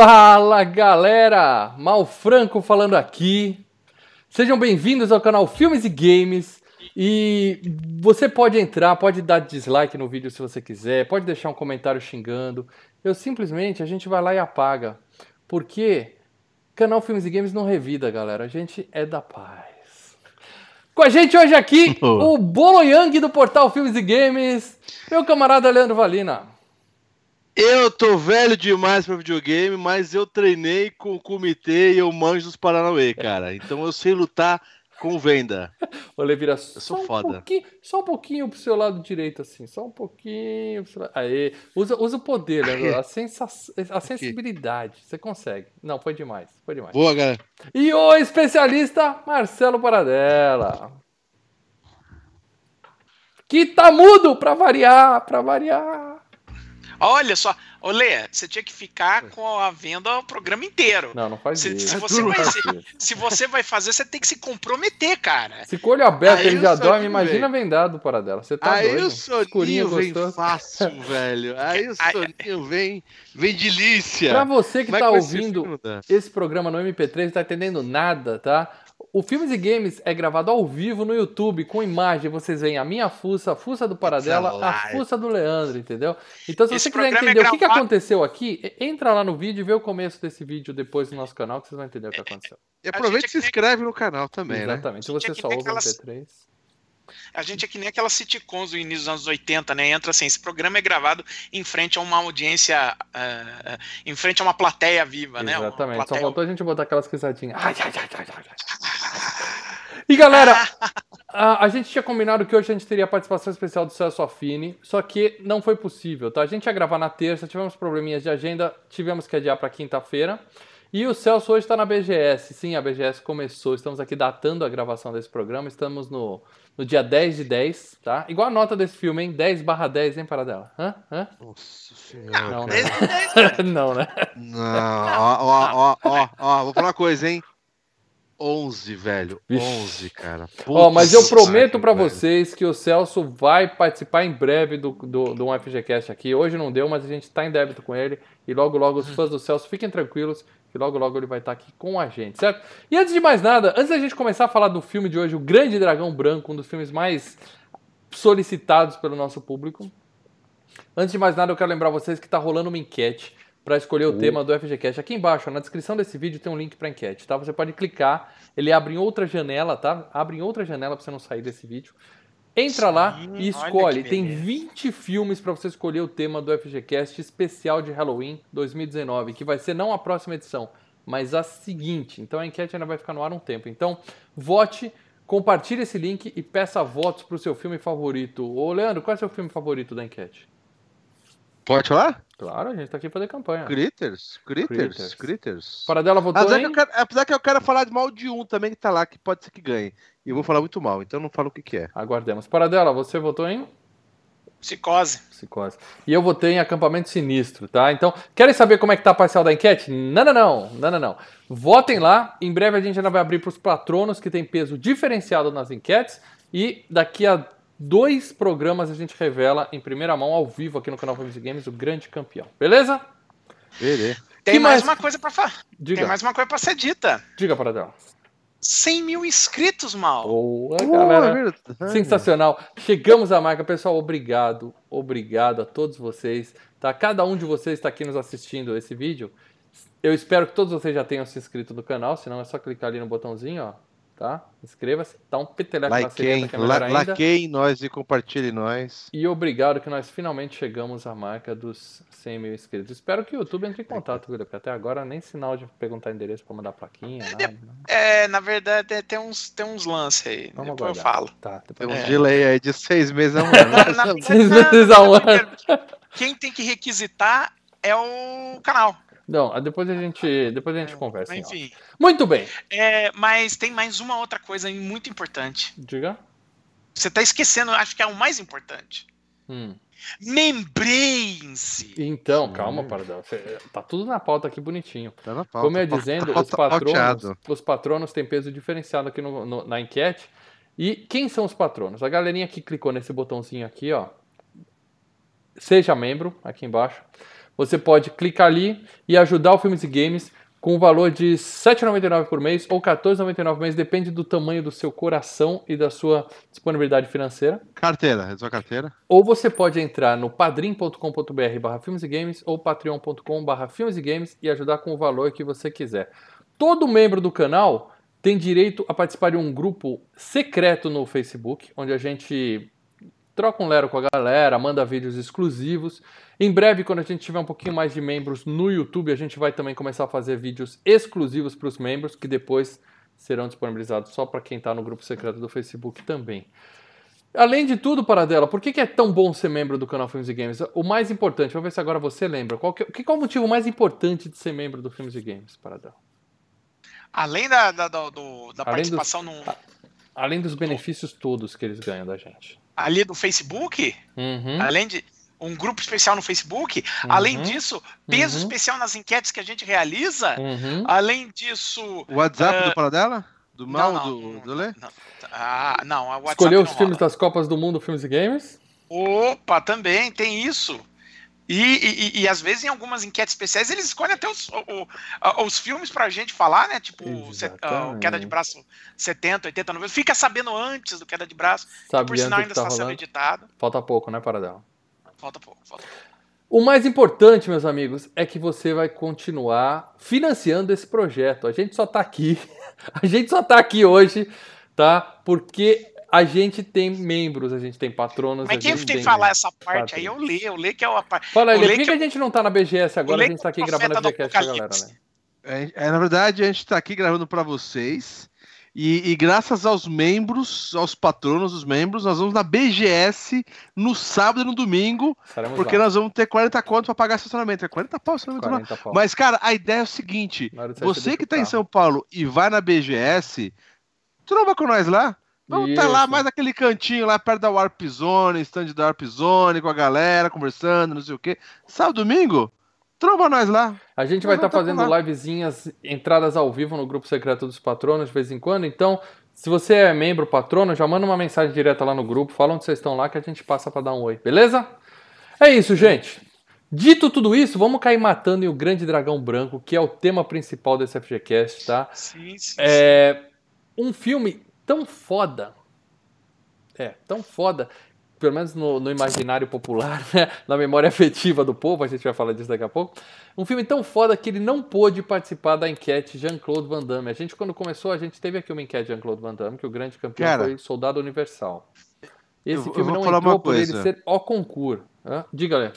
Fala galera! Mal Franco falando aqui. Sejam bem-vindos ao canal Filmes e Games. E você pode entrar, pode dar dislike no vídeo se você quiser, pode deixar um comentário xingando. Eu simplesmente, a gente vai lá e apaga. Porque canal Filmes e Games não revida, galera. A gente é da paz. Com a gente hoje aqui, o Bolo Yang do portal Filmes e Games, meu camarada Leandro Valina. Eu tô velho demais pra videogame, mas eu treinei com o comitê e eu manjo dos Paranauê, cara. Então eu sei lutar com venda. Olê, vira eu sou só foda. Um pouquinho, só um pouquinho pro seu lado direito, assim. Só um pouquinho. Pro. Aê, usa, usa o poder, né? a, sensa... a sensibilidade. Você consegue. Não, foi demais. Foi demais. Boa, galera. E o especialista Marcelo Paradela. Que tá mudo pra variar, pra variar. Olha só, Olê, você tinha que ficar com a venda o programa inteiro. Não, não faz se, isso. Se você, vai, se, se você vai fazer, você tem que se comprometer, cara. Se com olho aberto ele já dorme, imagina vendado para dela. Você tá Aí doido. o soninho vem fácil, velho. Aí o soninho vem, vem delícia. Pra você que Como tá ouvindo esse programa no MP3 não tá entendendo nada, tá? O Filmes e Games é gravado ao vivo no YouTube, com imagem. Vocês veem a minha fuça, a fuça do Paradela, a fuça do Leandro, entendeu? Então, se Esse você quiser entender é o que, que aconteceu aqui, entra lá no vídeo e vê o começo desse vídeo depois no nosso canal, que vocês vão entender o que aconteceu. E aproveita e se inscreve no canal também, Exatamente. né? Exatamente. Se você só ouve o MP3. A gente é que nem aquelas sitcoms do início dos anos 80, né? Entra assim, esse programa é gravado em frente a uma audiência, uh, em frente a uma plateia viva, Exatamente. né? Exatamente. Plateia... Só faltou a gente botar aquelas risadinhas. Ai, ai, ai, ai, ai, E galera, a, a, gente tinha combinado que hoje a gente teria a participação especial do Celso Affini, só que não foi possível, tá? A gente ia gravar na terça, tivemos probleminhas de agenda, tivemos que adiar para quinta-feira. E o Celso hoje está na BGS. Sim, a BGS começou. Estamos aqui datando a gravação desse programa. Estamos no, no dia 10 de 10, tá? Igual a nota desse filme, hein? 10 barra 10, hein, Paradela? Hã? Hã? Nossa senhora. Não, né? não, né? Não, ó, ó, ó, ó, ó, vou falar uma coisa, hein? 11, velho. 11, cara. Ó, mas eu prometo para vocês que o Celso vai participar em breve do, do, do um FGCast aqui. Hoje não deu, mas a gente tá em débito com ele. E logo, logo, os fãs do Celso, fiquem tranquilos que logo, logo ele vai estar aqui com a gente, certo? E antes de mais nada, antes da gente começar a falar do filme de hoje, O Grande Dragão Branco, um dos filmes mais solicitados pelo nosso público. Antes de mais nada, eu quero lembrar vocês que está rolando uma enquete para escolher o tema do FGCast. Aqui embaixo, na descrição desse vídeo, tem um link para enquete, tá? Você pode clicar, ele abre em outra janela, tá? Abre em outra janela para você não sair desse vídeo. Entra Sim, lá e escolhe. Tem 20 filmes para você escolher o tema do FGCast especial de Halloween 2019, que vai ser não a próxima edição, mas a seguinte. Então a enquete ainda vai ficar no ar um tempo. Então, vote, compartilhe esse link e peça votos para o seu filme favorito. Ô, Leandro, qual é o seu filme favorito da enquete? Pode falar? Claro, a gente tá aqui pra fazer campanha. Critters, Critters, Critters. Para dela votou apesar em... que, eu quero, apesar que eu quero falar de mal de um também que tá lá, que pode ser que ganhe. E eu vou falar muito mal, então não falo o que, que é. Aguardemos. Para dela, você votou em? Psicose. Psicose. E eu votei em acampamento sinistro, tá? Então, querem saber como é que tá a parcial da enquete? Não, não, não. Não, não, não. Votem lá. Em breve a gente ainda vai abrir para os patronos que tem peso diferenciado nas enquetes. E daqui a dois programas a gente revela em primeira mão, ao vivo, aqui no canal Filmes Games, o grande campeão. Beleza? Beleza. Tem mais, mais uma coisa para falar. Tem mais uma coisa para ser dita. Diga para dela. 100 mil inscritos, mal. Boa, galera. Uh, Sensacional. Chegamos à marca. Pessoal, obrigado. Obrigado a todos vocês. Tá? Cada um de vocês está aqui nos assistindo esse vídeo. Eu espero que todos vocês já tenham se inscrito no canal, senão é só clicar ali no botãozinho, ó tá? Inscreva-se, dá um peteleco like na sirena, que é melhor ainda. Like nós e compartilhe nós. E obrigado que nós finalmente chegamos à marca dos 100 mil inscritos. Espero que o YouTube entre em contato, Guilherme, porque até agora nem sinal de perguntar endereço para mandar plaquinha, é, nada, é, na verdade é, tem uns, tem uns lances aí, Vamos depois aguardar. eu falo. Tá, depois tem uns delay aí de seis meses a um ano. seis meses a um ano. Quem tem que requisitar é o canal. Não, depois a gente, depois a gente conversa. Enfim. Muito bem. É, mas tem mais uma outra coisa muito importante. Diga. Você está esquecendo, acho que é o mais importante. Hum. Membrane-se. Então, calma, Pardal. Tá tudo na pauta aqui bonitinho. Tá na pauta. Como eu ia dizendo, os patronos, os patronos têm peso diferenciado aqui no, no, na enquete. E quem são os patronos? A galerinha que clicou nesse botãozinho aqui, ó. Seja membro, aqui embaixo. Você pode clicar ali e ajudar o Filmes e Games com o valor de R$ 7,99 por mês ou R$ 14,99 por mês, depende do tamanho do seu coração e da sua disponibilidade financeira. Carteira, é sua carteira. Ou você pode entrar no padrim.com.br barra filmes e games ou patreon.com barra filmes e games e ajudar com o valor que você quiser. Todo membro do canal tem direito a participar de um grupo secreto no Facebook, onde a gente troca um lero com a galera, manda vídeos exclusivos. Em breve, quando a gente tiver um pouquinho mais de membros no YouTube, a gente vai também começar a fazer vídeos exclusivos para os membros, que depois serão disponibilizados só para quem está no grupo secreto do Facebook também. Além de tudo, Paradela, por que, que, é tão bom ser membro do canal Filmes e Games? O mais importante, vamos ver se agora você lembra. Qual, que, qual é o motivo mais importante de ser membro do Filmes e Games, Paradela? Além da, da, do, da Além participação dos, no. Além dos benefícios todos que eles ganham da gente ali do Facebook, uhum. além de um grupo especial no Facebook, uhum. além disso, peso uhum. especial nas enquetes que a gente realiza, uhum. além disso. O WhatsApp uh... do Paradela? Do mal não, não, do, do Lê? Não, ah, não, o WhatsApp Escolheu os filmes das Copas do Mundo, filmes e games? Opa, também tem isso. E, e, e, às vezes em algumas enquetes especiais eles escolhem até os, o, os filmes pra gente falar, né? Tipo, uh, Queda de Braço 70, 80, 90. Fica sabendo antes do Queda de Braço. Que por sinal ainda tá está sendo editado. Falta pouco, né, Paradela? Falta pouco, falta pouco. O mais importante, meus amigos, é que você vai continuar financiando esse projeto. A gente só tá aqui, a gente só tá aqui hoje, tá? Porque a gente tem membros, a gente tem patronos. Mas quem tem que falar essa parte aí, eu leio, eu leio que é uma parte. Fala aí, por que, que, a gente não tá na BGS agora? A gente tá aqui gravando a BGS pra galera, né? É, é, na verdade, a gente tá aqui gravando para vocês. E, e, graças aos membros, aos patronos dos membros, nós vamos na BGS no sábado e no domingo. Estaremos porque lá. nós vamos ter 40 contos para pagar estacionamento. É 40 pau, 40 pau. Mas, cara, a ideia é o seguinte: você que tá em São Paulo e vai na BGS, tromba com nós lá. Vamos estar tá lá mais aquele cantinho lá perto da Warp Zone, stand da Warp Zone, com a galera conversando, não sei o quê. Sábado, domingo, tromba nós lá. A gente vai estar tá fazendo livezinhas, entradas ao vivo no grupo secreto dos patronos de vez em quando. Então, se você é membro patrono, já manda uma mensagem direta lá no grupo, fala onde vocês estão lá que a gente passa para dar um oi, beleza? É isso, gente. Dito tudo isso, vamos cair matando em o Grande Dragão Branco, que é o tema principal desse FGCast, tá? Sim, sim. É um filme tão foda, é, tão foda, pelo menos no, no, imaginário popular, né? na memória afetiva do povo, a gente vai falar disso daqui a pouco. Um filme tão foda que ele não pôde participar da enquete Jean-Claude Van Damme. A gente, quando começou, a gente teve aqui uma enquete Jean-Claude Van Damme, que o grande campeão Cara, foi Soldado Universal. Esse eu, filme eu não entrou por ele ser o concurso. Diga, Lê.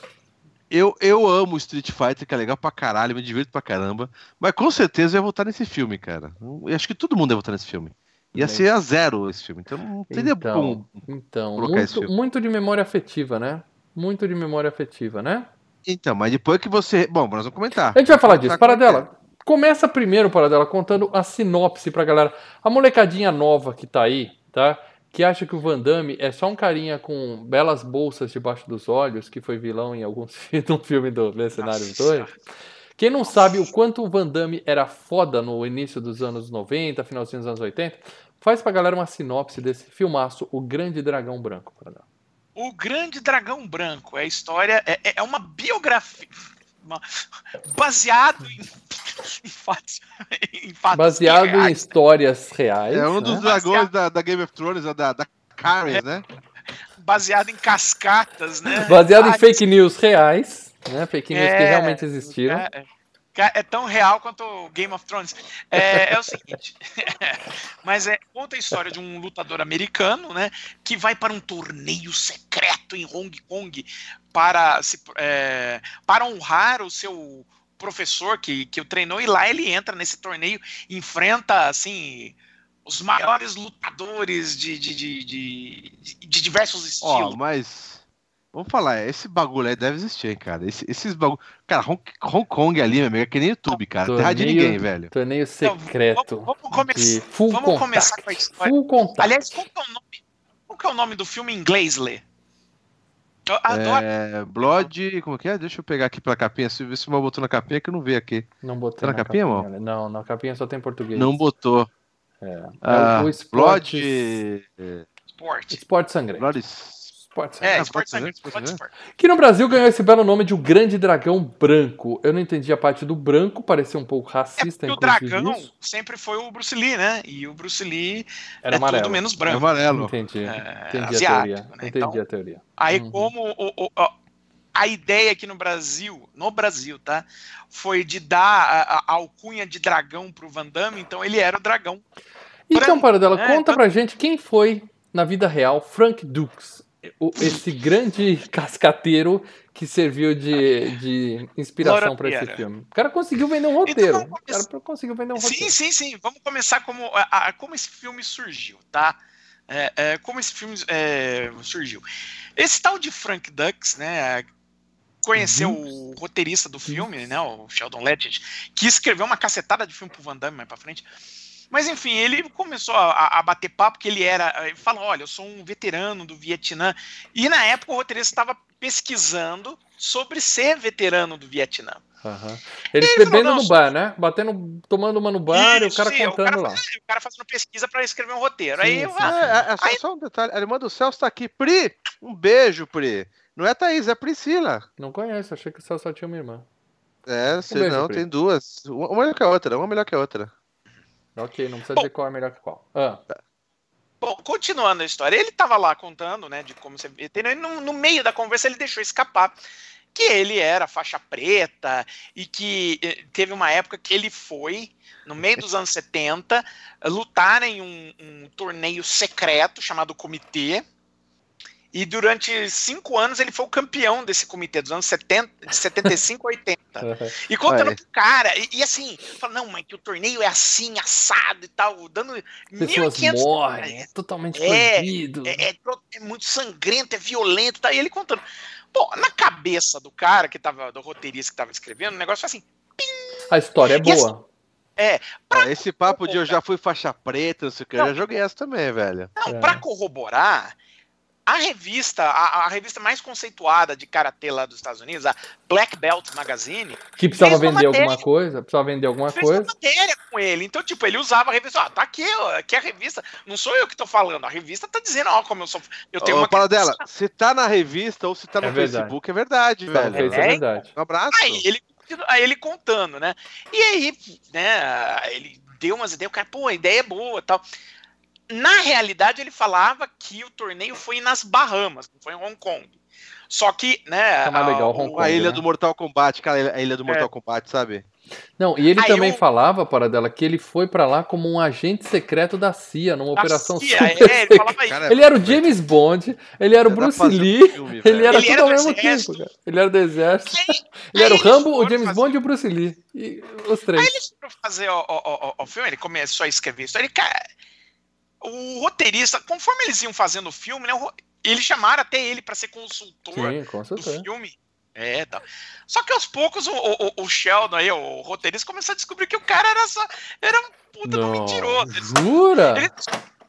Eu, eu amo Street Fighter, que é legal pra caralho, me divirto pra caramba. Mas com certeza eu ia votar nesse filme, cara. Eu acho que todo mundo ia votar nesse filme. Ia ser a zero esse filme, então não teria então, como então, muito, muito de memória afetiva, né? Muito de memória afetiva, né? Então, mas depois que você. Bom, nós vamos comentar. A gente vai falar disso. Paradela, começa primeiro, Paradela, contando a sinopse pra galera. A molecadinha nova que tá aí, tá? Que acha que o Van Damme é só um carinha com belas bolsas debaixo dos olhos, que foi vilão em alguns no filme do Mercenários 2. Quem não sabe o quanto o Van Damme era foda no início dos anos 90, finalzinho dos anos 80, faz pra galera uma sinopse desse filmaço, O Grande Dragão Branco. O Grande Dragão Branco é a história, é, é, é uma biografia. Uma, baseado em, em, fatos, em fatos baseado reais. em histórias reais. É um dos né? dragões da, da, Game of Thrones, da, da Karen, é, né? Baseado em cascatas, né? Baseado em fake news reais. Né? Fake news é, que realmente existiram. É, é tão real quanto o Game of Thrones. É, é o seguinte, mas é conta a história de um lutador americano, né, que vai para um torneio secreto em Hong Kong para se, é, para honrar o seu professor que, que o treinou e lá ele entra nesse torneio, enfrenta assim os maiores lutadores de, de, de, de, de diversos estilos. Oh, mas Vamos falar, esse bagulho aí deve existir, cara. Esse, esses bagulho. Cara, Hong, Hong, Kong ali, meu amigo, é que nem YouTube, cara. Torneio, Terra de ninguém, velho. Torneio secreto. Então, vamos, vamos, full vamos começar com a história. Full contact. Aliás, qual que, é o nome, qual que é o nome do filme em inglês, Lê? Eu adoro. É, Blood. Como que é? Deixa eu pegar aqui pela capinha. Se ver se o mal botou na capinha que eu não vi aqui. Não botou. Tá na, na capinha, capinha mano? Não, na capinha só tem português. Não botou. É. Ah, é o Blood. Sport. Esporte sangrento. Blood Sport Center. É, Sport Center. Sport Center. Que no Brasil ganhou esse belo nome de o Grande Dragão Branco. Eu não entendi a parte do branco, parecia um pouco racista. É o dragão isso. sempre foi o Bruce Lee, né? E o Bruce Lee Era é amarelo. tudo menos branco. É amarelo. Entendi. É, entendi asiático, a teoria. Né? Entendi então, a teoria. Aí, uhum. como o, o, a ideia aqui no Brasil, no Brasil, tá? Foi de dar a, a alcunha de dragão pro Van Damme, então ele era o dragão. Então, para dela, né? conta pra gente quem foi, na vida real, Frank Dukes, esse grande cascateiro que serviu de, de inspiração para esse filme. O cara conseguiu vender um roteiro. Então, o cara conseguiu vender um roteiro. Sim, sim, sim. Vamos começar como, a, a, como esse filme surgiu, tá? É, é, como esse filme é, surgiu. Esse tal de Frank Dux, né? conheceu uhum. o roteirista do filme, né, o Sheldon Lettich, que escreveu uma cacetada de filme pro Van Damme mais pra frente. Mas enfim, ele começou a, a bater papo que ele era. Ele falou: olha, eu sou um veterano do Vietnã. E na época o roteirista estava pesquisando sobre ser veterano do Vietnã. Uhum. Eles ele bebendo falou, no bar, né? Batendo, tomando uma no bar isso, e o cara sim, contando o cara, lá. O cara fazendo pesquisa para escrever um roteiro. Sim, aí, sim, ah, é, é, só, aí, só, um detalhe: a irmã do Celso tá aqui. Pri, um beijo, Pri. Não é Thaís, é Priscila. Não conheço, achei que o Celso só tinha uma irmã. É, sei um não, Pri. tem duas. Uma melhor que a outra, uma melhor que a outra. Ok, não precisa Bom, dizer qual é melhor que qual. Ah. Bom, continuando a história, ele estava lá contando, né, de como você e no, no meio da conversa ele deixou escapar que ele era faixa preta e que eh, teve uma época que ele foi, no meio dos anos 70, lutar em um, um torneio secreto chamado Comitê, e durante cinco anos ele foi o campeão desse comitê, dos anos 70, de 75 a 80. E contando Ué. pro cara, e, e assim, falando, não, mas que o torneio é assim, assado e tal, dando Pessoas 1.500... morrem, é totalmente é, proibido. É, é, é, muito sangrento, é violento, tá? e ele contando. Bom, na cabeça do cara que tava, do roteirista que tava escrevendo, o negócio foi assim... Pim! A história é boa. Assim, é. Ah, esse papo de eu já fui faixa preta, não sei o que, eu já joguei essa também, velho. Não, é. pra corroborar, a revista, a, a, revista mais conceituada de karatê lá dos Estados Unidos, a Black Belt Magazine, que precisava vender matéria, alguma coisa, precisava vender alguma fez coisa. Uma matéria com ele. Então, tipo, ele usava a revista, ó, tá aqui, ó, aqui é a revista. Não sou eu que tô falando, a revista tá dizendo, ó, como eu sou, eu tenho uma fala dela, se tá na revista ou se tá no é Facebook é verdade, é, velho. É, é verdade. Um abraço. Aí ele, aí ele contando, né? E aí, né, ele deu umas ideias, o cara, pô, a ideia é boa, tal. Na realidade, ele falava que o torneio foi nas Bahamas, não foi em Hong Kong. Só que, né. É mais legal, Hong Kong, a ilha né? do Mortal Kombat, cara, a ilha do Mortal é. Kombat, sabe? Não, e ele Aí também eu... falava, para dela, que ele foi para lá como um agente secreto da CIA, numa da operação CIA, super é, ele, cara, ele, era o James Bond, ele era o Bruce Lee, filme, ele era ele tudo era ao mesmo tempo, cara. Ele era do exército, Aí, ele era o Rambo, o James fazer... Bond e o Bruce Lee. E os três. Aí ele foi fazer o, o, o, o filme, ele começou a escrever isso. Ele, cara, o roteirista, conforme eles iam fazendo o filme, né, eles chamaram até ele para ser consultor Sim, do filme. É, tá. Só que aos poucos o, o, o, Sheldon aí, o roteirista, começou a descobrir que o cara era só. Era um puta Não, mentiroso. Jura? Ele,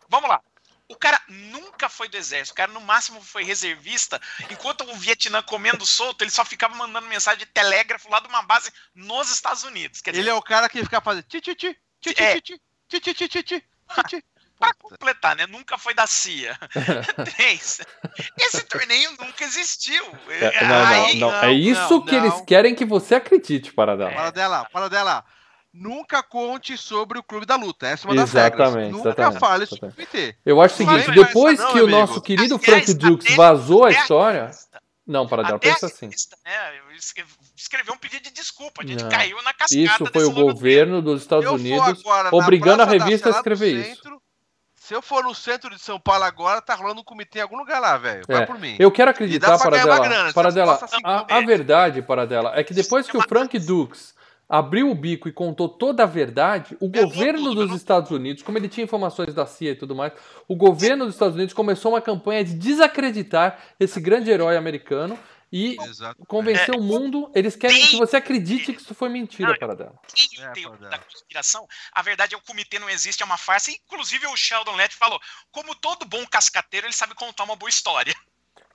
vamos lá. O cara nunca foi do exército, o cara no máximo foi reservista. Enquanto o Vietnã comendo solto, ele só ficava mandando mensagem de telégrafo lá de uma base nos Estados Unidos. Dizer, ele é o cara que fica fazendo ti ti ti ti ti ti ti ti ti ti ti para completar, né? Nunca foi da CIA. Três. Esse torneio nunca existiu. É, não, Aí, não, não, É isso que eles querem que você acredite, para dela. Para dela, para dela. Nunca conte sobre o Clube da Luta. Essa é uma das exatamente, regras. Nunca exatamente, fale sobre o comitê. Eu acho o seguinte, depois que o nosso querido Frank Dukes vazou a história... Não, para dela, pensa assim. Né, escreveu um pedido de desculpa, a gente não. caiu na cascada. Isso foi o governo dos Estados Unidos obrigando a revista a escrever isso. Centro, se eu for no centro de São Paulo agora, tá rolando um comitê em algum lugar lá, velho. Vai é. por mim. Eu quero acreditar, para dela. Grana, para dela a, a, verdade, para dela, é que depois que o Frank Dukes abriu o bico e contou toda a verdade, o governo dos Estados Unidos, como ele tinha informações da CIA e tudo mais, o governo dos Estados Unidos começou uma campanha de desacreditar esse grande herói americano e Exato. convencer é, o mundo. Eles querem tem, que você acredite que isso foi mentira não, para dela. Tem o da conspiração. A verdade é que o comitê não existe, é uma farsa. Inclusive o Sheldon Lett falou: como todo bom cascateiro, ele sabe contar uma boa história.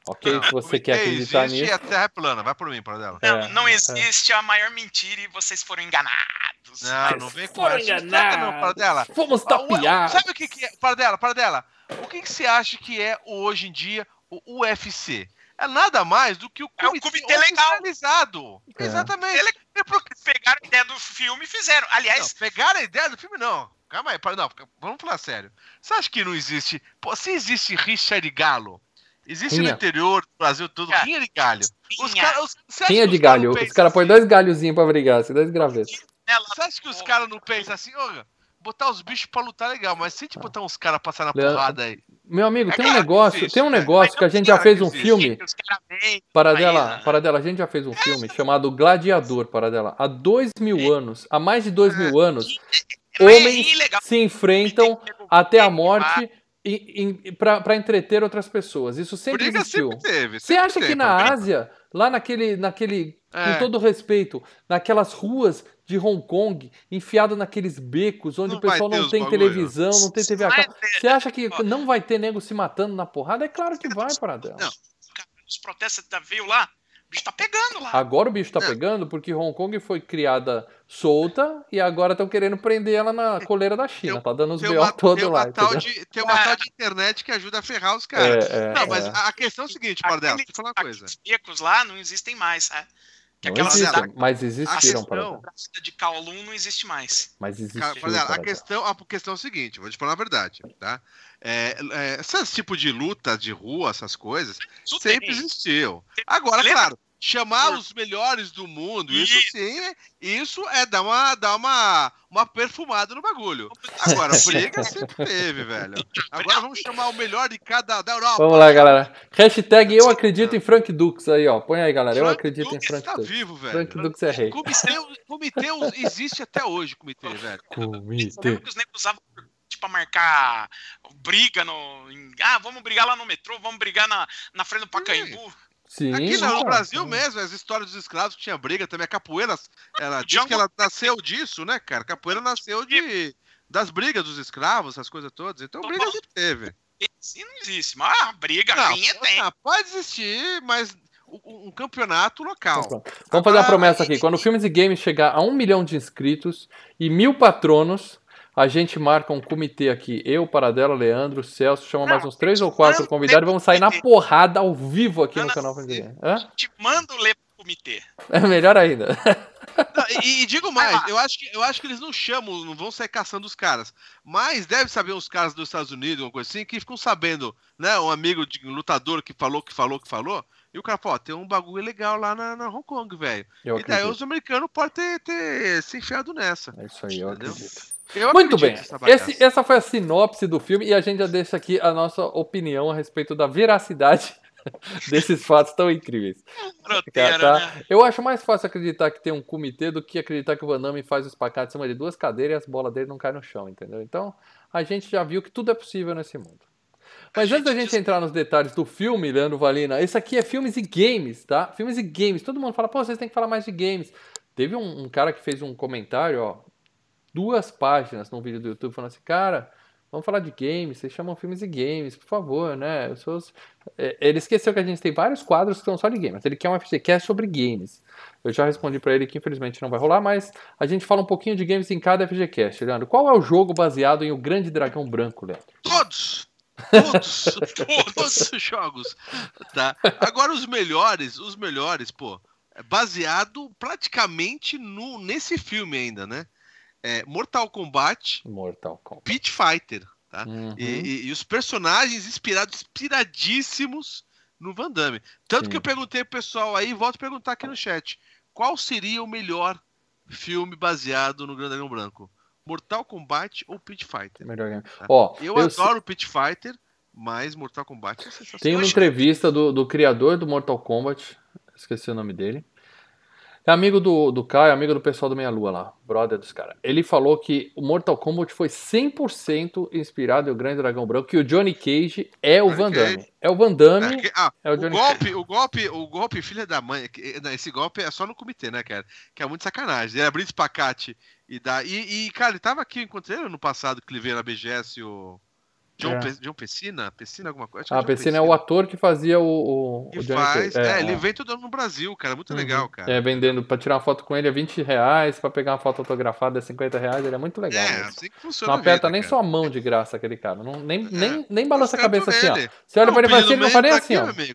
Ok, não, se você quer acreditar existe nisso. a Terra é plana, vai por mim, para dela. Não, é, não é. existe é. a maior mentira e vocês foram enganados. Não, não vem com essa. Não, para dela. Fomos tapeados. Sabe o que, que é? Para dela, para dela. O que, que você acha que é hoje em dia o UFC é nada mais do que o comitê, é o comitê legal. É. Exatamente. Ele, pegaram a ideia do filme e fizeram. Aliás. Não, pegaram a ideia do filme, não. Calma aí, não, vamos falar sério. Você acha que não existe. Pô, se existe Richard Galo, existe no interior do Brasil todo, Rinha de Galho. Os cara, os, Rinha de galho. Os caras põem dois galhozinhos pra brigar, assim, dois gravetos. Você acha que os caras não pensam assim, ô, botar os bichos pra lutar é legal, mas se a gente botar uns caras passar na porrada aí. Meu amigo, é tem um negócio, existe, tem um negócio né? que a gente já fez um filme. Para dela, para dela, a gente já fez um filme chamado Gladiador, para dela. Há dois mil anos, há mais de dois mil anos, homens se enfrentam até a morte para entreter outras pessoas. Isso sempre Briga existiu. Sempre teve, sempre Você acha teve, que na Ásia, lá naquele, naquele é. com todo respeito, naquelas ruas de Hong Kong, enfiado naqueles becos onde não o pessoal não tem televisão, não tem TV a cabo. Você acha que não vai ter nego se matando na porrada? É claro que vai, para dela. Não, os protestos veio lá, o bicho tá pegando lá. Agora o bicho tá pegando porque Hong Kong foi criada solta e agora estão querendo prender ela na coleira da China. Tem, tá dando os B.O. todo lá. De, tem uma é. tal de internet que ajuda a ferrar os caras. É, é, não, mas é. a questão é o seguinte, Pardela, deixa eu falar uma coisa. Os lá não existem mais, é. Que não existe, mas existiram para de Kowloon não existe mais. Mas existe. A questão, a questão é o seguinte, vou te falar a verdade, tá? É, é, esses tipo de luta de rua, essas coisas, sempre existiu. Agora, claro, chamar os melhores do mundo, isso sim, isso é dar uma, dar uma, uma perfumada no bagulho. Agora, briga sempre teve, velho. Agora vamos chamar o melhor de cada da Europa. Vamos lá, galera. Hashtag eu acredito em Frank Dux aí, ó. Põe aí, galera. Eu acredito Dux em Frank tá Dux. vivo, velho. Frank Dux é rei. Comitê, comitê existe até hoje, comitê, velho. Comitê. Os negros usavam tipo, marcar briga no. Ah, vamos brigar lá no metrô, vamos brigar na, na frente do Pacaembu. Sim, Aqui no, Brasil mesmo, as histórias dos escravos que tinha briga também. A capoeira, ela diz que ela nasceu disso, né, cara? A capoeira nasceu de, das brigas dos escravos, essas coisas todas. Então, briga sempre teve. Sim, não existe. Mas a briga não, minha tem. pode existir, mas um, um campeonato local. Então, Vamos fazer a promessa aqui. Quando o Filmes e Games chegar a um milhão de inscritos e mil patronos, a gente marca um comitê aqui. Eu, Paradela, Leandro, Celso, chama não, mais uns três ou quatro convidados e vamos sair na porrada ao vivo aqui não, no canal Fazer. A gente manda o ler pro comitê. É melhor ainda. Não, e, e, digo mais, eu acho, que, eu acho que eles não chamam, não vão sair caçando os caras. Mas deve saber uns caras dos Estados Unidos, uma coisa assim, que ficam sabendo, né? Um amigo de um lutador que falou, que falou, que falou. E o cara falou, ó, tem um bagulho legal lá na, na Hong Kong, velho. E daí os americanos podem ter, ter se enfiado nessa. É isso aí, eu entendeu? acredito. Eu Muito bem. Esse, essa foi a sinopse do filme e a gente já deixa aqui a nossa opinião a respeito da veracidade desses fatos tão incríveis. Roteiro, tá? né? Eu acho mais fácil acreditar que tem um comitê do que acreditar que o Van Damme faz o espacate em cima de duas cadeiras e as bolas dele não caem no chão, entendeu? Então, a gente já viu que tudo é possível nesse mundo. Mas antes da gente entrar nos detalhes do filme, Leandro Valina, esse aqui é filmes e games, tá? Filmes e games. Todo mundo fala, pô, vocês têm que falar mais de games. Teve um, um cara que fez um comentário, ó, duas páginas num vídeo do YouTube falando assim, cara, vamos falar de games, vocês chamam filmes e games, por favor, né? Seus... É, ele esqueceu que a gente tem vários quadros que são só de games. Ele quer um FGCast sobre games. Eu já respondi para ele que infelizmente não vai rolar, mas a gente fala um pouquinho de games em cada FGCast. Leandro, qual é o jogo baseado em O Grande Dragão Branco, Leandro? Todos! Todos, todos os jogos. Tá. Agora os melhores, os melhores, pô, é baseado praticamente no, nesse filme ainda, né? É, Mortal Kombat, Mortal Kombat. Pit Fighter, tá? Uhum. E, e, e, os personagens inspirados, inspiradíssimos no Van Damme. Tanto Sim. que eu perguntei pro pessoal aí, volto a perguntar aqui no chat, qual seria o melhor filme baseado no Grande Dragão Branco? Mortal Kombat ou Pit Fighter? Melhor tá? Ó, eu, eu adoro Pit Fighter, mas Mortal Kombat é sensacional. Tem uma entrevista do, do criador do Mortal Kombat, esqueci o nome dele. É amigo do, do Caio, amigo do pessoal do Meia Lua lá, brother dos caras. Ele falou que o Mortal Kombat foi 100% inspirado no Grande Dragão Branco, que o Johnny Cage é o Van Damme. É o Van Damme. É, ah, é o, Johnny o golpe, Cage. o golpe, o golpe, filha da mãe. Esse golpe é só no comitê, né, cara? Que é muito sacanagem. Ele abriu espacate e dá. E, e, cara, ele tava aqui, eu encontrei no passado, que ele veio na BGS o. John, é. Pe John Pessina? Pessina alguma coisa? Ah, é Pessina, é o ator que fazia o, o, que o faz, é, é, ele vem todo ano no Brasil, cara, muito uhum. legal, cara. É, vendendo, pra tirar uma foto com ele é 20 reais, pra pegar uma foto autografada é 50 reais, ele é muito legal. É, mesmo. assim que funciona Não aperta vida, nem cara. sua mão de graça aquele cara, não, nem, é. nem, nem balança a cabeça assim, ó. Você olha não, pra ele e fala assim, ele não faz nem assim, ó.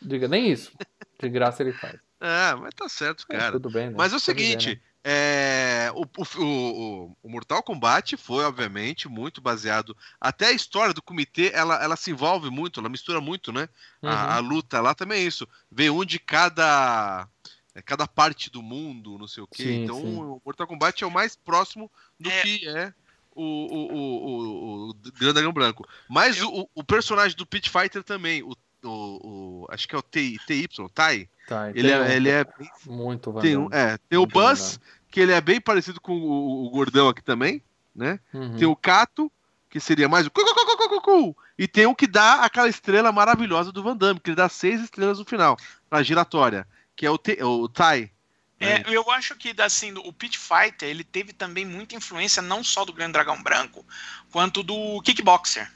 Diga, nem isso. De graça ele faz. Ah, mas tá certo, cara. É, tudo bem, né? Mas é o seguinte, né? É, o, o, o, Mortal Kombat foi, obviamente, muito baseado. Até a história do comitê, ela, ela se envolve muito, ela mistura muito, né? Uhum. A, a, luta lá também é isso. Vem um de cada, é, cada parte do mundo, não sei o quê. Sim, então, sim. o Mortal Kombat é o mais próximo do é. que é o, o, o, o, Grande Dragão Branco. Mas o, o personagem do Pit Fighter também, o, o, o acho que é o TY, Tai. Tá, ele, é, um, ele é muito tem, um, é, tem o Buzz, que ele é bem parecido com o, o gordão aqui também, né? Uhum. Tem o Cato, que seria mais o e tem o que dá aquela estrela maravilhosa do Van Damme, que ele dá seis estrelas no final, pra giratória, que é o, T, o Tai. É, né? eu acho que assim, o Pit Fighter ele teve também muita influência não só do Grande Dragão Branco, quanto do Kickboxer.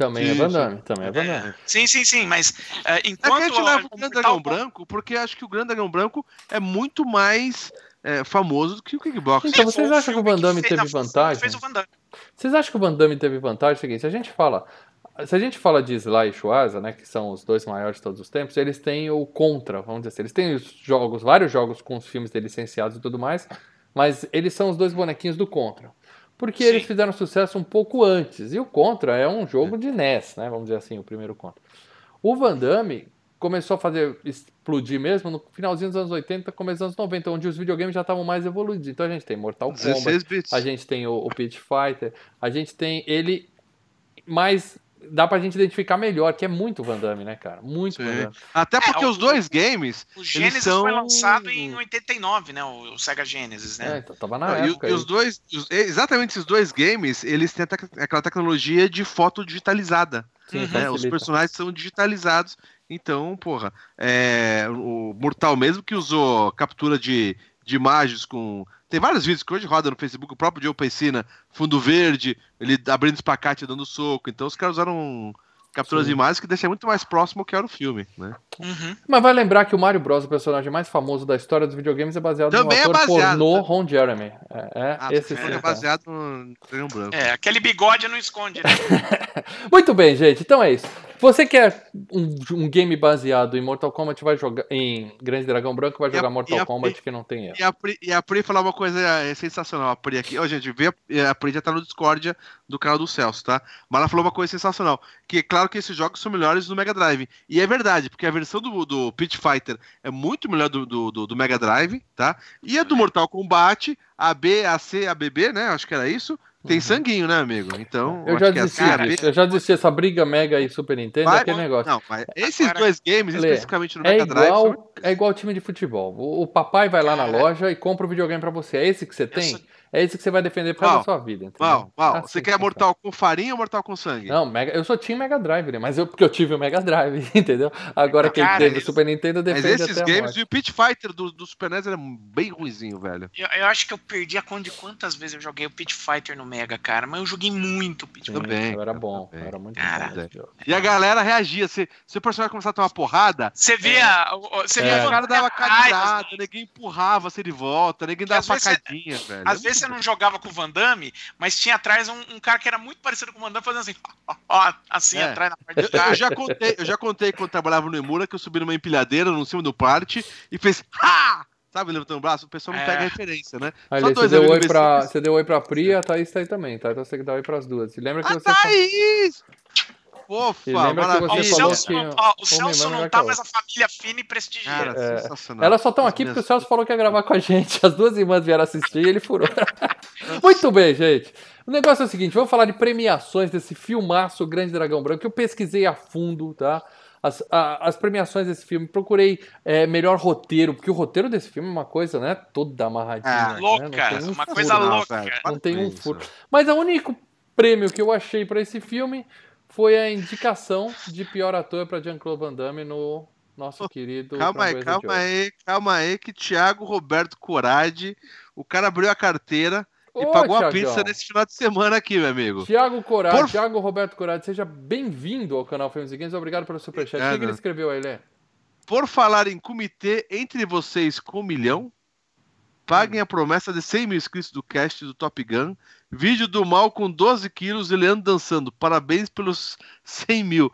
Também sim, é Van Damme, também é Van Damme. É, sim, sim, sim, mas uh, enquanto... É que a gente leva o Grande Dragão Branco, porque acho que o Grande Dragão Branco é muito mais é, famoso do que o Kickboxer. Então, vocês acham que o Van Damme teve vantagem? Vocês acham que o Van Damme teve vantagem? É o seguinte, se a gente fala... Se a gente fala de Sly e Schwarza, né, que são os dois maiores de todos os tempos, eles têm o contra, vamos dizer assim. Eles têm os jogos, vários jogos com os filmes licenciados e tudo mais, mas eles são os dois bonequinhos do contra porque Sim. eles fizeram sucesso um pouco antes. E o Contra é um jogo de NES, né? Vamos dizer assim, o primeiro Contra. O Van Damme começou a fazer explodir mesmo no finalzinho dos anos 80, começo dos anos 90, onde os videogames já estavam mais evoluídos. Então a gente tem Mortal Kombat, a gente tem o, o Pit Fighter, a gente tem ele mais dá pra gente identificar melhor, que é muito Van Damme, né, cara? Muito Sim. Van Damme. Até porque é, o, os dois games. O Genesis são... foi lançado em 89, né? O, o Sega Genesis, né? É, então tava na ah, época. E, e os dois, os, exatamente esses dois games, eles têm aquela tecnologia de foto digitalizada. Sim, né? Os personagens são digitalizados. Então, porra, é, o Mortal mesmo que usou captura de, de imagens com tem vários vídeos que hoje roda no Facebook, o próprio Joe Pescina, fundo verde, ele abrindo espacate dando soco. Então os caras usaram capturas de imagens que deixa muito mais próximo que era o filme, né? Uhum. Mas vai lembrar que o Mario Bros, o personagem mais famoso da história dos videogames, é baseado Também no é ator é baseado, pornô né? Ron Jeremy. É, é ah, esse é baseado no Branco. É, aquele bigode não esconde, né? muito bem, gente. Então é isso. Você quer um, um, game baseado em Mortal Kombat, vai jogar em Grande Dragão Branco, vai jogar a, Mortal Kombat Pri, que não tem erro. E a, Pri, e a Pri falar uma coisa é, sensacional, a Pri aqui. Ó, gente, vê a, a Pri já tá no Discord do canal do Celso, tá? Mas ela falou uma coisa sensacional, que é claro que esses jogos são melhores no Mega Drive. E é verdade, porque a versão do, do Pit Fighter é muito melhor do, do, do, do Mega Drive, tá? E a do Mortal Kombat, a B, a C, a BB, né? Acho que era isso tem uhum. sanguinho, né, amigo? Então. Eu já é desisti, assim, eu já desisti essa briga Mega e Super Nintendo, Vai, aquele negócio. Não, mas esses Agora, dois games, especificamente no é Mega Drive. Igual, são... É igual time de futebol. O, o papai vai lá na loja e compra o videogame pra você. É esse que você tem? É isso que você vai defender da sua vida. Mal, mal. Assim você quer mortal com farinha ou mortal com sangue? Não, mega, eu sou Team Mega Drive, né? Mas eu, porque eu tive o Mega Drive, entendeu? Agora quem teve o Super Nintendo defende Mas esses games, o Pit Fighter do, do Super NES era bem ruizinho, velho. Eu, eu, acho que eu perdi a conta de quantas vezes eu joguei o Pit Fighter no Mega, cara. Mas eu joguei muito o Pit Fighter. Também. Era bom, era muito cara. bom. E a galera reagia. Se, se o personagem começar a tomar porrada... Você via... É, você via é. o cara dava cadeirada, ninguém empurrava você de volta, ninguém dava facadinha, velho. Às vezes você não jogava com Van Damme, mas tinha atrás um, um, cara que era muito parecido com o Van Damme, fazendo assim, ó, ó assim, é. atrás na parte de trás. Eu, eu, já contei, eu já contei quando trabalhava no Emura que eu subi numa empilhadeira no cima do parte e fez ha! Sabe, levantando o braço, o pessoal não é. pega referência, né? Aí, Só dois você, deu oi pra, você deu oi pra Pri, a Thaís tá aí também, tá? Então você que dá oi pras duas. E lembra que a você. Thaís! Fofa, lembra que você o falou Celso que... não, ó, o Celso não tá, mas a família fina e prestigiada. É, elas só estão aqui porque o Celso falou que ia gravar com a gente. As duas irmãs vieram assistir e ele furou. Muito bem, gente. O negócio é o seguinte, vamos falar de premiações desse filmaço Grande Dragão Branco, que eu pesquisei a fundo, tá? As, a, as premiações desse filme, procurei é, melhor roteiro, porque o roteiro desse filme é uma coisa, né, toda amarradinha. Ah, né? louca, um uma furo, coisa louca. Não, não tem um furo. Mas o único prêmio que eu achei para esse filme foi a indicação de pior ator para Jean-Claude Van Damme no nosso querido. Calma aí, calma aí, calma aí, que Thiago Roberto Corade, o cara abriu a carteira E Ô, pagou Thiagão. a pizza nesse final de semana aqui, meu amigo. Tiago Corado, Por... Tiago Roberto Corado, seja bem-vindo ao canal Filmes e Games. Obrigado pelo superchat. O que, ele escreveu aí, Lê? Por falar em comitê entre vocês com um milhão, paguem a promessa de 100 mil inscritos do cast do Top Gun. Vídeo do mal com 12 quilos e Leandro dançando. Parabéns pelos 100 mil.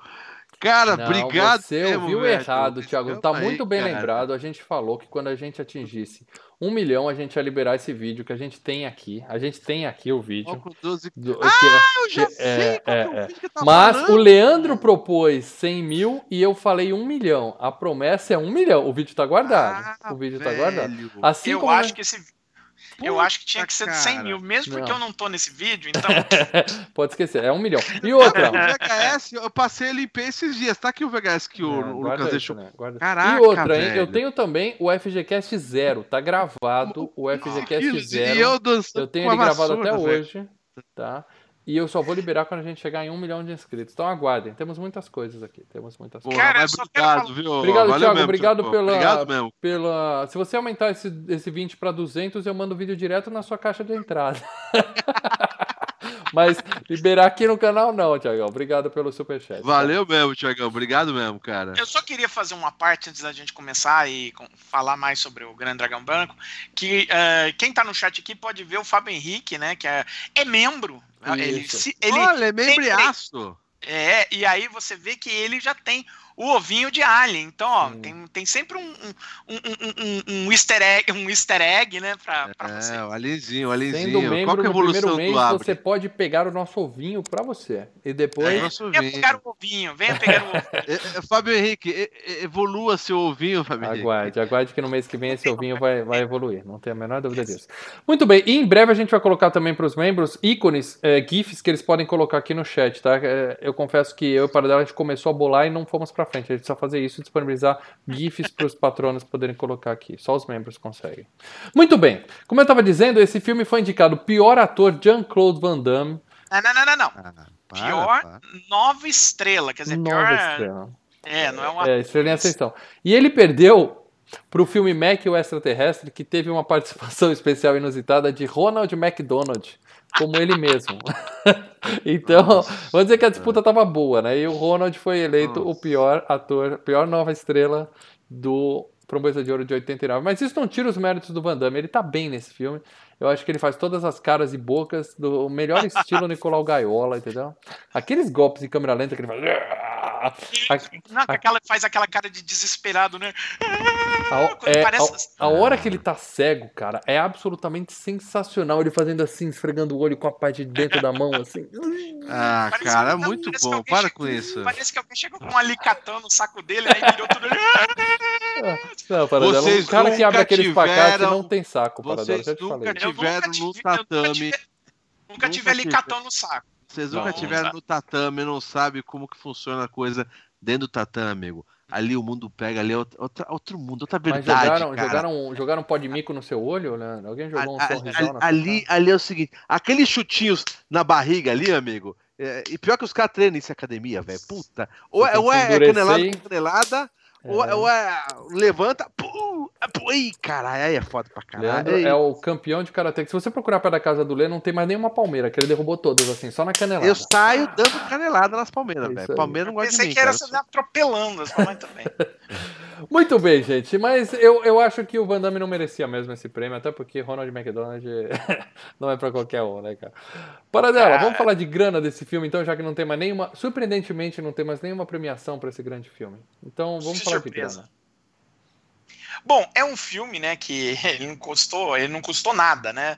Cara, não, obrigado. Você mesmo, ouviu velho. errado, Thiago. Tá muito bem cara. lembrado. A gente falou que quando a gente atingisse um milhão, a gente ia liberar esse vídeo que a gente tem aqui. A gente tem aqui o vídeo. Do, ah, que, eu já que, sei é, é, é, é. Tá Mas falando. o Leandro propôs 100 mil e eu falei um milhão. A promessa é um milhão. O vídeo tá guardado. Ah, o vídeo velho. tá guardado. Assim eu acho que esse Puta eu acho que tinha que ser de 100 mil, mesmo porque não. eu não tô nesse vídeo, então. Pode esquecer, é um milhão. E outra. o VHS, eu passei a limpar esses dias. Tá aqui o VHS que o, é, o Lucas deixou. Né? Caraca, e outra, velho. hein? Eu tenho também o FGCast Zero. Tá gravado o FGCast Zero. E eu, eu tenho ele gravado até hoje. Tá? E eu só vou liberar quando a gente chegar em um milhão de inscritos. Então aguardem, temos muitas coisas aqui. Temos muitas coisas. Cara, obrigado, viu? Obrigado, Valeu Thiago. Mesmo, obrigado pela, obrigado mesmo. pela. Se você aumentar esse, esse 20 para 200, eu mando o vídeo direto na sua caixa de entrada. Mas liberar aqui no canal não, Tiagão. Obrigado pelo superchat. Valeu tá? mesmo, Tiagão. Obrigado mesmo, cara. Eu só queria fazer uma parte antes da gente começar e falar mais sobre o Grande Dragão Branco. Que uh, quem tá no chat aqui pode ver o Fábio Henrique, né? Que é, é membro ele, ele, Olha, é membriaço. É, e aí você vê que ele já tem o ovinho de alien. Então, ó, tem, tem sempre um, um, um, um, easter egg, um easter egg, né, pra, pra é, você. É, o alienzinho, o alienzinho. Sendo membro Qual que é a evolução mês, você pode pegar o nosso ovinho pra você. E depois... É, venha pegar o ovinho, venha pegar o ovinho. É, é, Fábio Henrique, evolua seu ovinho, Fábio Aguarde, Henrique. aguarde que no mês que vem esse ovinho vai, vai evoluir. Não tenho a menor dúvida disso. Muito bem, e em breve a gente vai colocar também para os membros ícones, é, GIFs que eles podem colocar aqui no chat, tá? eu confesso que eu e o Paradela a gente começou a bolar e não fomos frente. A gente precisa fazer isso e disponibilizar GIFs para os patronos poderem colocar aqui. Só os membros conseguem. Muito bem. Como eu estava dizendo, esse filme foi indicado pior ator Jean-Claude Van Damme. Não, não, não, não. não. Ah, para, pior para. nova estrela. Quer dizer, nova pior. Estrela. É, não é uma. É, estrela em ascensão. E ele perdeu para o filme Mac o Extraterrestre, que teve uma participação especial inusitada de Ronald McDonald como ele mesmo. então, vamos dizer que a disputa estava boa, né? E o Ronald foi eleito Nossa. o pior ator, pior nova estrela do Framboesa de Ouro de 89. Mas isso não tira os méritos do Van Damme. Ele tá bem nesse filme. Eu acho que ele faz todas as caras e bocas do melhor estilo Nicolau Gaiola, entendeu? Aqueles golpes em câmera lenta que ele faz. Não, aquela, faz aquela cara de desesperado, né? A, é, Parece... a, a, hora que ele tá cego, cara, é absolutamente sensacional. Ele fazendo assim, esfregando o olho com a parte de dentro da mão, assim. Ah, parece cara, que, muito bom. Para com isso. Parece que alguém chegou com um alicatão no saco dele, aí virou tudo. Não, para Vocês um cara que abre aquele espacate não tem saco, para Vocês nunca tiveram no tatame. Nunca tive alicatão no saco. Vocês nunca tiveram no tatame, não sabem como que funciona a coisa dentro do tatame, amigo. Ali o mundo pega, ali é outro, outro mundo, outra verdade. Mas jogaram, cara. jogaram, jogaram pó de mico no seu olho, Leandro? Alguém jogou um a, sorrisão a, ali, ali é o seguinte: aqueles chutinhos na barriga ali, amigo. É, e pior que os caras treinam isso em academia, velho. Puta. Ou, é, ou é canelada, canelada, ou, é. ou é levanta, pum, Ih, caralho, aí é foda pra caralho. Leandro é o campeão de karatê. Se você procurar perto da casa do Lê, não tem mais nenhuma palmeira, que ele derrubou todas, assim, só na canelada. Eu saio dando canelada nas palmeiras, velho. Palmeira não gosta de mim. Pensei que era você atropelando as palmeiras também. Muito bem, gente. Mas eu, eu acho que o Van Damme não merecia mesmo esse prêmio, até porque Ronald McDonald não é pra qualquer um, né, cara? Para dela, ah. vamos falar de grana desse filme, então, já que não tem mais nenhuma. Surpreendentemente, não tem mais nenhuma premiação para esse grande filme. Então, vamos que falar surpresa. de grana. Bom, é um filme, né, que ele não custou, ele não custou nada, né?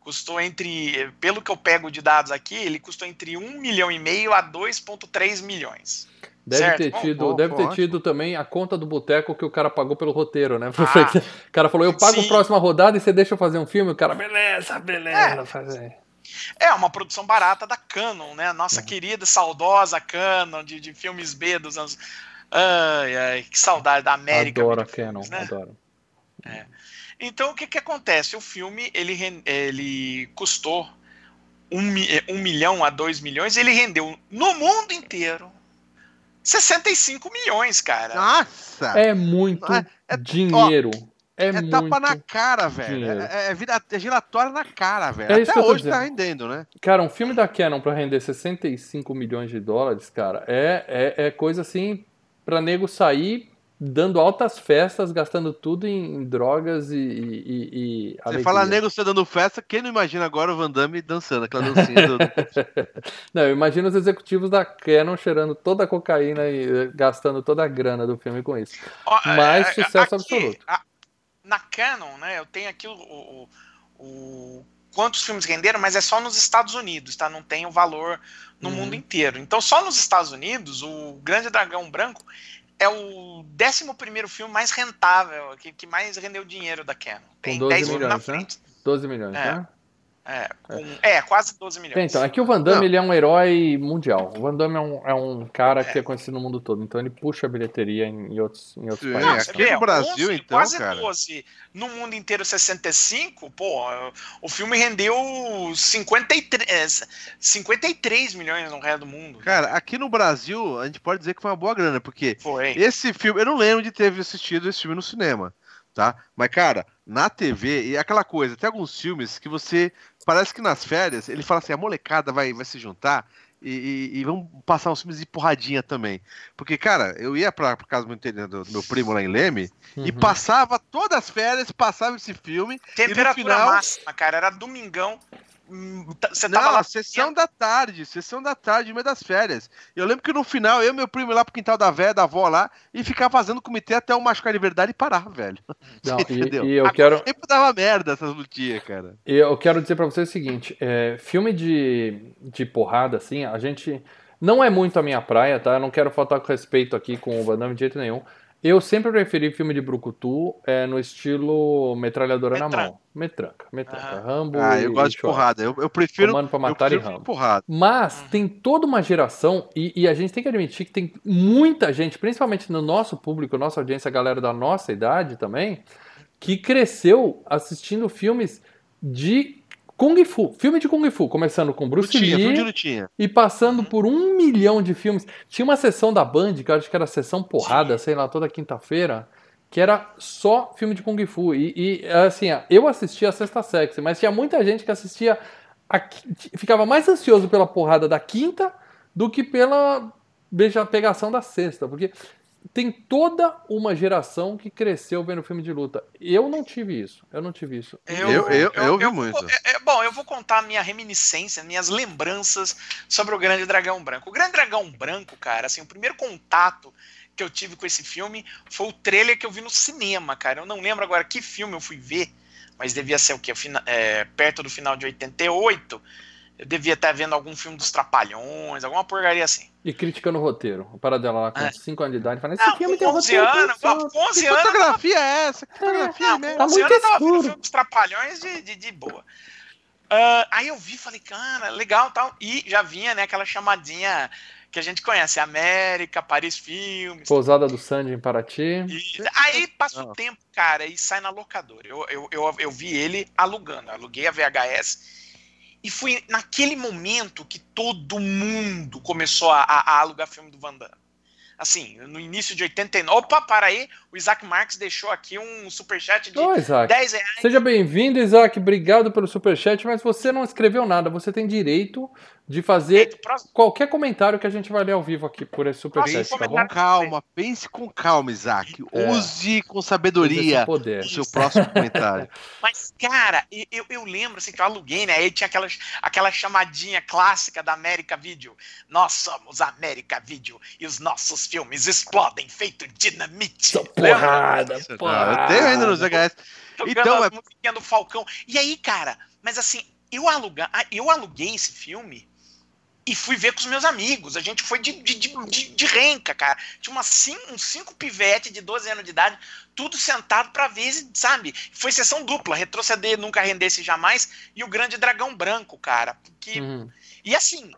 Custou entre, pelo que eu pego de dados aqui, ele custou entre 1 milhão e meio a 2,3 milhões. Deve certo? ter tido, bom, deve ter tido também a conta do boteco que o cara pagou pelo roteiro, né? Ah, o cara falou, eu pago sim. a próxima rodada e você deixa eu fazer um filme. O cara, beleza, beleza, é, fazer. É uma produção barata da Canon, né? Nossa é. querida, saudosa Canon de, de filmes B dos anos Ai, ai, que saudade da América. Adoro a Canon, né? adoro. É. Então, o que que acontece? O filme, ele, ele custou um, um milhão a dois milhões, ele rendeu no mundo inteiro 65 milhões, cara. Nossa! É muito é, é, dinheiro. é, é tapa na cara, velho. É, é, é giratória na cara, velho. É Até hoje tá rendendo, né? Cara, um filme da Canon pra render 65 milhões de dólares, cara, é, é, é coisa assim pra nego sair dando altas festas, gastando tudo em, drogas e, e, e Você alegria. fala nego você dando festa, quem não imagina agora o Van Damme dançando aquela dancinha do... Não, eu imagino os executivos da Canon cheirando toda a cocaína e eh, gastando toda a grana do filme com isso. Mas é, sucesso aqui, absoluto. A, na Canon, né, eu tenho aqui o, o, o, quantos filmes renderam, mas é só nos Estados Unidos, tá? Não tem o valor no uhum. mundo inteiro. Então, só nos Estados Unidos, o Grande Dragão Branco é o 11 filme mais rentável, que, que mais rendeu dinheiro da Canon. Tem 10 milhões na frente. Né? 12 milhões, é. né? É, com, é, quase 12 milhões. Então, aqui o Van Damme ele é um herói mundial. O Van Damme é um, é um cara que é. é conhecido no mundo todo, então ele puxa a bilheteria em, em outros, em outros Sim, países. Aqui no Brasil, 11, então, quase cara. 12. No mundo inteiro, 65, pô, o filme rendeu 53, 53 milhões no resto do mundo. Cara, aqui no Brasil, a gente pode dizer que foi uma boa grana, porque foi. esse filme, eu não lembro de ter assistido esse filme no cinema, tá? Mas, cara, na TV, e aquela coisa, tem alguns filmes que você parece que nas férias ele fala assim: a molecada vai, vai se juntar e, e, e vamos passar uns filmes de porradinha também. Porque, cara, eu ia pra, pra casa do, do meu primo lá em Leme uhum. e passava todas as férias, passava esse filme. Temperatura final... máxima, cara, era domingão. Hum, tá, você tava Não, lá... sessão da tarde, sessão da tarde, meio das férias. Eu lembro que no final, eu e meu primo lá pro quintal da véia, da avó lá, e ficar fazendo comitê até o machucar de verdade e parar, velho. Não, entendeu? E, e eu quero... sempre dava merda essas lutinhas, cara. E eu quero dizer pra vocês o seguinte, é, filme de, de porrada, assim, a gente... Não é muito a minha praia, tá? Eu não quero faltar com respeito aqui com o Van Damme de jeito nenhum. Eu sempre preferi filme de brucutu é, no estilo metralhadora Metran. na mão. Metranca, metranca. Ah. Rambo Ah, eu gosto de porrada. Eu, eu prefiro Comando pra matar e Rambo. Porrada. Mas uhum. tem toda uma geração e, e, a gente tem que admitir que tem muita gente, principalmente no nosso público, nossa audiência, a galera da nossa idade também, que cresceu assistindo filmes de Kung Fu, filme de Kung Fu, começando com Bruce lutinha, Lee e passando por um milhão de filmes. Tinha uma sessão da Band, que eu acho que era a sessão porrada, Sim. sei lá, toda quinta-feira, que era só filme de Kung Fu. E, e assim, eu assistia a Sexta Sexy, mas tinha muita gente que assistia, a, ficava mais ansioso pela porrada da quinta do que pela beija pegação da sexta, porque tem toda uma geração que cresceu vendo filme de luta. Eu não tive isso. Eu não tive isso. Eu, eu, eu, eu vi eu, muito. É, é, bom, eu vou contar a minha reminiscência, minhas lembranças sobre o Grande Dragão Branco. O Grande Dragão Branco, cara, assim, o primeiro contato que eu tive com esse filme foi o trailer que eu vi no cinema, cara. Eu não lembro agora que filme eu fui ver, mas devia ser o quê? É, perto do final de 88 eu devia estar vendo algum filme dos Trapalhões, alguma porcaria assim. E criticando o roteiro. O paradela lá com 5 é. anos de idade, falando, esse filme tem roteiro. Anos, com 11 anos. Que fotografia é essa? Que fotografia é, não, com 11 anos eu tava vendo filme dos Trapalhões de, de, de boa. Uh, aí eu vi falei, cara, legal tal. E já vinha, né, aquela chamadinha que a gente conhece, América, Paris Filmes. Pousada do Sandy em Paraty. E, aí passa o tempo, cara, e sai na locadora. Eu, eu, eu, eu vi ele alugando. Eu aluguei a VHS e foi naquele momento que todo mundo começou a, a alugar filme do Van Damme. Assim, no início de 89. Opa, para aí, o Isaac Marques deixou aqui um superchat de oh, 10 reais. Seja bem-vindo, Isaac. Obrigado pelo superchat, mas você não escreveu nada. Você tem direito de fazer qualquer comentário que a gente vai ler ao vivo aqui por esse superchat, tá bom? Com calma, pense com calma, Isaac. É. Use com sabedoria o seu próximo comentário. Mas, cara, eu, eu lembro assim que eu aluguei, né? Aí tinha aquela, aquela chamadinha clássica da América Video. Nós somos América Video e os nossos filmes explodem feito dinamite. Só porrada, porrada. Eu tenho ainda nos VHS. Então, é... do Falcão. E aí, cara, mas assim, eu, aluga, eu aluguei esse filme e fui ver com os meus amigos. A gente foi de, de, de, de renca, cara. Tinha umas cinco, uns cinco pivetes de 12 anos de idade, tudo sentado para ver, sabe? Foi sessão dupla, retroceder nunca rendesse jamais e o Grande Dragão Branco, cara. Porque... Uhum. E assim,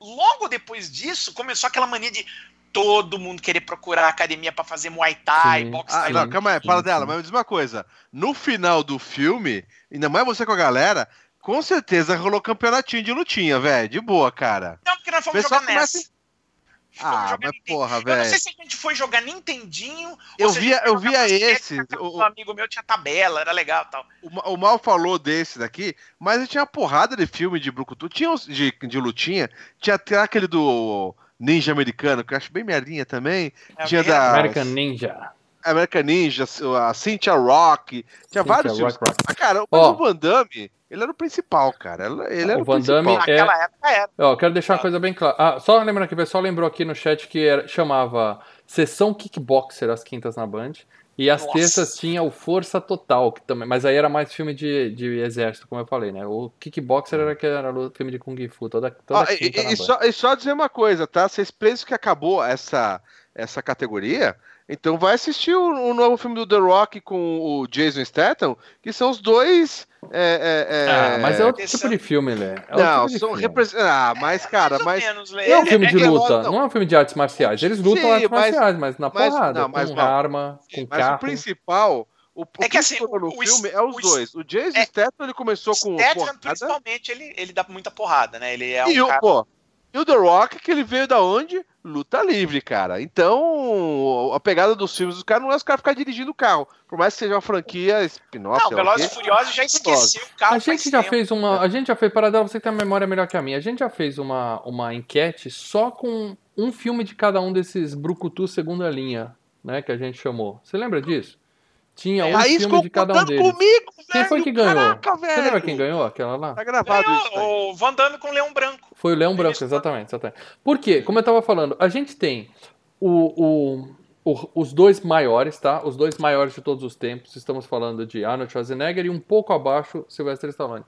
logo depois disso, começou aquela mania de todo mundo querer procurar academia para fazer Muay Thai, boxe. Ah, não, calma aí, fala dela, mas me diz uma coisa. No final do filme, ainda mais você com a galera, com certeza rolou campeonatinho de lutinha, velho. De boa, cara. Não, porque nós fomos jogar começa... Ah, mas porra, velho. Eu não sei se a gente foi jogar Nintendinho. Eu via, eu via esse. O um amigo meu tinha tabela, era legal tal. O, o Mal falou desse daqui, mas tinha uma porrada de filme de Brucutu. Tinha uns de, de lutinha. Tinha até aquele do Ninja Americano, que eu acho bem merdinha também. É tinha da. American Ninja. American Ninja, a Cynthia Rock. Tinha Cynthia vários Rock, filmes. Rock. Ah, cara, mas oh. o Van Damme. Ele era o principal, cara. Ele era o, o Van Damme é... época era. Ó, quero deixar uma coisa bem clara. Ah, só lembrando que o pessoal lembrou aqui no chat que era, chamava Sessão Kickboxer às quintas na Band. E às Nossa. terças tinha o Força Total, que também, mas aí era mais filme de, de exército, como eu falei, né? O Kickboxer era que era o filme de Kung Fu, toda, toda ah, e, e, só, e, só, dizer uma coisa, tá? Vocês pensam que acabou essa, essa categoria? Então vai assistir o, o, novo filme do The Rock com o Jason Statham, que são os dois. É, é, é... Ah, mas é outro tipo de filme, Lê. É não, tipo são represent... Ah, mas, cara, mas. Menos, não é um filme de luta, não. não é um filme de artes marciais. Eles lutam Sim, artes mas, marciais, mas na mas, porrada, não, mas, com não. arma, com mas carro. o principal. O, é que assim, o, no o, filme o, é os dois. O Jason é, Statham ele começou com Statham, porrada. principalmente, ele, ele dá muita porrada, né? Ele é um e cara... pô, e o The Rock, que ele veio da onde? Luta livre, cara. Então, a pegada dos filmes dos caras não é os caras ficar dirigindo o carro. Por mais que seja uma franquia spin-off. Não, Velozes e Furiosos já esqueceu o carro. A gente já tempo, fez uma. A gente já fez, Paradela, você que tem a memória melhor que a minha. A gente já fez uma, uma enquete só com um filme de cada um desses Brucutu segunda linha, né? Que a gente chamou. Você lembra disso? Tinha um Aí filme de cada um deles. Comigo, quem velho, foi que ganhou? Caraca, Você lembra quem ganhou aquela lá? Tá gravado ganhou, isso. O Van Damme com o Leão Branco. Foi o Leão Branco, exatamente, exatamente. Por quê? Como eu tava falando, a gente tem o, o, o, os dois maiores, tá? Os dois maiores de todos os tempos. Estamos falando de Arnold Schwarzenegger e um pouco abaixo Sylvester Stallone.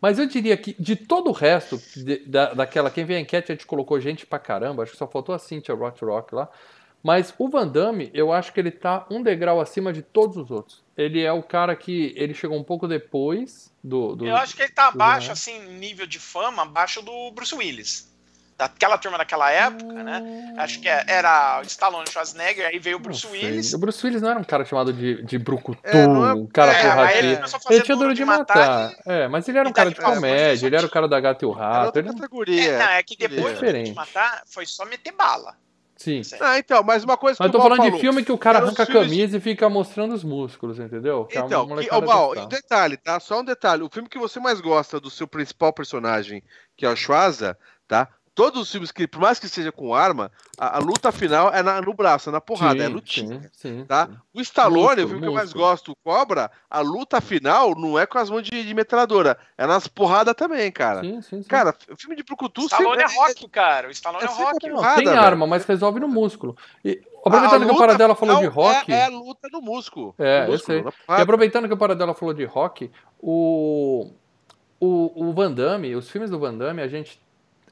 Mas eu diria que de todo o resto, de, da, daquela, quem veio a enquete, a gente colocou gente pra caramba, acho que só faltou a Cynthia Rock Rock lá. Mas o Van Damme, eu acho que ele tá um degrau acima de todos os outros. Ele é o cara que ele chegou um pouco depois do. do eu acho que ele tá abaixo, assim, nível de fama, abaixo do Bruce Willis. Daquela turma daquela época, né? Acho que era Stallone Schwarzenegger, aí veio o Bruce Willis. O Bruce Willis não era um cara chamado de, de brucutu, é, é, um cara é, porradeiro. Ele, ele tinha duro de matar. matar É, mas ele era um cara de comédia, ele era o cara da gata e o rato. Ele... Categoria. É, não, é que depois de matar foi só meter bala. Sim. Ah, então, mas uma coisa que Mas eu tô falando falou, de filme que o cara arranca a camisa de... e fica mostrando os músculos, entendeu? Que é então, é que, oh, Mal, um detalhe, tá? Só um detalhe. O filme que você mais gosta do seu principal personagem, que é o Schwarza, tá? Todos os filmes que, por mais que seja com arma, a, a luta final é na, no braço, é na porrada, é sim, é lutinha. Sim, sim, tá? Sim. O Stallone, o filme que eu mais gosto, o Cobra, a luta final não é com as mãos de, de metralhadora, é nas porradas também, cara. Sim, sim, sim. Cara, o filme de Brucutu... Stallone é, é rock, cara. O Stallone é, é rock. Não, tem arma, mas resolve no músculo. E, aproveitando que o Paradela falou de rock... É, é luta no músculo. É, no músculo, eu sei. E aproveitando que o Paradela falou de rock, o... O, o Van Damme, os filmes do Van Damme, a gente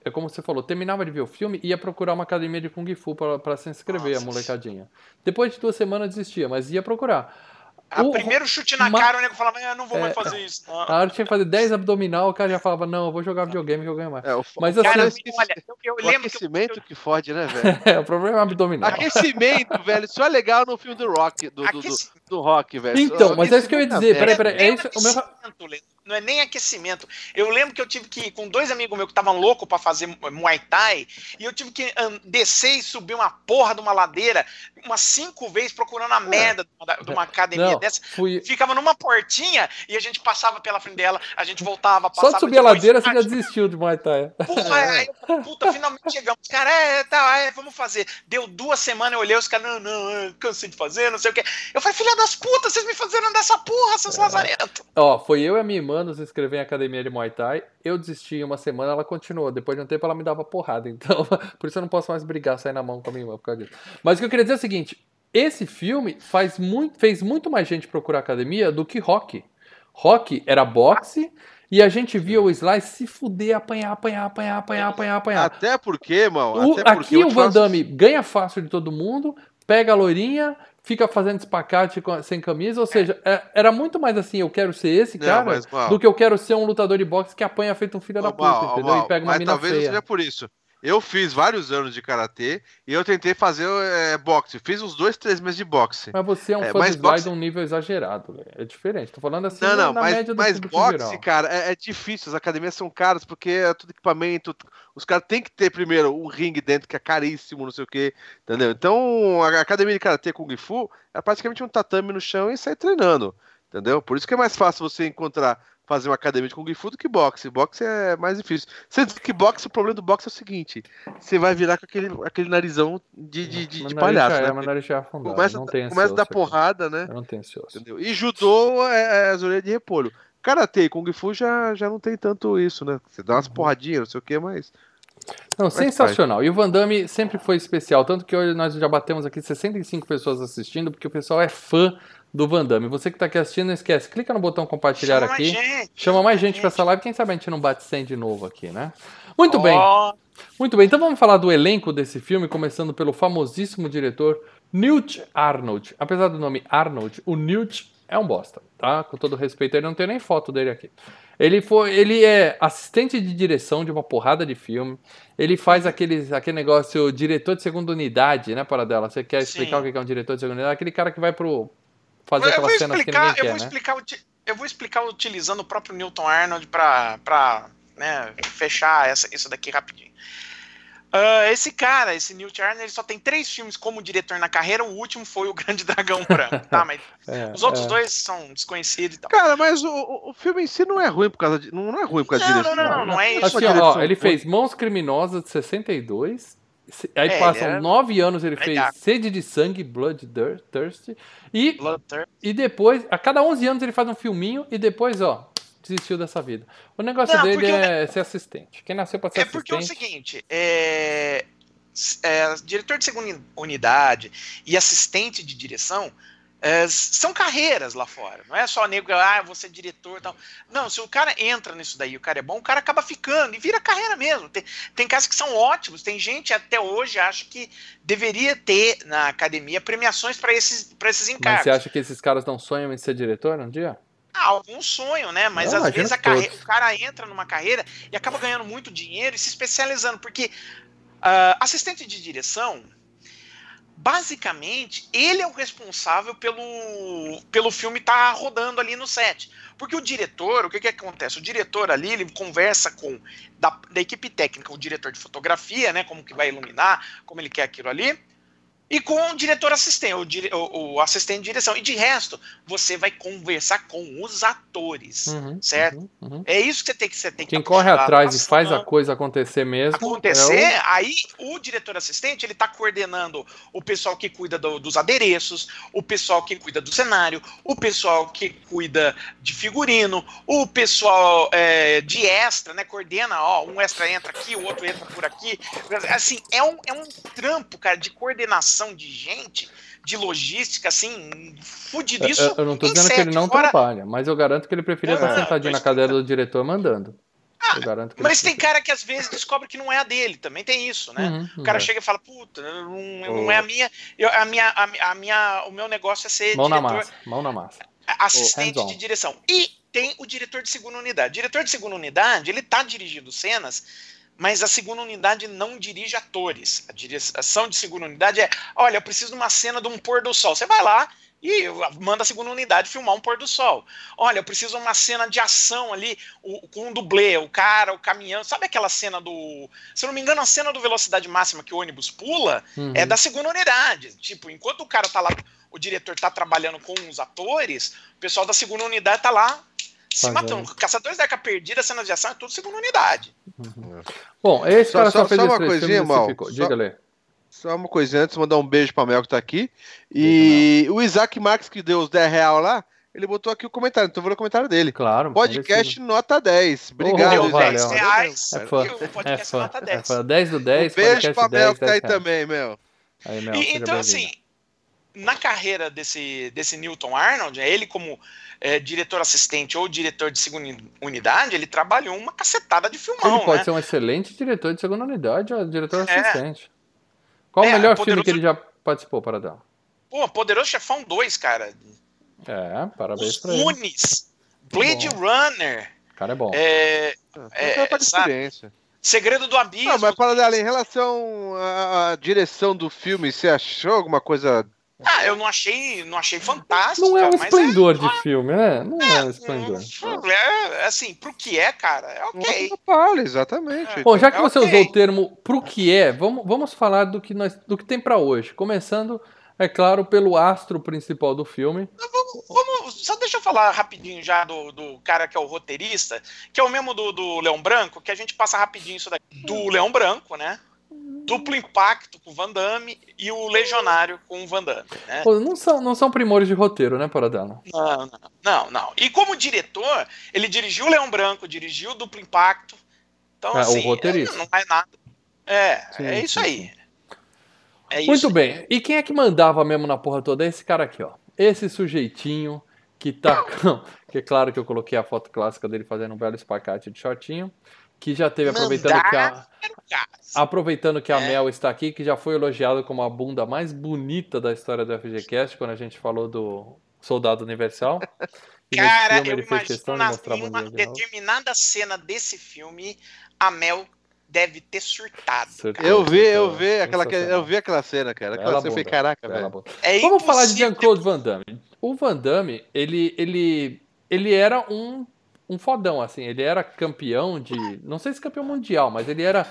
é como você falou, terminava de ver o filme e ia procurar uma academia de Kung Fu para se inscrever, Nossa. a molecadinha. Depois de duas semanas desistia, mas ia procurar. A o primeiro chute na cara, o nego falava, eu não vou é, mais fazer isso. Não. A hora tinha que fazer 10 abdominal, o cara já falava, não, eu vou jogar videogame que eu ganho mais. É, o, Mas assim. Cara, olha, eu, eu lembro o aquecimento que, eu... que fode, né, velho? é, o problema é abdominal. Aquecimento, velho, isso é legal no filme do Rock, do, do, do, do Rock, velho. Então, mas é isso que eu ia dizer. Peraí, peraí. É isso, o meu não é nem aquecimento. Eu lembro que eu tive que ir com dois amigos meus que estavam loucos para fazer Muay Thai, e eu tive que descer e subir uma porra de uma ladeira umas cinco vezes procurando a merda é. de uma academia não, dessa. Fui... Ficava numa portinha e a gente passava pela frente dela, a gente voltava, passava. Só de subir a ladeira você já desistiu de Muay Thai. Porra, aí, puta, finalmente chegamos. Cara, é, tá, é, vamos fazer. Deu duas semanas, eu olhei os caras, não, não, cansei de fazer, não sei o quê. Eu falei, filha das putas, vocês me fizeram dessa porra, seus é. lazarentos. Ó, foi eu e a minha irmã nos inscrever em academia de Muay Thai. Eu desisti uma semana, ela continuou. Depois de um tempo ela me dava porrada. Então, por isso eu não posso mais brigar, sair na mão com a minha irmã por causa disso. Mas o que eu queria dizer é o seguinte: esse filme faz muito, fez muito mais gente procurar academia do que rock. Rock era boxe. E a gente via o Sly se fuder, apanhar, apanhar, apanhar, apanhar, apanhar, apanhar. Até porque, mano. Até porque aqui o Van Damme ganha fácil de todo mundo, pega a loirinha, fica fazendo espacate sem camisa, ou seja, é, era muito mais assim, eu quero ser esse cara, não, mas, do que eu quero ser um lutador de boxe que apanha feito um filho da puta, entendeu? e pega uma mas mina talvez feia. seja por isso. Eu fiz vários anos de karatê e eu tentei fazer é, boxe. Fiz uns dois, três meses de boxe. Mas você é um é, fã de boxe... de um nível exagerado, véio. É diferente. Tô falando assim não, não, na mas, média do Mas boxe, geral. cara, é, é, difícil. As academias são caras porque é tudo equipamento. Os caras têm que ter primeiro um ringue dentro que é caríssimo, não sei o que, entendeu? Então, a academia de karatê Kung Fu é praticamente um tatame no chão e sair treinando, entendeu? Por isso que é mais fácil você encontrar fazer uma academia de Kung Fu do que boxe. Boxe é mais difícil. Você diz que boxe, o problema do boxe é o seguinte: você vai virar com aquele, aquele narizão de, de, de, de palhaço. Já né? é, nariz já afundado. Começa, não tem começa a dar porrada, né? Eu não esse osso. Entendeu? E judô é, é as orelhas de repolho. Karatê e Kung Fu já, já não tem tanto isso, né? Você dá umas uhum. porradinhas, não sei o que, mas. Não, sensacional. E o Van Damme sempre foi especial. Tanto que hoje nós já batemos aqui 65 pessoas assistindo, porque o pessoal é fã do Van Damme. Você que está aqui assistindo, não esquece, clica no botão compartilhar chama aqui. Mais chama mais gente para essa live. Quem sabe a gente não bate 100 de novo aqui, né? Muito oh. bem. Muito bem, então vamos falar do elenco desse filme, começando pelo famosíssimo diretor Newt Arnold. Apesar do nome Arnold, o Newt é um bosta, tá? Com todo respeito, ele não tem nem foto dele aqui. Ele foi, ele é assistente de direção de uma porrada de filme. Ele faz aqueles, aquele negócio diretor de segunda unidade, né, para dela. Você quer explicar Sim. o que é um diretor de segunda unidade? Aquele cara que vai pro fazer aquela cena que ninguém eu quer, vou né? explicar, eu vou explicar utilizando o próprio Newton Arnold para né, fechar essa, isso daqui rapidinho. Uh, esse cara, esse Newt Arnold, ele só tem três filmes como diretor na carreira. O último foi O Grande Dragão Branco, tá? Mas é, os outros é. dois são desconhecidos e tal. Cara, mas o, o filme em si não é ruim por causa de. Não é ruim por causa não, de direção. Não, não, não, não é isso. Assim, ó, ele fez Mãos Criminosas de 62 Aí é, passam é... nove anos, ele fez Sede de Sangue, Blood Thirst. E, Blood e depois, a cada 11 anos ele faz um filminho e depois, ó, desistiu dessa vida. O negócio Não, dele é eu... ser assistente. Quem nasceu pra ser é assistente... É porque é o seguinte, é... É, diretor de segunda unidade e assistente de direção é, são carreiras lá fora. Não é só nego, ah, você é diretor tal. Não, se o cara entra nisso daí o cara é bom, o cara acaba ficando e vira carreira mesmo. Tem, tem casos que são ótimos. Tem gente até hoje acho que deveria ter na academia premiações para esses, esses encargos. Mas você acha que esses caras não sonham em ser diretor um dia? Ah, algum sonho, né? Mas não, às vezes a carreira, o cara entra numa carreira e acaba ganhando muito dinheiro e se especializando, porque uh, assistente de direção basicamente, ele é o responsável pelo, pelo filme estar tá rodando ali no set. Porque o diretor, o que, que acontece? O diretor ali, ele conversa com da, da equipe técnica, o diretor de fotografia, né? Como que vai iluminar, como ele quer aquilo ali e com o diretor assistente, o, dire, o, o, assistente de direção. E de resto, você vai conversar com os atores, uhum, certo? Uhum, uhum. É isso que você tem que você tem Quem que corre atrás e faz a coisa acontecer mesmo. Acontecer, é o... aí o diretor assistente ele está coordenando o pessoal que cuida do, dos adereços, o pessoal que cuida do cenário, o pessoal que cuida de figurino, o pessoal é, de extra, né? Coordena, ó, um extra entra aqui, o outro entra por aqui. Assim, é um, é um trampo, cara, de coordenação de gente, de logística, assim, fudido. Isso eu, eu não tô dizendo que ele não fora... trabalha, mas eu garanto que ele preferia estar sentadinho na cadeira do diretor mandando. Ah, mas tem cara que às vezes descobre que não é a dele, também tem isso, né? Uhum, o cara é. chega e fala, puta, não, não é a minha, eu, a minha, a, a, minha, o meu negócio é ser mão diretor, na massa, mão na massa, assistente de direção. E tem o diretor de segunda unidade. O diretor de segunda unidade, ele tá dirigindo cenas mas a segunda unidade não dirige atores. A direção de segunda unidade é: olha, eu preciso de uma cena de um pôr do sol. Você vai lá e manda a segunda unidade filmar um pôr do sol. Olha, eu preciso de uma cena de ação ali o, com um dublê, o cara, o caminhão. Sabe aquela cena do. Se eu não me engano, a cena do velocidade máxima que o ônibus pula uhum. é da segunda unidade. Tipo, enquanto o cara tá lá, o diretor tá trabalhando com os atores, o pessoal da segunda unidade tá lá se matando. Caçadores da Arca Perdida, cenas de ação, é tudo segunda unidade. Uhum. Bom, esse só, cara só, só fez só uma coisinha, mal. Diga, Lê. Só uma coisinha antes, mandar um beijo pra Mel que tá aqui. E o Isaac Marques, que deu os 10 real lá, ele botou aqui o comentário, então eu vou ler o comentário dele. Claro. Podcast nota 10. Obrigado, oh, valeu. 10 reais. É fã. É fã. Nota 10. É fã. 10 do 10. Um beijo pra Mel que tá aí também, Mel. Aí, Mel e, então, assim, na carreira desse, desse Newton Arnold, ele como é, diretor assistente ou diretor de segunda unidade, ele trabalhou uma cacetada de filmão. Ele pode né? ser um excelente diretor de segunda unidade ou diretor é. assistente. Qual é, o melhor poderoso... filme que ele já participou, para dar? Pô, Poderoso Chefão 2, cara. É, parabéns Os pra Unis, Blade Runner. O cara é bom. É, é, é, é experiência. Segredo do Abismo. Não, mas para em relação à direção do filme, você achou alguma coisa ah, eu não achei, não achei fantástico. Não é um esplendor é... de filme, né? Não é, é um esplendor. É, assim, pro que é, cara, é ok. Vale, exatamente. Bom, já que é você okay. usou o termo pro que é, vamos, vamos falar do que, nós, do que tem para hoje. Começando, é claro, pelo astro principal do filme. Vamos, vamos, só deixa eu falar rapidinho já do, do cara que é o roteirista, que é o mesmo do, do Leão Branco, que a gente passa rapidinho isso daqui. Do Leão Branco, né? Duplo impacto com o Van Damme e o Legionário com o Van Damme. Né? Pô, não, são, não são primores de roteiro, né, Paradela? Não, não, não, não. E como diretor, ele dirigiu o Leão Branco, dirigiu o Duplo Impacto. Então, é, assim, o roteirista. não é nada. É, sim, é isso sim. aí. É isso Muito aí. bem. E quem é que mandava mesmo na porra toda? Esse cara aqui, ó. Esse sujeitinho que tá. que é claro que eu coloquei a foto clássica dele fazendo um belo espacate de shortinho que já teve, aproveitando que a, aproveitando que a é. Mel está aqui, que já foi elogiado como a bunda mais bonita da história do FGCast, quando a gente falou do Soldado Universal. E Cara, filme, eu imagino na, em uma determinada cena desse filme, a Mel deve ter surtado. Eu vi, eu vi aquela, eu vi aquela cena, cara. Aquela cena foi caraca, velho. É Vamos falar de Jean-Claude Van Damme. O Van Damme, ele, ele, ele era um um fodão, assim. Ele era campeão de. Não sei se campeão mundial, mas ele era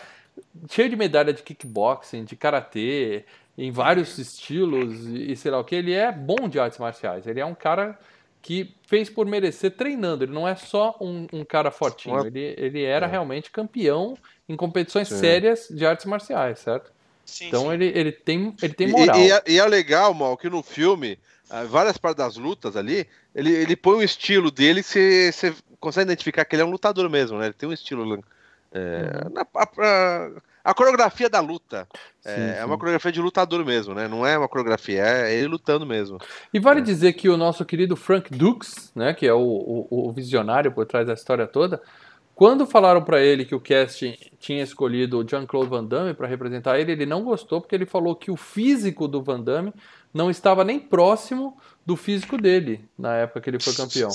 cheio de medalha de kickboxing, de karatê, em vários estilos e sei lá o que. Ele é bom de artes marciais. Ele é um cara que fez por merecer treinando. Ele não é só um, um cara fortinho. Ele, ele era é. realmente campeão em competições sim. sérias de artes marciais, certo? Sim, então sim. Ele, ele, tem, ele tem moral. E, e, é, e é legal, Mal, que no filme, ah, várias partes das lutas ali, ele, ele põe o estilo dele, você consegue identificar que ele é um lutador mesmo, né? Ele tem um estilo. É, uhum. na, a, a, coreografia da luta é, sim, sim. é, uma coreografia de lutador mesmo, né? Não é uma coreografia, é ele lutando mesmo. E vale é. dizer que o nosso querido Frank Dux, né, que é o, o, o visionário por trás da história toda, quando falaram para ele que o casting tinha escolhido o Jean-Claude Van Damme para representar ele, ele não gostou porque ele falou que o físico do Van Damme não estava nem próximo do físico dele na época que ele foi campeão.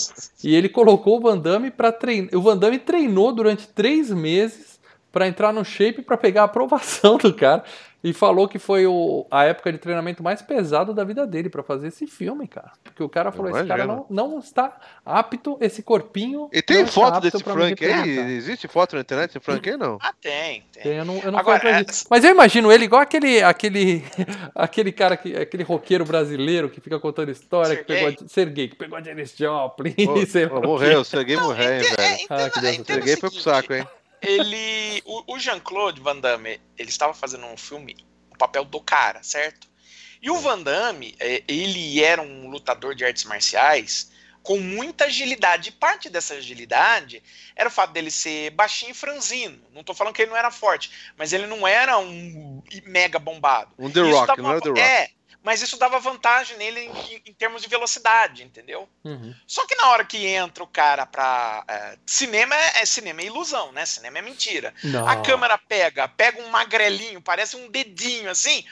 E ele colocou o Van Damme para treinar. O Van Damme treinou durante três meses para entrar no shape para pegar a aprovação do cara. E falou que foi o, a época de treinamento mais pesada da vida dele para fazer esse filme, cara. Porque o cara falou: esse cara não, não está apto, esse corpinho. E tem foto desse Frank aí? Existe foto na internet desse Frank aí, não? Ah, tem, tem. tem eu não, eu não Agora, é... Mas eu imagino ele igual aquele, aquele, aquele cara, que, aquele roqueiro brasileiro que fica contando história, que pegou, a, Serguei, que pegou a Janis Joplin. Oh, morreu, o Serguei morreu, velho. Ah, que Deus. Serguei foi pro saco, hein? Ele. O, o Jean-Claude Van Damme, ele estava fazendo um filme, o papel do cara, certo? E o Van Damme, é, ele era um lutador de artes marciais com muita agilidade. E parte dessa agilidade era o fato dele ser baixinho e franzino. Não estou falando que ele não era forte, mas ele não era um mega bombado. Um The Rock, não era The Rock. É, mas isso dava vantagem nele em, em termos de velocidade, entendeu? Uhum. Só que na hora que entra o cara pra. É, cinema é, é, cinema é ilusão, né? Cinema é mentira. Não. A câmera pega, pega um magrelinho, parece um dedinho assim.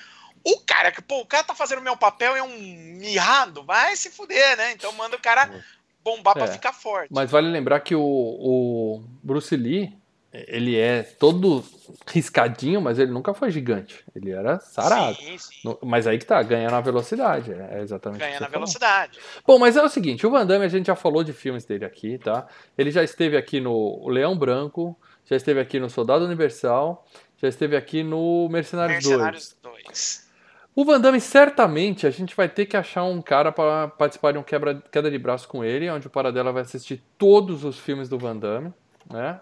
O cara que, pô, o cara tá fazendo o meu papel é um mirrado, vai se fuder, né? Então manda o cara bombar é, pra ficar forte. Mas vale lembrar que o, o Bruce Lee, ele é todo riscadinho, mas ele nunca foi gigante. Ele era sarado. Sim, sim. Mas aí que tá, ganha na velocidade. É exatamente. Ganha na falou. velocidade. Bom, mas é o seguinte: o Van Damme, a gente já falou de filmes dele aqui, tá? Ele já esteve aqui no Leão Branco, já esteve aqui no Soldado Universal, já esteve aqui no Mercenários, Mercenários 2. 2. O Van Damme, certamente, a gente vai ter que achar um cara para participar de um quebra, queda de braço com ele, onde o Paradela vai assistir todos os filmes do Van Damme, né?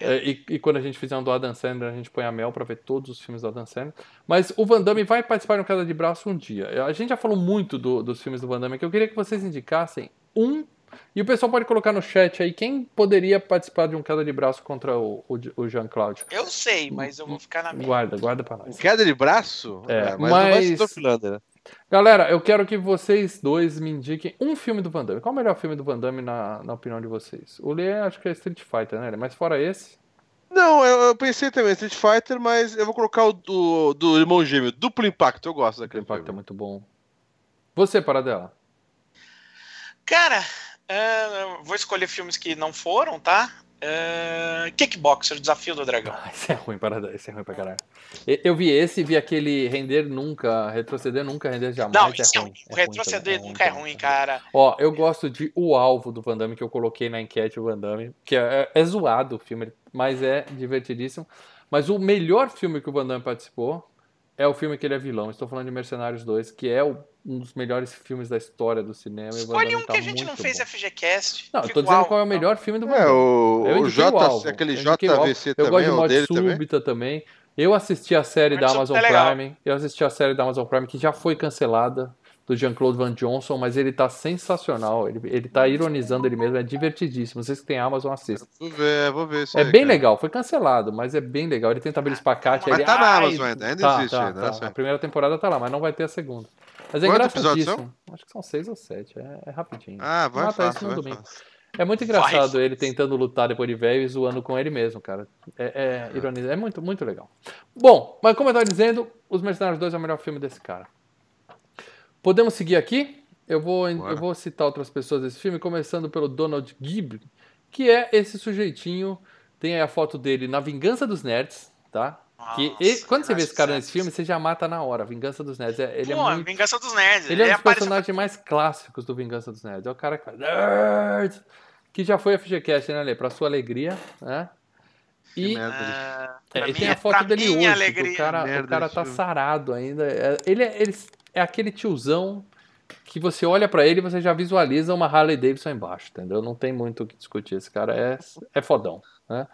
É, e, e, quando a gente fizer um do Adam Sandler, a gente põe a Mel para ver todos os filmes do Adam Sandler. Mas o Van Damme vai participar de um Queda de Braço um dia. A gente já falou muito do, dos filmes do Van Damme, que eu queria que vocês indicassem um. E o pessoal pode colocar no chat aí quem poderia participar de um Queda de Braço contra o, o, o Jean-Claude. Eu sei, mas eu vou ficar na minha. Guarda, guarda pra nós. Queda de braço? É, é mas, mas... Não vai né? Galera, eu quero que vocês dois me indiquem um filme do Van Damme. Qual é o melhor filme do Van Damme na, na opinião de vocês? O Lê acho que é Street Fighter, né? Mas fora esse. Não, eu, eu, pensei também Street Fighter, mas eu vou colocar o do, do irmão gêmeo, Duplo Impacto. Eu gosto daquele Impacto filme. é muito bom. Você, Paradela? Cara, uh, vou escolher filmes que não foram, tá? Uh, Kickboxer, Desafio do Dragão. Ah, esse é ruim para esse é ruim pra caralho. Eu vi esse, vi aquele render nunca, retroceder nunca, render jamais. Não, é, é ruim. É retroceder ruim, nunca é ruim, cara. Ó, eu gosto de O Alvo do Van Damme, que eu coloquei na enquete o Van Damme, que é, é zoado o filme, mas é divertidíssimo. Mas o melhor filme que o Van Damme participou é o filme que ele é vilão. Estou falando de Mercenários 2, que é o, um dos melhores filmes da história do cinema. Escolhe um tá que a gente não fez bom. FGCast. Não, eu tô dizendo qual é o melhor filme do Van É, o, o J, aquele JVC também, eu gosto de Morte Súbita também. também. Eu assisti a série da Amazon é Prime. Eu assisti a série da Amazon Prime que já foi cancelada do Jean-Claude Van Johnson, mas ele tá sensacional. Ele, ele tá ironizando ele mesmo, é divertidíssimo. Vocês que tem Amazon, assistam. Vou ver, vou ver isso É aí, bem cara. legal, foi cancelado, mas é bem legal. Ele tenta abrir espacate. Mas ele, tá na Amazon ainda, ainda tá, existe. Tá, né? tá. A primeira temporada tá lá, mas não vai ter a segunda. Mas é engraçadíssimo. Acho que são seis ou sete, é, é rapidinho. Ah, vai Mata fácil, isso no domingo. É muito engraçado vai. ele tentando lutar depois de velho e zoando com ele mesmo, cara. É, é, ironia, é muito, muito legal. Bom, mas como eu tava dizendo, Os Mercenários 2 é o melhor filme desse cara. Podemos seguir aqui? Eu vou, eu vou citar outras pessoas desse filme, começando pelo Donald Gibb, que é esse sujeitinho. Tem aí a foto dele na Vingança dos Nerds, tá? Que Nossa, quando você vê esse cara nesse filme, você já mata na hora. Vingança dos Nerds. É, ele é Pô, é muito... Vingança dos Nerds. Ele é um dos personagens mais clássicos do Vingança dos Nerds. É o cara que fala Nerds! Que já foi a FGCast, né, Lê? Pra sua alegria, né? E, uh, é, e tem a foto dele hoje. O cara, o cara tá sarado ainda. É, ele, é, ele é aquele tiozão que você olha para ele e você já visualiza uma Harley Davidson embaixo, entendeu? Não tem muito o que discutir. Esse cara é, é fodão, né?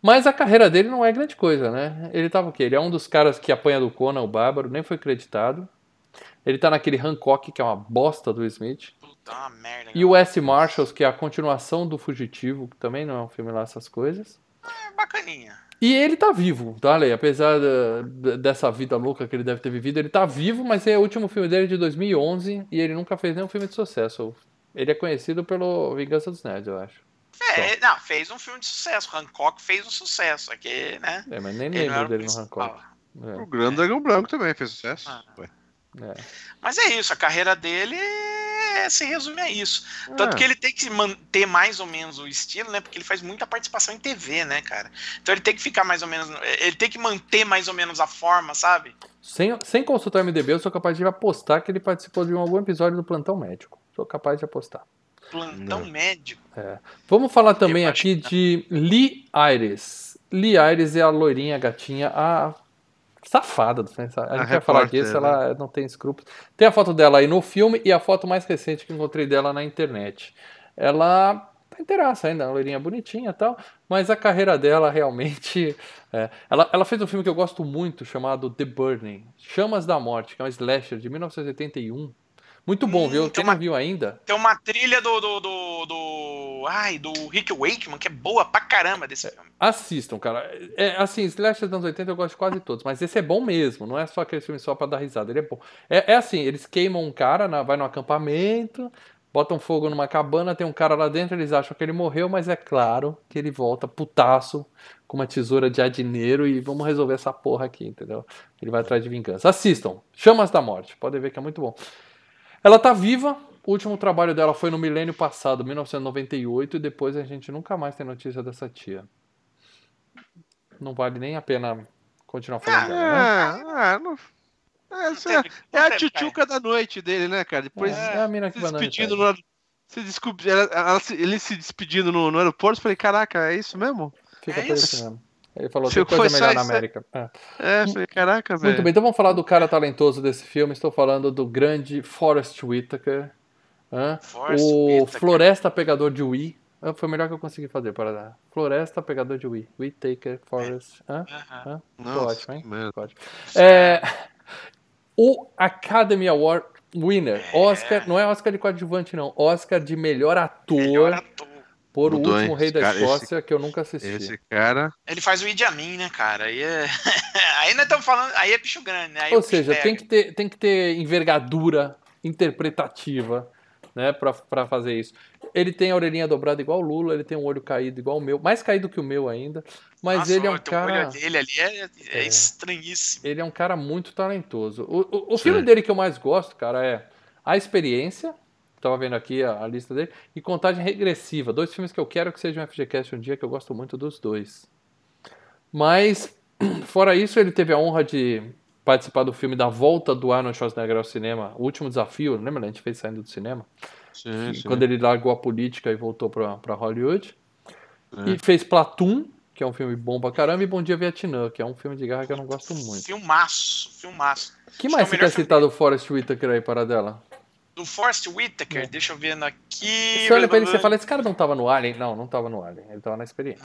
Mas a carreira dele não é grande coisa, né? Ele tava o quê? Ele é um dos caras que apanha do Conan, o Bárbaro, nem foi creditado. Ele tá naquele Hancock, que é uma bosta do Smith. Puta merda. E o S. Marshalls, que é a continuação do Fugitivo, que também não é um filme lá, essas coisas. É bacaninha. E ele tá vivo, tá, Lei? Apesar dessa vida louca que ele deve ter vivido, ele tá vivo, mas é o último filme dele de 2011 e ele nunca fez nenhum filme de sucesso. Ele é conhecido pelo Vingança dos Nerds, eu acho. É, não, fez um filme de sucesso. Hancock fez um sucesso aqui, né? É, mas nem lembro dele no Hancock. É. O Grande Dragão Branco também fez sucesso. Ah. É. Mas é isso, a carreira dele é, se resume a isso. Tanto é. que ele tem que manter mais ou menos o estilo, né? Porque ele faz muita participação em TV, né, cara? Então ele tem que ficar mais ou menos. Ele tem que manter mais ou menos a forma, sabe? Sem, sem consultar o MDB, eu sou capaz de apostar que ele participou de algum episódio do Plantão Médico. Sou capaz de apostar. Plantão Não. Médico? É. Vamos falar também aqui de Lee Iris. Lee Iris é a loirinha gatinha, a safada do A gente a vai falar disso, né? ela não tem escrúpulos. Tem a foto dela aí no filme e a foto mais recente que encontrei dela na internet. Ela tá inteiraça ainda, uma loirinha bonitinha e tal, mas a carreira dela realmente. É, ela, ela fez um filme que eu gosto muito chamado The Burning Chamas da Morte, que é um slasher de 1981 muito bom, hum, viu? Quem uma, não viu ainda? Tem uma trilha do, do, do, do, Ai, do Rick Wakeman, que é boa pra caramba desse filme. Assistam, cara. É, assim, Slash dos anos 80 eu gosto de quase todos, mas esse é bom mesmo, não é só aquele filme só pra dar risada, ele é bom. É, é assim, eles queimam um cara, na, vai no acampamento, botam fogo numa cabana, tem um cara lá dentro, eles acham que ele morreu, mas é claro que ele volta putaço com uma tesoura de adineiro e vamos resolver essa porra aqui, entendeu? Ele vai atrás de vingança. Assistam, Chamas da Morte, podem ver que é muito bom. Ela tá viva. O último trabalho dela foi no milênio passado, 1998, e depois a gente nunca mais tem notícia dessa tia. Não vale nem a pena continuar falando dela, né? É, não... É, é, é a tchutchuca da noite dele, né, cara? Depois é, é a mina que se despedindo no, se desculpe, ela, ela, ele se despedindo no, no aeroporto, eu falei, caraca, é isso mesmo? Fica é por isso mesmo. Ele falou que coisa melhor na América. É, é falei, caraca, velho. Muito bem, então vamos falar do cara talentoso desse filme. Estou falando do grande Forrest Whitaker. Forrest o Whitaker. Floresta Pegador de Wii. Foi o melhor que eu consegui fazer para dar. Floresta Pegador de Wii. Whitaker, Forrest. Hã? Hã? Nossa, ótimo, hein? Ótimo. É, o Academy Award Winner. É. Oscar, não é Oscar de coadjuvante, não. Oscar de melhor ator. Melhor ator por Mudou, o último Rei da cara, Escócia esse, que eu nunca assisti. Esse cara. Ele faz o Idi Amin, né, cara? Aí é. aí nós estamos falando. Aí é bicho grande, né? Aí Ou seja, tem que, ter, tem que ter envergadura interpretativa, né, pra, pra fazer isso. Ele tem a orelhinha dobrada igual o Lula, ele tem um olho caído igual o meu, mais caído que o meu ainda. Mas Nossa, ele é um cara. Dele ali é, é, é, estranhíssimo. Ele é um cara muito talentoso. O, o, o filme dele que eu mais gosto, cara, é A Experiência Tava vendo aqui a, a, lista dele. E Contagem Regressiva. Dois filmes que eu quero que sejam FGCast um dia, que eu gosto muito dos dois. Mas, fora isso, ele teve a honra de participar do filme da volta do Arnold Schwarzenegger ao cinema. O Último Desafio, lembra? A gente fez saindo do cinema. Sim, sim. Quando ele largou a política e voltou para Hollywood. É. E fez Platoon, que é um filme bom pra caramba, e Bom Dia Vietnã, que é um filme de guerra que eu não gosto muito. Filmaço, filmaço. que mais é você quer citar do Forrest Whitaker aí, para dela? Do Forrest Whitaker, é. deixa eu ver aqui. Você olha pra ele e você fala, esse cara não tava no Alien? Não, não tava no Alien, ele tava na experiência.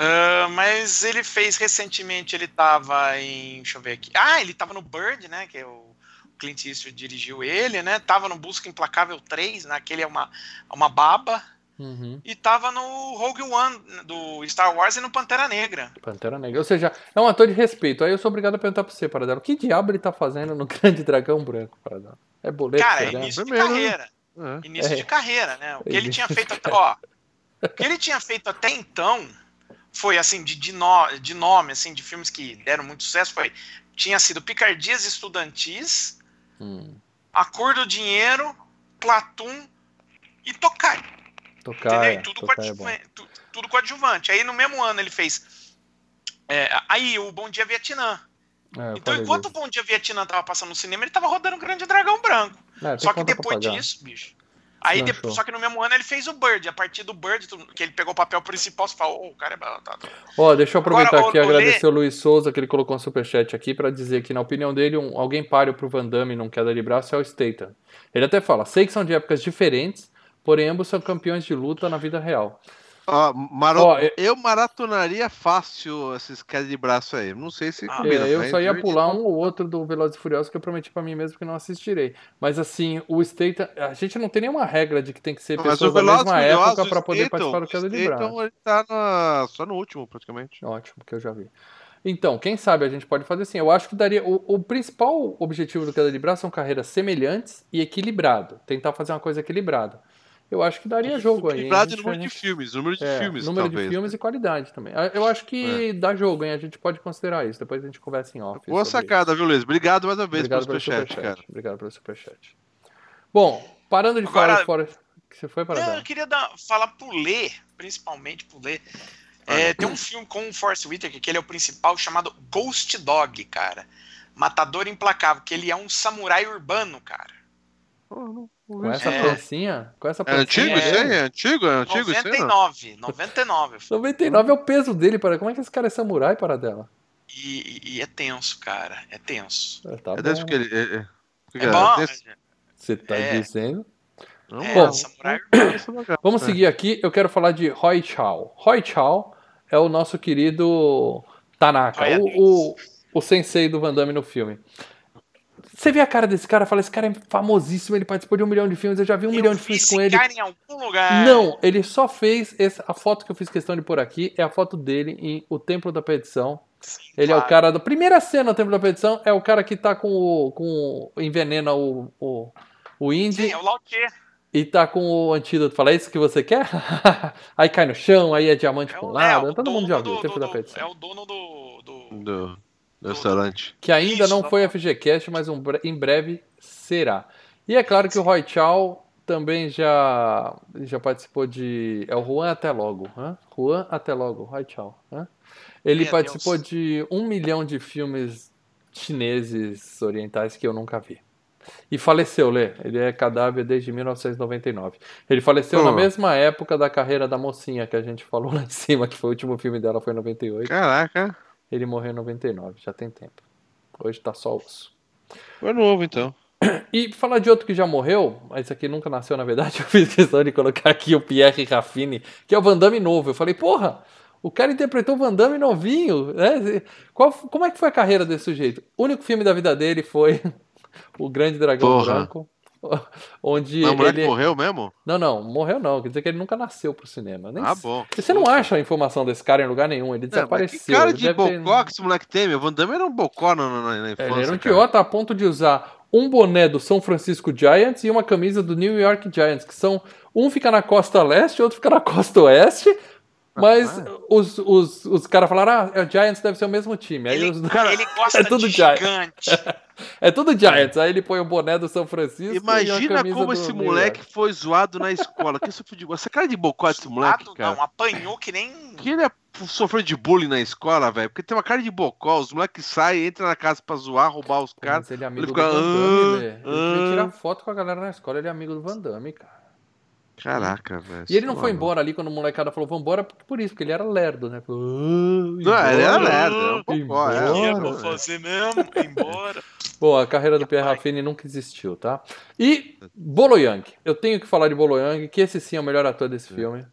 Uh, mas ele fez recentemente, ele tava em. Deixa eu ver aqui. Ah, ele tava no Bird, né? Que é o Clint Eastwood dirigiu ele, né? Tava no Busca Implacável 3, naquele né, é uma, uma baba. Uhum. E tava no Rogue One do Star Wars e no Pantera Negra. Pantera Negra. Ou seja, é um ator de respeito. Aí eu sou obrigado a perguntar pra você, Paradelo. O que diabo ele tá fazendo no Grande Dragão Branco, Paradelo? É boleto? Cara, é início de carreira. É. Início é. de carreira, né? O que ele tinha feito até, ó, o que ele tinha feito até então foi assim de, de, no, de nome assim de filmes que deram muito sucesso foi tinha sido Picardias Estudantis, hum. A Cor do Dinheiro, Platum e Tokai. Tokai, é, tudo, Tokai coadjuvante, é tudo, tudo coadjuvante. Aí no mesmo ano ele fez. É, aí o Bom Dia Vietnã. É, então, enquanto o Bom Dia Vietnã tava passando no cinema, ele tava rodando o Grande Dragão Branco. Só que depois disso, bicho. Aí depois, só que no mesmo ano ele fez o Bird. A partir do Bird, que ele pegou o papel principal, você fala, oh, o cara é batata. Tá, tá. Ó, deixa eu aproveitar Agora, aqui e agradecer o Luiz Souza, que ele colocou um superchat aqui, para dizer que, na opinião dele, um, alguém páreo pro Van Damme num queda de braço é o Statham. Ele até fala, sei que são de épocas diferentes, porém ambos são campeões de luta na vida real. Ó, Maro... Ó, eu... maratonaria fácil esses quedas de braço aí. Não sei se ah, é, Eu só ia pular um ou outro do Velozes e Furiosos que eu prometi para mim mesmo que não assistirei. Mas assim, o Statham, a gente não tem nenhuma regra de que tem que ser pessoas da mesma época para poder participar do queda de braço. Então ele tá na... só no último praticamente. Ótimo, que eu já vi. Então, quem sabe a gente pode fazer assim. Eu acho que daria. O, o, principal objetivo do queda de braço são carreiras semelhantes e equilibrado. Tentar fazer uma coisa equilibrada. Eu acho que daria jogo aí. Equilibrado número de filmes, número de é, filmes, Número talvez, de filmes né? e qualidade também. Eu acho que é. dá jogo, hein? A gente pode considerar isso. Depois a gente conversa em off. Boa sacada, viu, Luiz? Obrigado mais uma vez Obrigado pelo superchat, super cara. Obrigado pelo superchat. Bom, parando de Agora, falar fora. Que você foi para Eu queria dar, falar pro Lê, principalmente pro Lê. É, tem um filme com o Force Whitaker, que ele é o principal, chamado Ghost Dog, cara. Matador Implacável, que ele é um samurai urbano, cara. Oh, não. Com essa é. pecinha? Com essa É antigo isso aí? É antigo? É antigo 99, isso aí, 99. 99 é o peso dele, para. Como é que esse cara é samurai para dela? E, e, é tenso, cara. É tenso. É, tá é bom. Que ele, é, é, é bom. Você tá é. dizendo? Não, é, bom, samurai... vamos seguir aqui. Eu quero falar de Roy Chow. Roy Chow é o nosso querido Tanaka, o, o, o sensei do Van Damme no filme. Você vê a cara desse cara, fala, esse cara é famosíssimo, ele participou de um milhão de filmes, eu já vi um eu milhão de filmes com ele. Cara em algum lugar. Não, ele só fez essa, a foto que eu fiz questão de pôr aqui é a foto dele em O Templo da Perdição. Sim, ele claro. é o cara da primeira cena do Templo da Perdição, é o cara que tá com o com envenena o o, o Indy. Sim, é o Lao E tá com o antídoto, fala, é isso que você quer? aí cai no chão, aí é diamante é o, um lado, é, todo mundo já viu, o Templo do, da Perdição. É o dono do... do... do restaurante. Que ainda Isso, não foi FGCast, mas um, em breve será. E é claro que o Roy Chow também já, já participou de. É o Juan Até Logo. Hã? Juan Até Logo, Roy Chow. Hã? Ele Meu participou Deus. de um milhão de filmes chineses orientais que eu nunca vi. E faleceu, Lê. Ele é cadáver desde 1999. Ele faleceu oh. na mesma época da carreira da mocinha que a gente falou lá em cima, que foi o último filme dela, foi em 98. Caraca. Ele morreu em 99, já tem tempo. Hoje tá só osso. Foi novo, então. E falar de outro que já morreu, mas esse aqui nunca nasceu, na verdade, eu fiz questão de colocar aqui o Pierre Raffini, que é o Van Damme novo. Eu falei, porra, o cara interpretou o Van Damme novinho. Né? Qual, como é que foi a carreira desse sujeito? O único filme da vida dele foi O Grande Dragão porra. Branco. onde não, o ele... morreu mesmo? Não, não, morreu não. Quer dizer que ele nunca nasceu pro cinema. Nem ah, bom. Você não acha a informação desse cara em lugar nenhum, ele desapareceu. que cara de bocó ter... que esse moleque tem, meu? Van Damme era um bocó na, na, na infância, Ele era um idiota a ponto de usar um boné do São Francisco Giants e uma camisa do New York Giants, que são... Um fica na costa leste, outro fica na costa oeste, Mas ah, os, os, os caras falaram, ah, o Giants deve ser o mesmo time. Aí ele, os... cara, ele gosta é tudo de gigante. é tudo Giants. Aí ele põe o boné do São Francisco. Imagina como esse moleque foi zoado na escola. que isso de... Essa cara de bocó desse moleque, cara. Não, apanhou que nem. Que ele é sofreu de bullying na escola, velho. Porque tem uma cara de bocó. Os moleques saem, entram na casa pra zoar, roubar os caras. Ele é amigo ele do fica, Van Damme, ah, Ele ah. tirar foto com a galera na escola. Ele é amigo do Van Damme, cara. Caraca, velho. E ele não foi embora ali quando o molecada falou, vambora, por isso, porque ele era lerdo, né? Falou, ah, não, ele era lerdo, é um pouco, é. Vou fazer mesmo, embora. Bom, a carreira do Pierre Raffini nunca existiu, tá? E Bolo Yang. Eu tenho que falar de Bolo Yang, que esse sim é o melhor ator desse filme.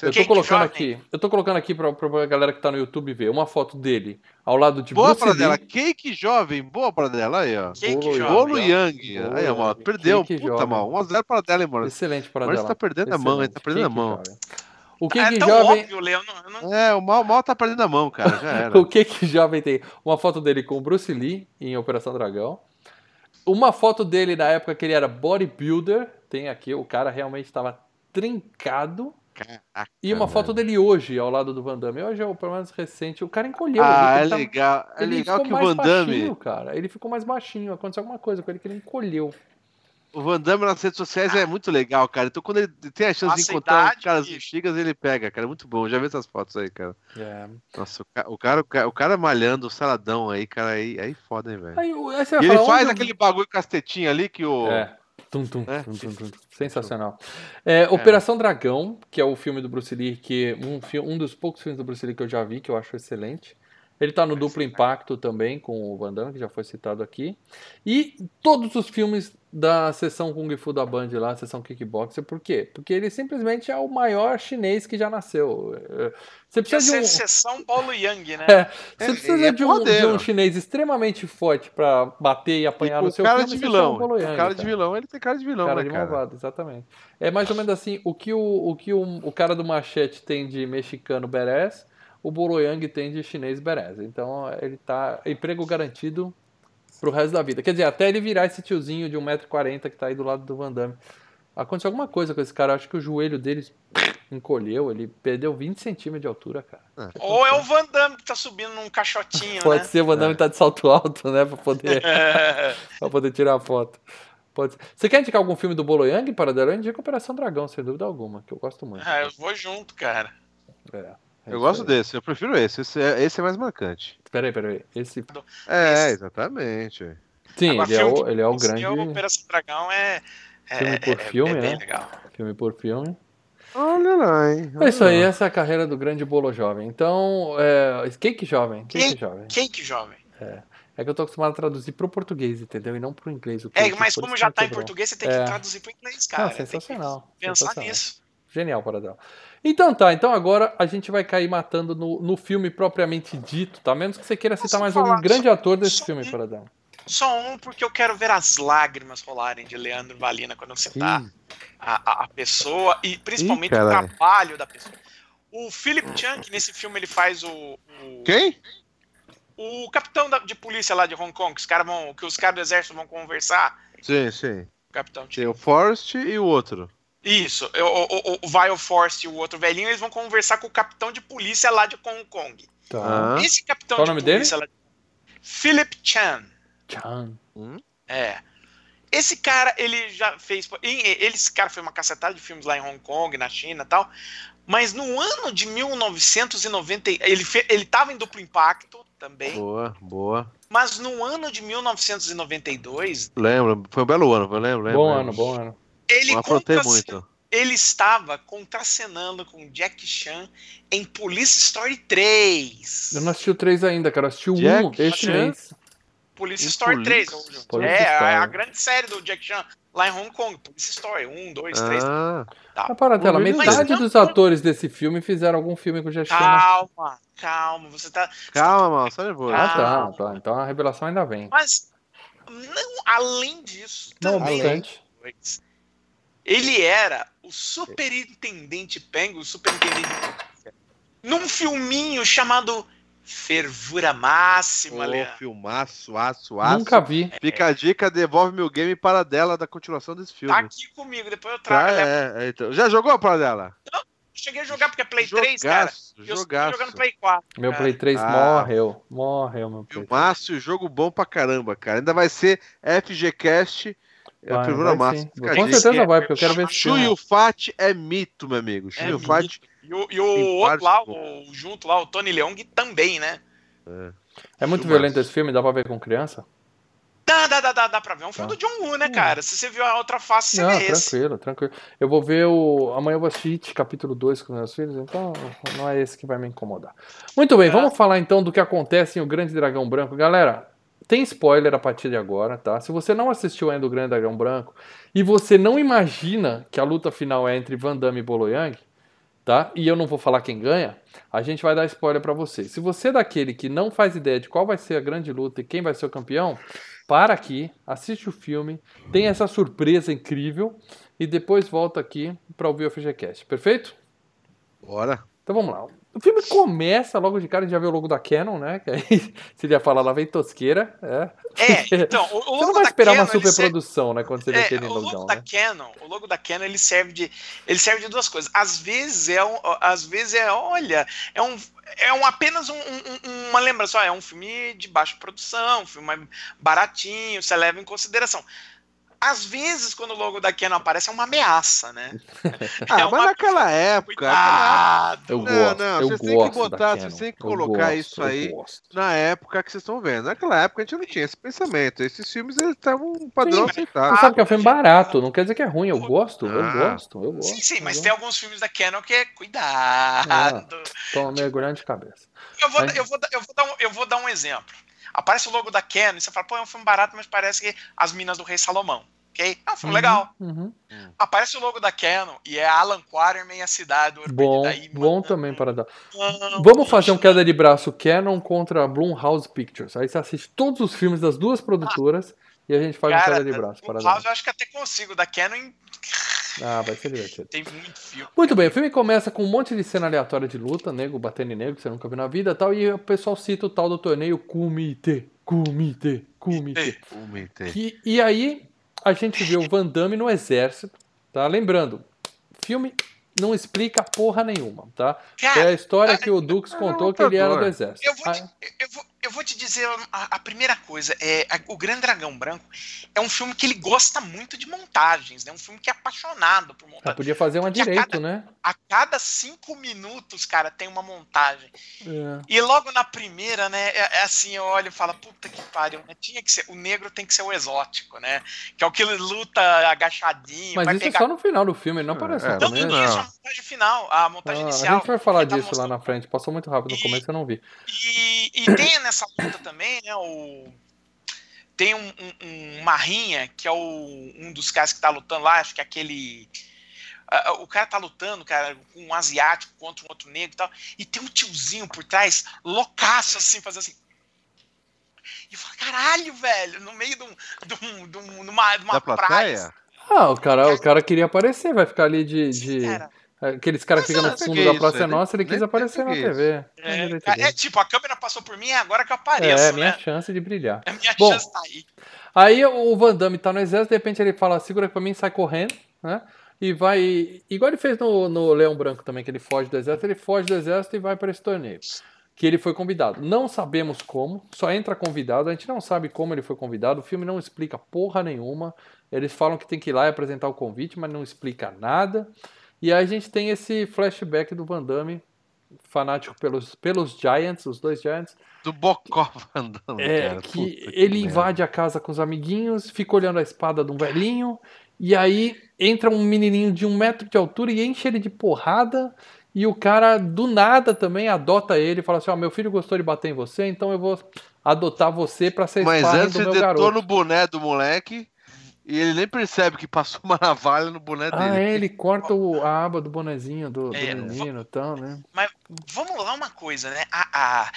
Eu tô colocando aqui, eu tô colocando aqui pra, pra galera que tá no YouTube ver uma foto dele ao lado de Boa Bruce dela, Cake jovem, boa para dela aí, ó. Cake Bolo, jovem. Bolo Yang. Aí, mano, perdeu, Cake puta mal. 1x0 para dela, hein, mano. Excelente para dela. Mas tá perdendo Excelente. a mão, ele tá perdendo Cake a mão. Jovem. O que é que jovem. Óbvio, Leon, não... É, o mal, mal tá perdendo a mão, cara. Já era. o que que jovem tem? Uma foto dele com o Bruce Lee em Operação Dragão. Uma foto dele na época que ele era bodybuilder. Tem aqui, o cara realmente estava trincado. Caraca, e uma foto dele hoje, ao lado do Van Damme. Hoje é o pelo menos recente. O cara encolheu. Ah, é tá... legal. É ele legal que o Van Damme. Baixinho, cara. Ele ficou mais baixinho. Aconteceu alguma coisa com ele que ele encolheu. O Van Damme nas redes sociais é muito legal, cara. Então, quando ele tem a chance Nossa, de encontrar caras antigas, ele pega, cara. É muito bom. Já vi essas fotos aí, cara. É. Nossa, o cara, o cara, o cara malhando o saladão aí, cara, aí, aí foda, hein, velho. E ele faz aquele bagulho castetinho ali que o. É. Tum, tum, é. tum, tum, tum. Sensacional. É, Operação Dragão, que é o filme do Bruce Lee, que um, um dos poucos filmes do Bruce Lee que eu já vi, que eu acho excelente. Ele está no duplo impacto também com o Van Damme, que já foi citado aqui. E todos os filmes da sessão Kung Fu da Band lá, sessão Kickboxer, por quê? Porque ele simplesmente é o maior chinês que já nasceu. É, você precisa de um... sessão Paulo Yang, né? É, você precisa é de, um, de, um, chinês extremamente forte para bater e apanhar e no seu cara filme. De vilão. Paulo Yang, cara de vilão, ele tem cara de vilão, cara né, de malvado, exatamente. É mais ou menos assim, o que o, o, que o, o cara do machete tem de mexicano badass, o Boroyang tem de chinês bereza. Então ele tá emprego garantido pro resto da vida. Quer dizer, até ele virar esse tiozinho de 1,40m que tá aí do lado do Van Damme. Aconteceu alguma coisa com esse cara, acho que o joelho dele encolheu, ele perdeu 20 centímetros de altura, cara. É. Ou é o Van Damme que tá subindo num caixotinho, Pode né? ser, o Van Damme é. tá de salto alto, né, pra poder, pra poder tirar a foto. Pode Você quer indicar algum filme do Bolo Yang, Paradelo? Eu indico Operação Dragão, sem dúvida alguma, que eu gosto muito. Ah, eu vou junto, cara. É. É eu gosto desse, eu prefiro esse. Esse é, esse é mais marcante. Peraí, peraí. Esse. É, exatamente. Sim, Agora, ele, é o, ele é o grande. O Operação Dragão é. é filme por é, filme, é né? Legal. Filme por filme. Olha lá, hein? Olha é isso aí, essa é a carreira do grande bolo jovem. Então, é... cake jovem. Cake, cake jovem. Cake jovem. É. É que eu tô acostumado a traduzir pro português, entendeu? E não pro inglês. é, mas como já tá em português, você tem que é. traduzir pro inglês, cara. Não, sensacional. Pensar sensacional. nisso. Genial, Paradela. Então tá, então agora a gente vai cair matando no, no filme propriamente dito, tá? Menos que você queira citar mais algum grande ator desse filme, um, Paradela. Só um, porque eu quero ver as lágrimas rolarem de Leandro Valina quando citar a, a, pessoa e principalmente Ih, o trabalho da pessoa. O Philip Chang, nesse filme, ele faz o. o Quem? O capitão da, de polícia lá de Hong Kong, que os caras vão. Que os caras do exército vão conversar. Sim, sim. O capitão Tem o Forrest e o outro. Isso, o, o, o Vile Force e o outro velhinho, eles vão conversar com o capitão de polícia lá de Hong Kong. Tá. Esse capitão Qual de polícia dele? lá. Philip Chan. Chan. Hum? É. Esse cara, ele já fez. Ele, esse cara foi uma cacetada de filmes lá em Hong Kong, na China e tal. Mas no ano de 1990, ele, fe, ele tava em duplo impacto também. Boa, boa. Mas no ano de 1992. Lembro, foi um belo ano, eu lembro. lembro bom lembro. ano, bom ano. Ele, muito. ele estava contracenando com Jack Chan em Police Story 3. Eu não assisti o 3 ainda, cara. Eu assisti o Jack 1 esse Chan? mês. Police Story Police? 3. Police é, Story. a grande série do Jack Chan lá em Hong Kong. Police Story 1, 2, 3. Ah. Tá. Ah, para tela, metade não, dos atores desse filme fizeram algum filme com o Jack Chan. Calma, calma. Você tá. Calma, mano, só nervoso. Ah, tá, tá. Então a revelação ainda vem. Mas, não, além disso, não também. Ele era o superintendente Peng, o superintendente num filminho chamado Fervura Máxima, oh, Filmaço, aço, aço. Nunca vi. Fica a dica, devolve meu game para dela da continuação desse filme. Tá aqui comigo, depois eu trago. Tá, é, é, então. Já jogou para dela? cheguei a jogar porque é Play jogaço, 3, cara. Eu jogaço. jogando Play 4. Meu cara. Play 3 ah, morreu. Morreu, meu Play 3. Márcio, jogo bom pra caramba, cara. Ainda vai ser FGCast. É a figura massa. Com certeza vai, porque eu quero ver se. Chu e o Fat é mito, meu amigo. Chu é e o Fat. E o, e o outro lá, o, junto lá, o Tony Leung também, né? É, é muito violento esse filme, dá pra ver com criança? Dá, dá, dá, dá, dá pra ver. É um filme tá. do John Woo, né, cara? Se você viu a outra face, você Não, vê esse. Tranquilo, tranquilo. Eu vou ver o. Amanhã eu vou assistir capítulo 2 com meus filhos, então não é esse que vai me incomodar. Muito bem, é. vamos falar então do que acontece em O Grande Dragão Branco. Galera, tem spoiler a partir de agora, tá? Se você não assistiu ainda o Grande Dragão Branco e você não imagina que a luta final é entre Van Damme e Bolo Yang, tá? E eu não vou falar quem ganha, a gente vai dar spoiler para você. Se você é daquele que não faz ideia de qual vai ser a grande luta e quem vai ser o campeão, para aqui, assiste o filme, tem essa surpresa incrível e depois volta aqui para ouvir o FGCast. Perfeito? Bora. Então vamos lá. O filme começa logo de cara, a gente já vê o logo da Canon, né? Que aí, ele ia falar lá, vem tosqueira. É, é então, o, o Você não vai esperar Canon, uma superprodução, serve... né? Quando você vê é, aquele o logo da né? Canon, O logo da Canon, ele serve de, ele serve de duas coisas. Às vezes é, um, às vezes é, olha, é um, é um, apenas um, um, uma lembrança, é um filme de baixa produção, um filme baratinho, você leva em consideração às vezes, quando o logo da Canon aparece, é uma ameaça, né? ah, é mas naquela época. Cuidado. Eu não, gosto, não, eu vocês têm que botar, vocês têm que colocar gosto, isso aí na época que vocês estão vendo. Naquela época a gente não tinha esse pensamento. Esses filmes eles estavam um padrão aceitável. Você sabe que é um filme barato, não quer dizer que é ruim. Eu gosto, eu ah. gosto, eu gosto. Sim, sim, mas tem alguns filmes da Canon que é cuidado. Ah, toma mergulhando de cabeça. Eu vou, eu, vou, eu, vou dar um, eu vou dar um exemplo. Aparece o logo da Canon e você fala, pô, é um filme barato, mas parece que as minas do Rei Salomão ok? É um filme uhum, legal. Uhum. Aparece o logo da Canon e é Alan Quarterman e a cidade do Bom, daí, bom também para dar. Vamos fazer um queda de braço Canon contra Blumhouse Pictures. Aí você assiste todos os filmes das duas produtoras ah, e a gente faz cara, um queda de braço. para dar. eu acho que até consigo, da Canon ah, vai ser divertido. Tem muito filme. Muito bem, o filme começa com um monte de cena aleatória de luta, nego batendo em nego, que você nunca viu na vida e tal, e o pessoal cita o tal do torneio Kumite. Kumite, Kumite. Kumite. E, e aí, a gente vê o Van Damme no exército, tá? Lembrando, filme não explica porra nenhuma, tá? Cara, é a história que o Dux contou que ele era do exército. Eu vou, te, eu vou, eu vou te dizer a, a primeira coisa. É, a, o Grande Dragão Branco é um filme que ele gosta muito de montagens, né? Um filme que é apaixonado por montagens. podia fazer uma direito, a cada, né? A cada cinco minutos, cara, tem uma montagem. É. E logo na primeira, né? É, é, assim, eu olho e falo, puta que pariu, né? Tinha que ser, o negro tem que ser o exótico, né? Que é o que ele luta agachadinho. Mas isso pegar... é só no final do filme, não aparece. É, não, no início, a montagem final, a montagem ah, inicial. A gente vai falar disso tá lá na frente. Passou muito rápido no e, começo, eu não vi. E, e tem nessa luta também, né? O, tem um, um, uma rinha, que é o, um dos caras que tá lutando lá, acho que é aquele. Uh, o cara tá lutando, cara, com um asiático contra um outro negro e tal. E tem um tiozinho por trás, loucaço, assim, fazendo assim. E fala, caralho, velho, no meio de, um, de, um, de, um, de uma, de uma praia. Ah, o cara, o cara queria aparecer, vai ficar ali de. de... Cara, Aqueles caras que ficam no fundo da Praça é Nossa, ele quis aparecer na TV. É, é, tipo, a câmera passou por mim, é agora que eu apareço. É, minha né? chance de brilhar. É minha Bom, chance tá aí. Aí o Van Damme tá no exército, de repente ele fala, segura pra mim, sai correndo, né? E vai. Igual ele fez no, no Leão Branco também, que ele foge do exército, ele foge do exército e vai para esse torneio. Que ele foi convidado. Não sabemos como, só entra convidado, a gente não sabe como ele foi convidado, o filme não explica porra nenhuma. Eles falam que tem que ir lá e apresentar o convite, mas não explica nada. E aí a gente tem esse flashback do Van Damme, fanático pelos, pelos Giants, os dois Giants. Do Bocó Van Damme, é, cara. Que Puta ele que invade merda. a casa com os amiguinhos, fica olhando a espada de um velhinho, e aí entra um menininho de um metro de altura e enche ele de porrada. E o cara, do nada, também adota ele e fala assim: Ó, oh, meu filho gostou de bater em você, então eu vou adotar você para ser Mas antes do meu garoto. no boné do moleque e ele nem percebe que passou uma navalha no boné ah, dele. Ah, é, ele corta o, a aba do bonezinho do, do é, menino e tal, né? Mas vamos lá uma coisa, né? A, a,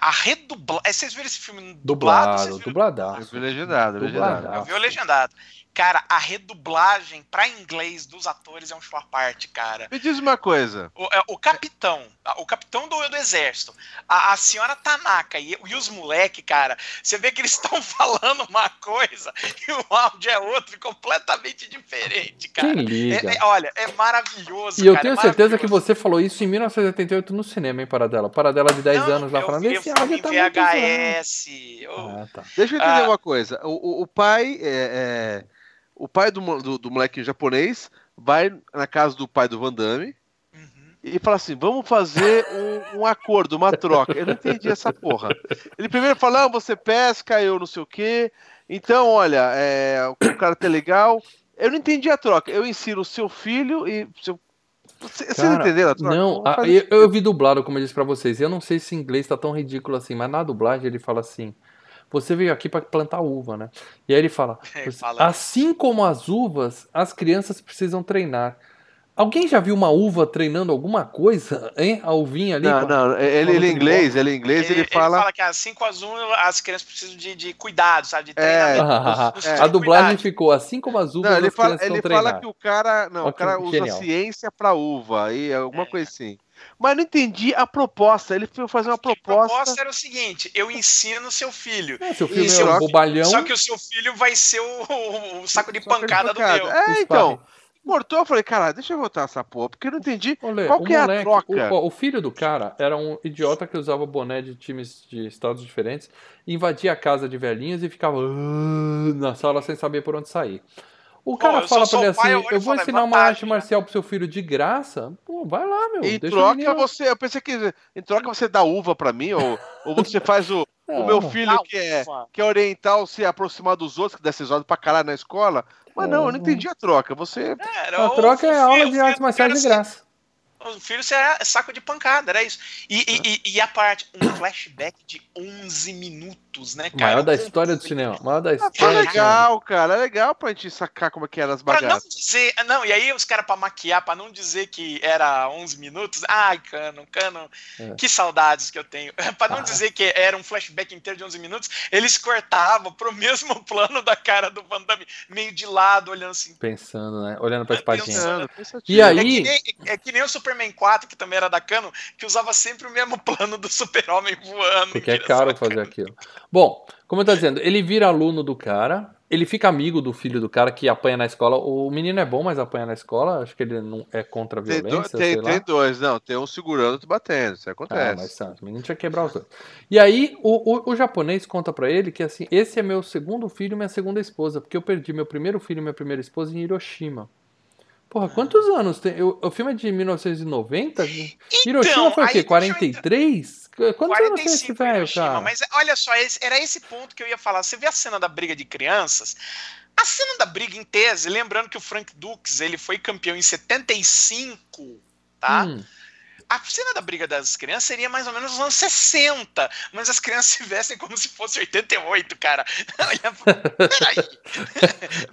a redublagem. É, vocês viram esse filme dublado? Dublado, dubladaço. Eu vi legendado, legendado. Eu vi o legendado. Cara, a redublagem para inglês dos atores é um show à parte, cara. Me diz uma coisa. O, é, o capitão, o capitão do, do exército, a, a senhora Tanaka e, e os moleques, cara, você vê que eles estão falando uma coisa e o áudio é outro, completamente diferente, cara. Quem liga? É, é, olha, é maravilhoso. E eu cara, tenho é certeza que você falou isso em 1988 no cinema, hein, Paradela? Paradela de 10 Não, anos lá eu falando vi, esse áudio tá muito VHS. eu- Ah, tá. Deixa eu entender Ah. uma coisa. O, o, o pai é, é- O pai do, do, do moleque japonês vai na casa do pai do Van Damme Uhum. e fala assim: vamos fazer um, um acordo, uma troca. Eu não entendi essa porra. Ele primeiro fala: ah, você pesca, eu não sei o quê. Então, olha, é, o cara tá legal. Eu não entendi a troca. Eu ensino o seu filho e. Seu... Você- Vocês entenderam? Não, a- eu, eu vi dublado, como eu disse pra vocês. Eu não sei se em inglês tá tão ridículo assim, mas na dublagem ele fala assim: Você veio aqui pra plantar uva, né? E aí ele fala: Ele fala- Assim como as uvas, as crianças precisam treinar. Alguém já viu uma uva treinando alguma coisa, hein? A uvinha ali? Não, com- não, ele, ele é inglês, ele é inglês, ele, fala. que assim com as uvas as crianças precisam de, de cuidado, sabe? De É. treinamento. dos- dos- a de dublagem cuidado. ficou assim como as uvas, Não, ele as fala, crianças ele fala que o cara. Não, Ó, o cara usa genial. ciência pra uva, aí alguma É. coisa assim. Mas não entendi a proposta. Ele foi fazer uma A proposta. proposta era o seguinte: eu ensino seu filho. É, seu filho E é só um que- bobalhão. Só que o seu filho vai ser o, o saco de ele pancada do pancada. meu. É, Esparre. então. Cortou, eu falei, cara, deixa eu voltar essa porra, porque eu não entendi. Olê, Qual o que é a moleque- troca? O, o filho do cara era um idiota que usava boné de times de estados diferentes, invadia a casa de velhinhas e ficava "Ah", na sala sem saber por onde sair. O cara eu fala pra ele assim: eu vou ensinar uma arte né?" marcial pro seu filho de graça. Pô, vai lá, meu. Em deixa o troca menino- você. Eu pensei que em troca você dá uva pra mim, ou, ou você faz o, o Não. meu filho que é, que é oriental se aproximar dos outros, que dá esses olhos pra caralho na escola. Mas não, eu não entendi a troca. Você. Era A o troca é filho- aula o de artes marciais de ser- graça. O filho será saco de pancada, era isso. E, e, e- e a parte, um flashback de 11 minutos, né, cara? Maior da Um história do cinema. Maior da Ah, história. tá do cinema. legal, cara. É legal pra gente sacar como é que eram as Pra não bagaças. dizer. Não, e aí os caras pra maquiar, pra não dizer que era 11 minutos. Ai, Cano, Cano, É. que saudades que eu tenho. pra não Ah. dizer que era um flashback inteiro de 11 minutos, eles cortavam pro mesmo plano da cara do Van Damme, meio de lado, olhando assim. Pensando, né? Olhando pra espadinha. E aí- É que, nem, é que nem o Superman 4, que também era da Cano, que usava sempre o mesmo plano do super-homem voando. Porque é caro fazer aquilo. Bom, como eu tô dizendo, ele vira aluno do cara, ele fica amigo do filho do cara que apanha na escola. O menino é bom, mas apanha na escola. Acho que ele não é contra a Tem, do- violência, tem, lá. tem dois, não. Tem um segurando e outro batendo. Isso Ah, acontece. mas sabe, o menino tinha que quebrar os dois. E aí, o, o, o japonês conta pra ele que assim, esse é meu segundo filho e minha segunda esposa, porque eu perdi meu primeiro filho e minha primeira esposa em Hiroshima. Porra, quantos anos tem? O, o filme é de 1990? Hiroshima foi o quê? deixa eu 43? Quantos anos tem esse 45 velho, Hiroshima, cara? Mas olha só, esse- era esse ponto que eu ia falar. Você vê a cena da briga de crianças? A cena da briga em tese, lembrando que o Frank Dukes ele foi campeão em 75, tá? Hum. A cena da briga das crianças seria mais ou menos nos anos 60, mas as crianças se vestem como se fosse 88, cara. Peraí.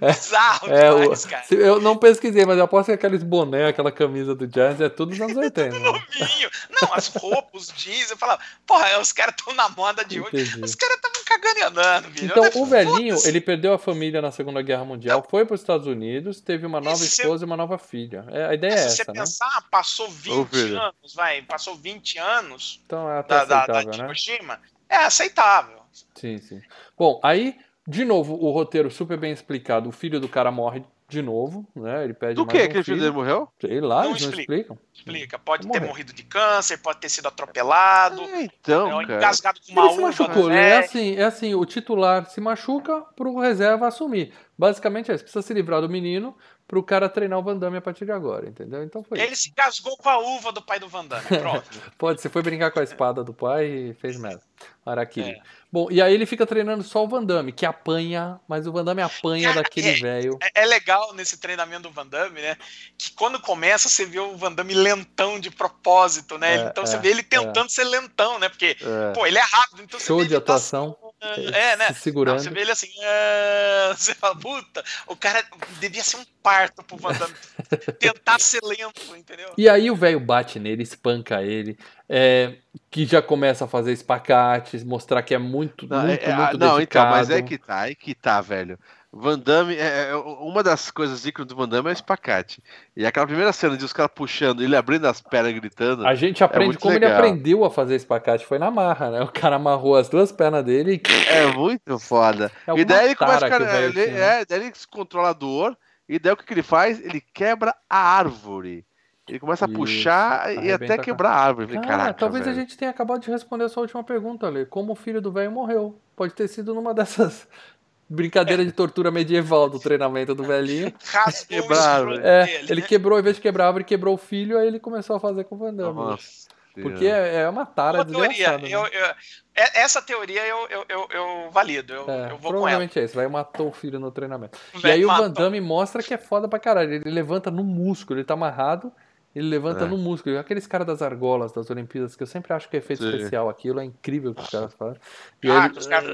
Bizarro É, demais, cara. eu não pesquisei, mas eu aposto que aqueles boné, aquela camisa do Jazz é tudo dos anos 80. né? Novinho. Não, as roupas, os jeans, eu falava, porra, os caras estão na moda de hoje. Entendi. Os caras estavam cagando e andando, bicho. Então, Olha, o velhinho, ele perdeu a família na Segunda Guerra Mundial, foi para os Estados Unidos, teve uma nova E se esposa e uma nova filha. É, a ideia é Se você essa, né? pensar, passou 20 Ô, filho. Anos, vai, passou 20 anos Então é até da, da, da aceitável, né? Hiroshima, é aceitável. Sim, sim. Bom, aí, de novo, o roteiro super bem explicado. O filho do cara morre de novo, né? Ele pede Do mais que um que o filho dele morreu? Sei lá, Não eles não explica. explicam. Explica, pode ter morrido de câncer, pode ter sido atropelado, É, então, é, cara. engasgado com uma Ele se machucou, né? né? É assim, é assim, o titular se machuca pro reserva assumir. Basicamente é isso, precisa se livrar do menino pro cara treinar o Van Damme a partir de agora, entendeu? Então foi Ele isso. se engasgou com a uva do pai do Van Damme, pronto. Pode, você foi brincar com a espada do pai e fez merda. Araquiri. É. Bom, e aí ele fica treinando só o Van Damme, que apanha, mas o Van Damme apanha Cara, daquele é- velho. É, é legal nesse treinamento do Van Damme, né? Que quando começa, você vê o Van Damme lentão de propósito, né? É, então é, você vê ele tentando ser lentão, né? Porque, É. pô, ele é rápido, então Show você vê de ele tá atuação. assim, é, né? Se segurando. Não, você vê ele assim, uh, você fala, puta, o cara devia ser um parto pro Van Damme tentar ser lento, entendeu? E aí o velho bate nele, espanca ele, é, que já começa a fazer espacates, mostrar que é muito, não, muito, é, muito Não, dedicado. então, mas é que tá, é que tá, velho. Van Damme, é, é, uma das coisas ícones do Van Damme é o espacate. E aquela primeira cena de os caras puxando, ele abrindo as pernas gritando. A gente aprende é como legal. ele aprendeu a fazer espacate, foi na marra, né? O cara amarrou as duas pernas dele e. É muito foda. É e daí ele começa a cara, ele, é, daí ele se controla a dor, e daí o que, que ele faz? Ele quebra a árvore. Ele começa a puxar e até quebrar a árvore. Cara, Caraca, talvez velho. a gente tenha acabado de responder a sua última pergunta, Ale. Como o filho do velho morreu? Pode ter sido numa dessas brincadeira é. de tortura medieval do treinamento do velhinho. Quebraram. É, dele, ele né? quebrou, em vez de quebrar a árvore, quebrou o filho, aí ele começou a fazer com o Van Damme. Nossa. Porque é, é uma tara uma teoria, né? eu, eu, é, essa teoria eu, eu, eu, eu valido, eu, é, eu vou Provavelmente é isso, vai matou o filho no treinamento. e aí matou. o Van Damme mostra que é foda pra caralho, ele levanta no músculo, ele tá amarrado, ele levanta é. no músculo. Aqueles caras das argolas das Olimpíadas, que eu sempre acho que é efeito Sim. especial aquilo, é incrível o que os caras fazem. E ah, ele... os caras.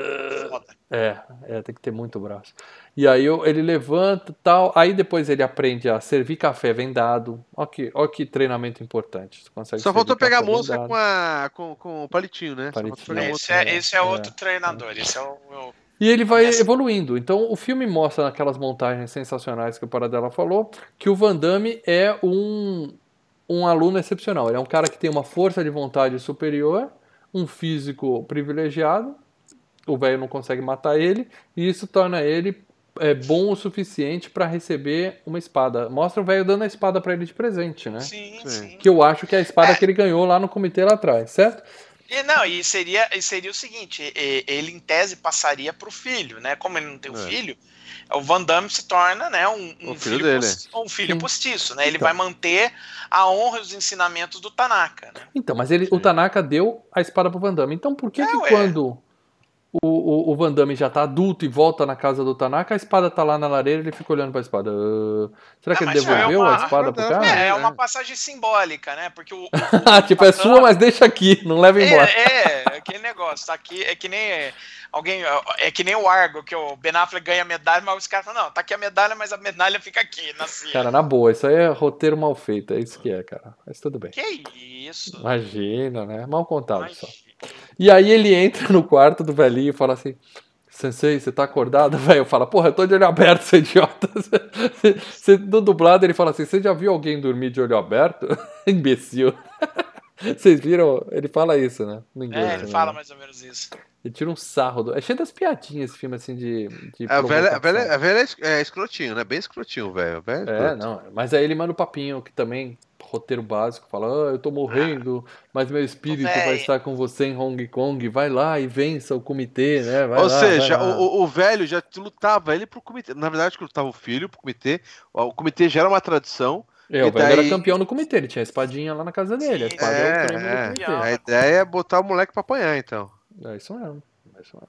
É, é, tem que ter muito braço. E aí ele levanta tal. Aí depois ele aprende a servir café vendado. Olha que, olha que treinamento importante. Só faltou pegar a moça com, a, com, com o palitinho, né? Palitinho. Esse, é, esse é outro é, treinador. Esse é o meu. E ele vai evoluindo. Então o filme mostra naquelas montagens sensacionais que o Paradela falou que o Van Damme é um um aluno excepcional. Ele é um cara que tem uma força de vontade superior, um físico privilegiado. O velho não consegue matar ele, e isso torna ele é, bom o suficiente para receber uma espada. Mostra o velho dando a espada para ele de presente, né? Sim, sim. Que eu acho que é a espada é. que ele ganhou lá no comitê lá atrás, certo? E não, e seria, e seria o seguinte: ele em tese passaria para o filho, né? Como ele não tem o um é. filho, o Van Damme se torna né, um, um filho, filho postiço, um filho postiço, né? Ele então. vai manter a honra e os ensinamentos do Tanaka. Né? Então, mas ele, o Tanaka deu a espada pro Van Damme. Então por que, é, que quando o, o, o, Van Damme já tá adulto e volta na casa do Tanaka, a espada tá lá na lareira e ele fica olhando pra espada. Uh, será que ele devolveu uma... a espada pro cara? É, é uma passagem simbólica, né? Porque o. o tipo, é sua, mas deixa aqui, não leva é, embora. É, é, aquele negócio. Tá aqui, é que nem alguém. É que nem o Argo, que o Ben Affleck ganha medalha, mas os caras falam, não, tá aqui a medalha, mas a medalha fica aqui, na cia. Cara, na boa, isso aí é roteiro mal feito, é isso que é, cara. Mas tudo bem. Que isso? Imagina, né? Mal contado Imagina. só. E aí ele entra no quarto do velhinho e fala assim. Sensei, você tá acordado? Velho, fala, porra, eu tô de olho aberto, seu idiota. Você, no dublado ele fala assim: você já viu alguém dormir de olho aberto? Imbecil. Vocês viram? Ele fala isso, né? No inglês, é, ele né? fala mais ou menos isso. Ele tira um sarro. Do... É cheio das piadinhas esse filme, assim, de. de a, velha, a, velha, a velha é escrotinho, né? Bem escrotinho, velho. É, não. Mas aí ele manda o papinho, que também, roteiro básico, fala: ah, eu tô morrendo, mas meu espírito vai estar com você em Hong Kong. Vai lá e vença o comitê, né? Vai Ou lá, seja, o, o, velho já lutava ele pro comitê. Na verdade, que lutava o filho pro comitê. O comitê já era uma tradição. É, o velho daí... era campeão no comitê, ele tinha a espadinha lá na casa dele. A, espada é, é, é. a ideia é botar o moleque pra apanhar, então. É isso mesmo. É isso mesmo.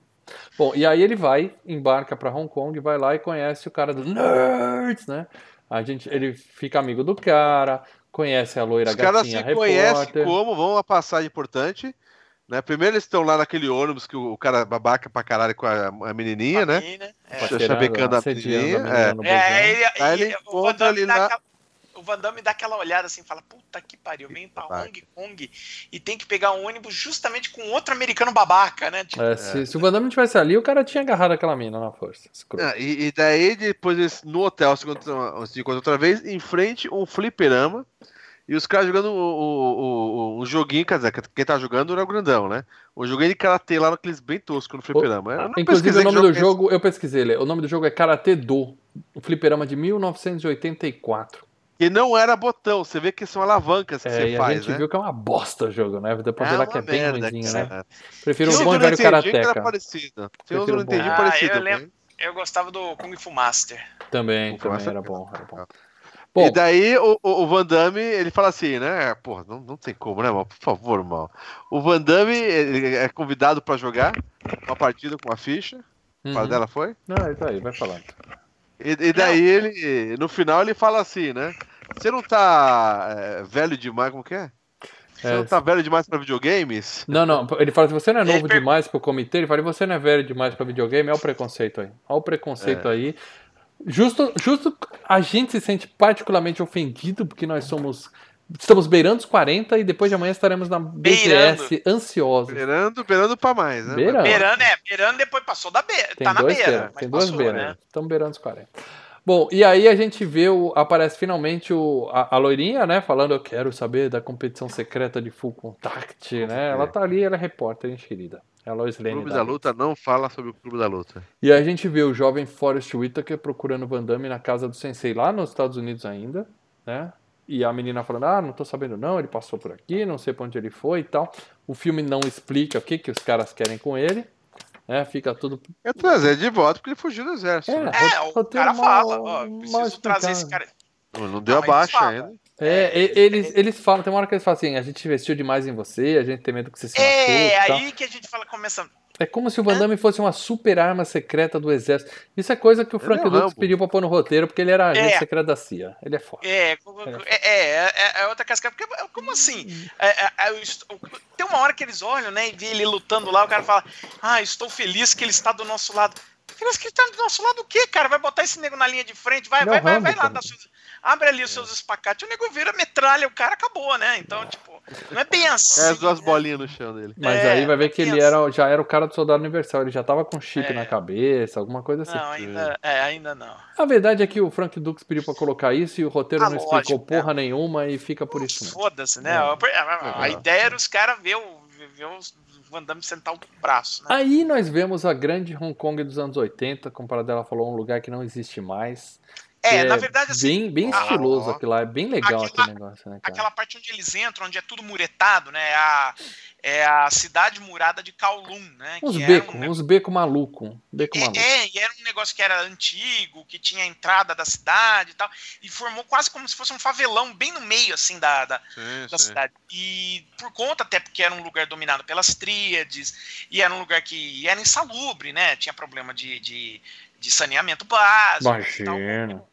Bom, e aí ele vai, embarca para Hong Kong, vai lá e conhece o cara dos nerds, né? A gente, ele fica amigo do cara, conhece a loira Os gatinha caras se conhecem como, vão uma passagem importante, né? Primeiro eles estão lá naquele ônibus que o, cara babaca pra caralho com a, a menininha, né? É. Chavecando a menininha. É, é ele, ele, ele encontra ali na o Van Damme dá aquela olhada assim, fala, puta que pariu, vem pra Hong Kong e tem que pegar um ônibus justamente com outro americano babaca, né? Tipo, é, se, é. se, o Van Damme tivesse ali, o cara tinha agarrado aquela mina na força. Ah, e, e, daí, depois, no hotel, se encontra outra vez, em frente um fliperama, e os caras jogando o, o, o, o, joguinho, quer dizer, quem tá jogando era o grandão, né? O joguinho de karatê lá naqueles bem tosco no fliperama. Inclusive, o nome do jogo, eu pesquisei, o nome do jogo é Karatê Do, o fliperama de 1984. E não era botão, você vê que são alavancas que é, você faz. A gente né? viu que é uma bosta o jogo, né? Depois é que é bem ruimzinho, né? Prefiro um bom velho Karateka. Parecido. Tinha outro Nintendinho ah, parecido. Eu, lembro, eu gostava do Kung Fu Master. Também, também era bom, era bom. Bom, e daí o, o, Van Damme, ele fala assim, né? Pô, não, não tem como, né, mal? Por favor, mal. O Van Damme é convidado para jogar uma partida com a ficha. Uhum. Qual dela foi? Não, é isso aí, vai falando. E, e daí ele, no final, ele fala assim, né? Você não tá é, velho demais, como que é? Você é. não tá velho demais pra videogames? Não, não. Ele fala que você não é novo demais pro comitê. Ele fala você não é velho demais pra videogame. Olha o preconceito aí. Olha o preconceito é. aí. Justo, justo a gente se sente particularmente ofendido porque nós somos Estamos beirando os 40 e depois de amanhã estaremos na BGS beirando. ansiosos. Beirando, beirando pra mais, né? Beirando. beirando, é. Beirando depois passou da beira. Tem tá na beira. beira tem duas beiras. Né? Estamos beirando os 40. Bom, e aí a gente vê, o, aparece finalmente o, a, a, loirinha, né? Falando, eu quero saber da competição secreta de Full Contact, né? Ela tá ali, ela é repórter enxerida. É a Lois Lane. O Clube da, da Luta não fala sobre o Clube da Luta. E a gente vê o jovem Forrest Whitaker procurando Van Damme na casa do Sensei lá nos Estados Unidos ainda, né? E a menina falando, ah, não tô sabendo não, ele passou por aqui, não sei pra onde ele foi e tal. O filme não explica o que, que os caras querem com ele. É, fica tudo. É trazer de volta porque ele fugiu do exército. É, né? é o cara mal, fala, ó, preciso trazer esse cara. Não, não deu abaixo ainda. É, eles, eles falam, tem uma hora que eles falam assim, a gente investiu demais em você, a gente tem medo que você se machuque. É, aí que a gente fala, começa. É como se o Van Damme fosse uma super arma secreta do exército. Isso é coisa que o Frank é pediu pra pôr no roteiro, porque ele era agente é. secreto da CIA. Ele é foda. É, é, é, é, é outra casca. Porque, como assim? tem uma hora que eles olham, né, e vê ele lutando lá, o cara fala, ah, estou feliz que ele está do nosso lado. Feliz que ele está do nosso lado o quê, cara? Vai botar esse nego na linha de frente, vai, vai, vai, vai lá, dá suas abre ali os seus espacates, o nego vira, metralha, o cara acabou, né? Então, tipo, não é bem assim. É as duas bolinhas no chão dele. Mas é, aí vai ver é que ele era, já era o cara do soldado universal, ele já tava com chip é. na cabeça, alguma coisa assim. Não, ainda, é, ainda não. A verdade é que o Frank Dux pediu pra colocar isso e o roteiro ah, não lógico, explicou porra nenhuma e fica por isso. Foda-se, né? É. A ideia era os caras ver o, ver os Van Damme sentar o braço. Né? Aí nós vemos a grande Hong Kong dos anos 80, como a dela falou, um lugar que não existe mais. É, é, na verdade, assim. Bem, bem estiloso aquilo lá, é bem legal aquela, aquele negócio, né? Cara? Aquela parte onde eles entram, onde é tudo muretado, né? É a, é a cidade murada de Kowloon, né? Uns becos, um, uns becos maluco. Beco é, maluco. É, e era um negócio que era antigo, que tinha a entrada da cidade e tal. E formou quase como se fosse um favelão bem no meio, assim, da, da, sim, da sim. cidade. E por conta, até porque era um lugar dominado pelas tríades, e era um lugar que era insalubre, né? Tinha problema de, de, de saneamento básico. Imagina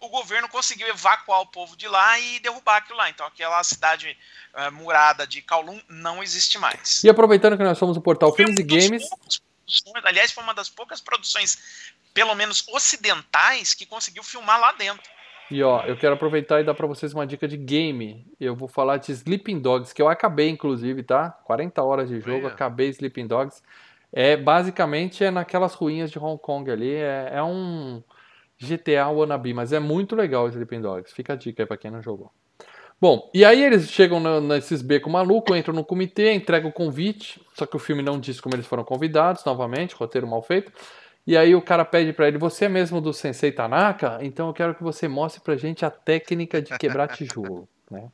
o governo conseguiu evacuar o povo de lá e derrubar aquilo lá. Então aquela cidade uh, murada de Kowloon não existe mais. E aproveitando que nós somos o portal Filmes e Games. Aliás, foi uma das poucas produções, pelo menos ocidentais, que conseguiu filmar lá dentro. E ó, eu quero aproveitar e dar para vocês uma dica de game. Eu vou falar de Sleeping Dogs, que eu acabei inclusive, tá? 40 horas de jogo, acabei Sleeping Dogs. É basicamente é naquelas ruínas de Hong Kong ali. É, é um GTA Wannabe, mas é muito legal o Sleeping Dogs. Fica a dica aí pra quem não jogou. Bom, e aí eles chegam no, nesses becos malucos, entram no comitê, entregam o convite, só que o filme não diz como eles foram convidados, novamente, roteiro mal feito. E aí o cara pede para ele, você é mesmo do Sensei Tanaka? Então eu quero que você mostre pra gente a técnica de quebrar tijolo, né?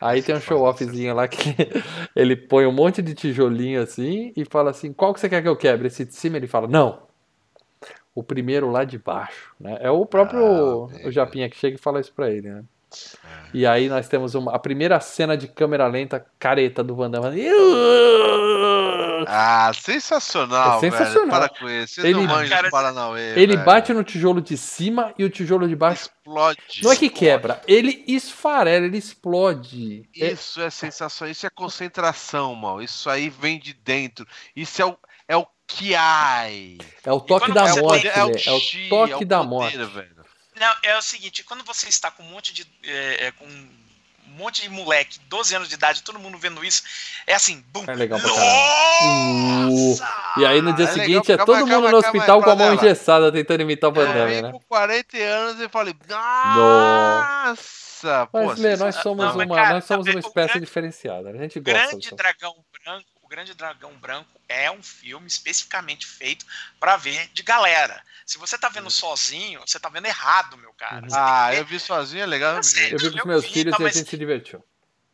Aí tem um show-offzinho lá que ele põe um monte de tijolinho assim e fala assim, qual que você quer que eu quebre? Esse de cima? Ele fala, não, o primeiro lá de baixo, né? É o próprio ah, o Japinha que chega e fala isso pra ele, né? É. E aí nós temos uma, a primeira cena de câmera lenta careta do Van Damme. Ah, sensacional, é sensacional. Velho. Para com isso. Ele, cara, Paranauê, ele velho. bate no tijolo de cima e o tijolo de baixo explode. Não é que quebra, ele esfarela, ele explode. É isso é, é sensacional, isso é concentração, mal. Isso aí vem de dentro. Isso é o, é o Kiai. É o toque da morte, é, o, é o toque é o da morte. Velho. Não, é o seguinte, quando você está com um monte de. É, é, com um monte de moleque, 12 anos de idade, todo mundo vendo isso, é assim, bum. É legal pra Uh, e aí no dia é seguinte legal, é todo mundo no hospital com a mão engessada tentando imitar o Van Damme, né? com 40 anos e falei, nossa! Mas, Lê, nós somos não, uma, cara, nós somos uma espécie grande, diferenciada. A gente gosta. Grande dragão branco o Grande Dragão Branco é um filme especificamente feito para ver de galera. Se você tá vendo uhum. sozinho, você tá vendo errado, meu cara. Uhum. Ah, eu vi sozinho, é legal. Eu, sei, eu vi com os meus filhos e a gente se divertiu.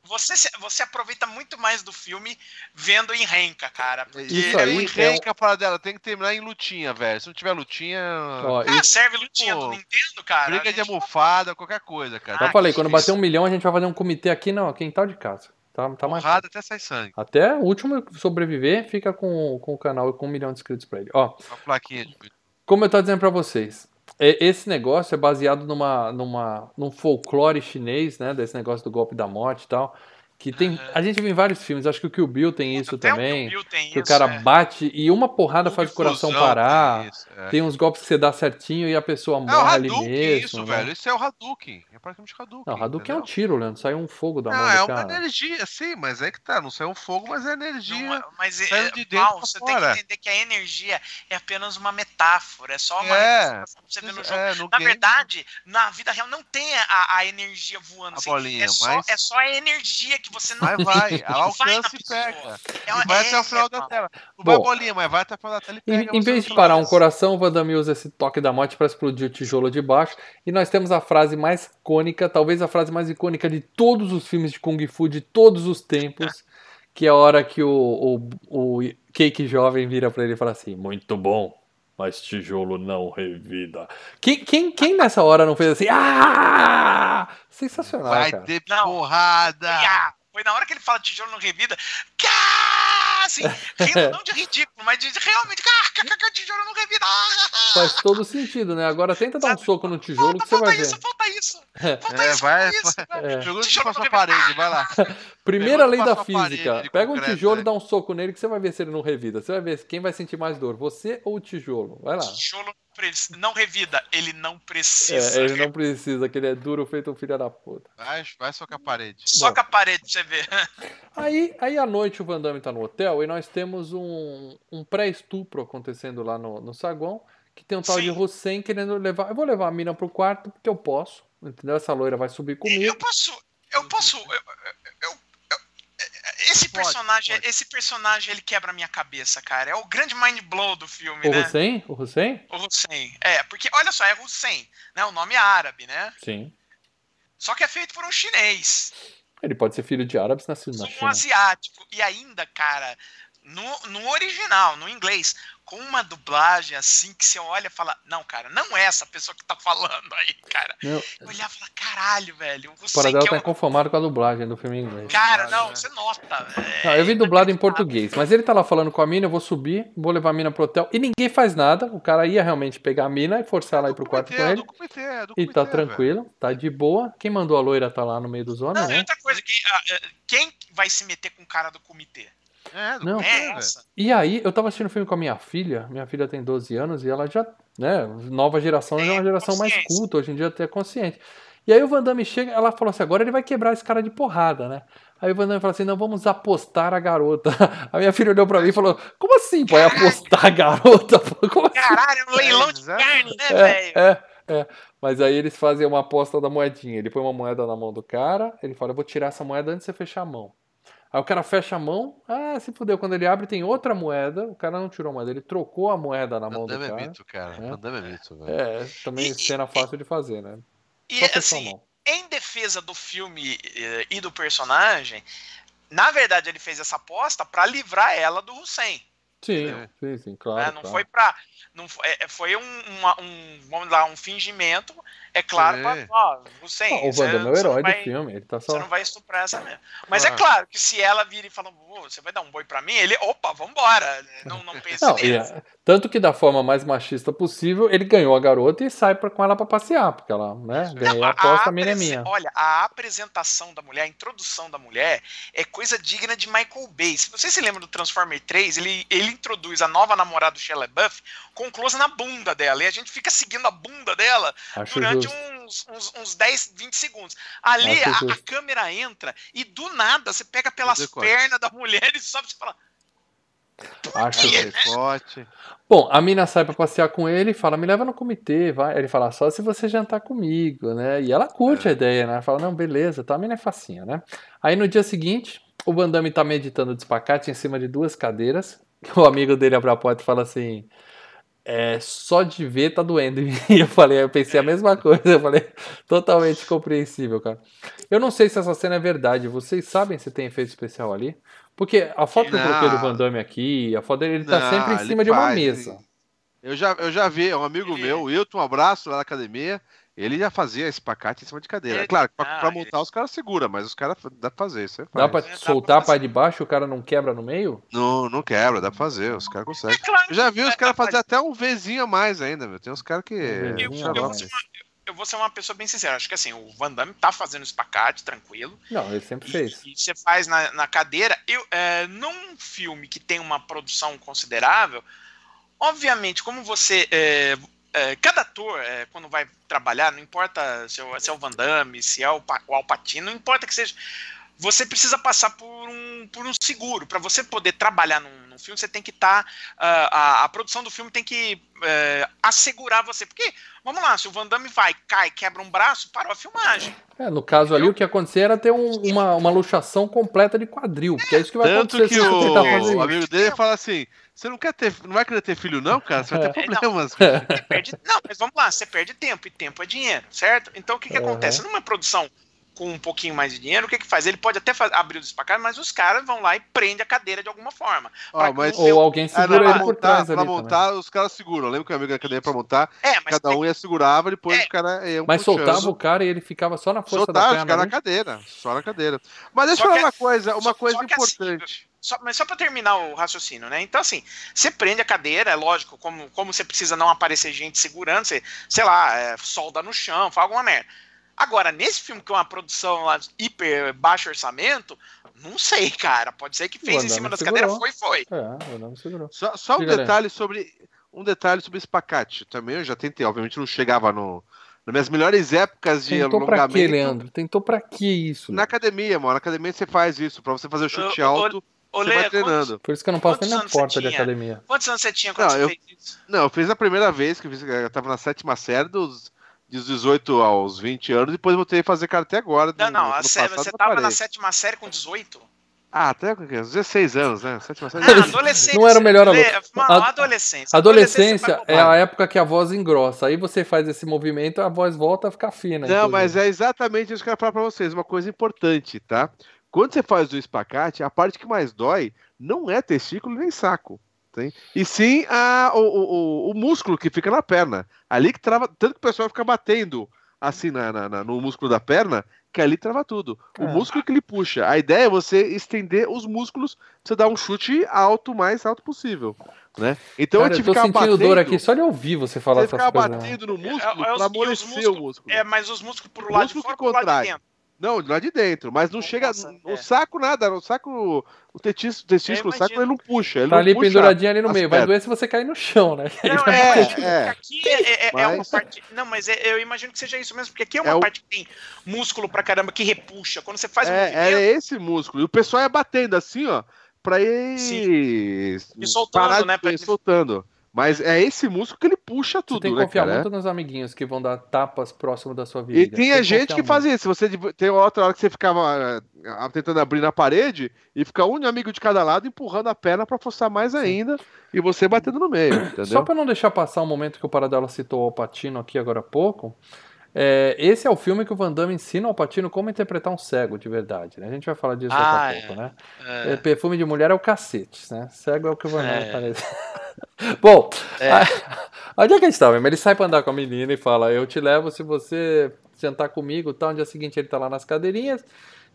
Você, você aproveita muito mais do filme vendo em renca, cara. Isso aí, em renca, é... para dela, tem que terminar em lutinha, velho. Se não tiver lutinha. Ó, ah, isso... serve lutinha Pô, do Nintendo, cara. Briga gente... de almofada, qualquer coisa, cara. Já ah, falei, quando bater um milhão, a gente vai fazer um comitê aqui, não, quintal de casa. Tá, tá mais até sai sangue. Até o último sobreviver fica com, com o canal e com um milhão de inscritos pra ele. Ó, Uma plaquinha de... Como eu tô dizendo pra vocês, esse negócio é baseado numa, numa, num folclore chinês, né? Desse negócio do golpe da morte e tal. Que tem, a gente vê em vários filmes, acho que o Kill Bill tem isso Até também. O Bill tem que isso, o cara é. bate e uma porrada faz o coração parar. Tem, isso, é. tem, uns golpes que você dá certinho e a pessoa morre é ali mesmo. Isso, né? velho. Isso é o Hadouken. É praticamente Hadouken. Não, Hadouken entendeu? é um tiro, Leandro. Sai um fogo da não, mão. Não, é uma energia, sim, mas é que tá. Não sai um fogo, mas é energia. Não, mas é, de dentro Mal, você fora. tem que entender que a energia é apenas uma metáfora. É só uma é, você vê no jogo. É, no na game. verdade, na vida real não tem a, a energia voando. A assim. bolinha, é, só, mas... é só a energia que você não. Mas vai ela alcança e pega. É uma, e vai é, até o final é, da tela. Não vai bolinha, mas vai até o final da tela e pega. Em, em vez de parar um coração, o Vandame usa esse toque da morte para explodir o tijolo de baixo. E nós temos a frase mais icônica, talvez a frase mais icônica de todos os filmes de Kung Fu de todos os tempos. Que é a hora que o, o, o Cake jovem vira para ele e fala assim: Muito bom, mas tijolo não revida. Quem, quem, quem nessa hora não fez assim? Ah! Sensacional. Vai cara. ter porrada! Foi na hora que ele fala tijolo não revida. Assim, rindo não de ridículo, mas de realmente. tijolo não revida. Faz todo sentido, né? Agora tenta dar um soco no tijolo falta, que você vai isso, ver. Falta isso, falta é, isso. Vai, isso, é. Tijolo a parede, vai lá. Primeira lei da física. Pega um tijolo né? e dá um soco nele que você vai ver se ele não revida. Você vai ver quem vai sentir mais dor, você ou o tijolo. Vai lá. Tijolo não revida, ele não precisa. É, ele não precisa, que ele é duro feito um filho da puta. Vai, vai socar a parede. Soca a parede pra você ver. Aí, aí à noite o Van Damme tá no hotel e nós temos um, um pré-estupro acontecendo lá no, no saguão, que tem um tal Sim. de Hussein querendo levar. Eu vou levar a mina pro quarto porque eu posso. Entendeu? Essa loira vai subir comigo. Eu posso. Eu posso. Eu, eu, esse pode, personagem, pode. esse personagem ele quebra a minha cabeça, cara. É o grande mind blow do filme, o né? Hussein? O Hussein? O Hussein. É, porque olha só, é Hussein, né? O nome é árabe, né? Sim. Só que é feito por um chinês. Ele pode ser filho de árabes nascido na China. Um asiático. E ainda, cara, no, no original, no inglês, com uma dublagem assim que você olha e fala, não, cara, não é essa pessoa que tá falando aí, cara. Meu... Eu olhava e falava, caralho, velho. O Paradela tá conformado com a dublagem do filme em inglês. Cara, não, você nota. É... Não, eu vi dublado em português, mas ele tá lá falando com a mina, eu vou subir, vou levar a mina pro hotel, e ninguém faz nada. O cara ia realmente pegar a mina e forçar ela a ir pro quarto com ele. É e tá tranquilo, velho. tá de boa. Quem mandou a loira tá lá no meio dos homens, não, né? outra coisa, quem vai se meter com o cara do comitê? É, não, é essa. E aí, eu tava assistindo o filme com a minha filha, minha filha tem 12 anos e ela já, né, nova geração, já é uma geração mais culta, hoje em dia até consciente. E aí o Van Damme chega, ela falou assim, agora ele vai quebrar esse cara de porrada, né? Aí o Van Damme falou assim, não, vamos apostar a garota. A minha filha olhou pra mim e falou, como assim, pode apostar a garota? Como assim? Caralho, é um leilão de carne, né, é, velho? É, é. Mas aí eles fazem uma aposta da moedinha. Ele põe uma moeda na mão do cara, ele fala, eu vou tirar essa moeda antes de você fechar a mão. Aí o cara fecha a mão, ah, se fudeu. Quando ele abre, tem outra moeda. O cara não tirou a moeda, ele trocou a moeda na mão do cara. É mito, cara. Né? É mito, velho. É, também e, cena fácil de fazer, né? E assim, em defesa do filme eh, e do personagem, na verdade ele fez essa aposta para livrar ela do Hussein. Sim, sim, sim, claro. É, não claro. foi para não foi, é, foi um, uma, um, vamos lá, um fingimento é claro, pra, ó, Hussein, ah, o Wanda é o herói do filme, ele tá só... Você não vai estuprar essa mesmo. Mas ah. é claro que se ela vira e fala, você vai dar um boi pra mim, ele, opa, vambora, não, não pensa não, nisso. É, tanto que da forma mais machista possível, ele ganhou a garota e sai pra, com ela pra passear, porque ela, né, ganhou a aposta, a, a mina é minha. Olha, a apresentação da mulher, a introdução da mulher é coisa digna de Michael Bay. Se você se lembra do Transformer 3, ele, ele introduz a nova namorada do Shelley Buff com close na bunda dela, e a gente fica seguindo a bunda dela Acho durante um uns, uns, uns 10, 20 segundos. Ali a, a, câmera entra e do nada você pega pelas pernas da mulher e sobe e fala. Acho que é forte. Bom, a mina sai para passear com ele e fala: Me leva no comitê, vai. Ele fala: Só se você jantar comigo, né? E ela curte é. a ideia, né? Fala: Não, beleza, tá. A mina é facinha, né? Aí no dia seguinte, o Van Damme tá meditando de espacate em cima de duas cadeiras. O amigo dele abre a porta e fala assim: é, só de ver tá doendo. E eu falei, eu pensei a mesma coisa. Eu falei, totalmente compreensível, cara. Eu não sei se essa cena é verdade. Vocês sabem se tem efeito especial ali? Porque a foto que eu coloquei do Van Damme aqui, a foto dele, ele tá não, sempre em cima de uma mesa. Eu já, eu já vi, é um amigo ele... meu, o Wilton, um abraço lá na academia. Ele já fazia esse pacate em cima de cadeira. Ele, claro, pra, pra montar ele... os caras segura, mas os caras dá pra fazer. Isso dá pra é, soltar dá pra, de baixo o cara não quebra no meio? Não, não quebra, dá pra fazer, os caras conseguem. É claro, eu já vi os caras fazer até um Vzinho a mais ainda, meu. Tem uns caras que. Eu, eu, eu, eu vou ser uma pessoa bem sincera. Acho que assim, o Van Damme tá fazendo espacate, tranquilo. Não, ele sempre fez. E, você faz na, na cadeira. Eu, é, num filme que tem uma produção considerável, obviamente, como você. É, é, cada ator, é, quando vai trabalhar, não importa se é, se é o Van Damme, se é o, o Alpatino, não importa que seja você precisa passar por um, por um seguro. Para você poder trabalhar num, num, filme, você tem que estar. Tá, uh, a, a, produção do filme tem que uh, assegurar você. Porque, vamos lá, se o Van Damme vai, cai, quebra um braço, parou a filmagem. É, no caso Entendeu? ali, o que acontecer era ter um, uma, uma luxação completa de quadril. Porque é isso que vai Tanto acontecer que se você tentar fazer. O amigo dele fala assim. Você não quer ter, não vai querer ter filho, não, cara? Você vai ter é, problemas. Não, perde, não, mas vamos lá, você perde tempo, e tempo é dinheiro, certo? Então o que, que uhum. acontece? Numa produção com um pouquinho mais de dinheiro, o que que faz? Ele pode até fazer, abrir o despacate, mas os caras vão lá e prende a cadeira de alguma forma. Ah, mas... Ou alguém segura ah, ele por trás Pra montar, também. os caras seguram. Lembra que o amigo da cadeira pra montar, é, cada um ia segurava, depois é. o cara ia um Mas puxando. soltava o cara e ele ficava só na força soltava, da perna. Soltava, na cadeira, só na cadeira. Mas deixa eu falar uma coisa, uma só, coisa só assim, importante. Assim, só, mas só para terminar o raciocínio, né? Então, assim, você prende a cadeira, é lógico, como, como você precisa não aparecer gente segurando, você, sei lá, é, solda no chão, faz alguma merda. Agora, nesse filme que é uma produção lá, hiper baixo orçamento, não sei, cara. Pode ser que fez em cima das cadeiras, foi, foi. É, o não segurou. Só, só um detalhe sobre um detalhe sobre esse pacote. Também eu já tentei, obviamente não chegava no nas minhas melhores épocas de Tentou alongamento. Pra quê, Leandro? Tentou pra que isso? Na academia, mano. Na academia você faz isso, pra você fazer o chute eu, alto. Eu, você vai treinando. Quantos, Por isso que eu não passo nem na porta de academia. Quantos anos você tinha quando não, você eu, fez isso? Não, eu fiz a primeira vez que eu, fiz, eu tava na sétima série dos dos 18 aos 20 anos, depois voltei a fazer karatê agora. Não, não, a série, você tava na sétima série com 18? Ah, até com 16 anos, né? Sétima série. Ah, adolescência. Não era o melhor aluno. Mano, a, adolescência. Adolescência, adolescência é a época que a voz engrossa. Aí você faz esse movimento, a voz volta a ficar fina. Não, inclusive. mas é exatamente isso que eu quero falar pra vocês. Uma coisa importante, tá? Quando você faz o espacate, a parte que mais dói não é testículo nem saco. Tem? E sim a, o, o, o, músculo que fica na perna. Ali que trava. Tanto que o pessoal fica batendo assim na, na, na no músculo da perna, que ali trava tudo. O é. músculo que ele puxa. A ideia é você estender os músculos pra você dar um chute alto, o mais alto possível. Né? Então Cara, eu, eu tô sentindo batendo, dor aqui só de ouvir você falar você essas coisas. Você ficar batendo no músculo é, é, pra amolecer o músculo. É, mas os músculos pro lado músculo de fora, que contrai. lado de dentro. Não, lá de dentro, mas não chega. no é. saco nada, no saco. O testículo, testículo o saco ele não puxa. Ele tá ali puxa penduradinho ali no meio. Vai doer se você cair no chão, né? Não, é, é, Aqui é, é, mas... é, uma parte. Não, mas é, eu imagino que seja isso mesmo, porque aqui é uma é parte o... que tem músculo pra caramba que repuxa. Quando você faz um é, movimento... é esse músculo. E o pessoal é batendo assim, ó, pra ir. Sim. E soltando, né? Pra... Ir soltando. Mas é esse músculo que ele puxa tudo, Você tem que né, confiar né, muito nos amiguinhos que vão dar tapas próximo da sua vida. E tinha gente que, que fazia isso. Você tem outra hora que você ficava uh, tentando abrir na parede e fica um amigo de cada lado empurrando a perna para forçar mais ainda e você batendo no meio, entendeu? Só para não deixar passar um momento que o Paradela citou o Patino aqui agora há pouco, é, esse é o filme que o Van Damme ensina ao Patino como interpretar um cego de verdade. Né? A gente vai falar disso ah, daqui a pouco, né? É. é. Perfume de mulher é o cacete, né? Cego é o que o Van Damme é. parece. Bom, é. onde é que a gente estava? Ele sai para andar com a menina e fala: Eu te levo se você sentar comigo. Tá? No dia seguinte ele tá lá nas cadeirinhas.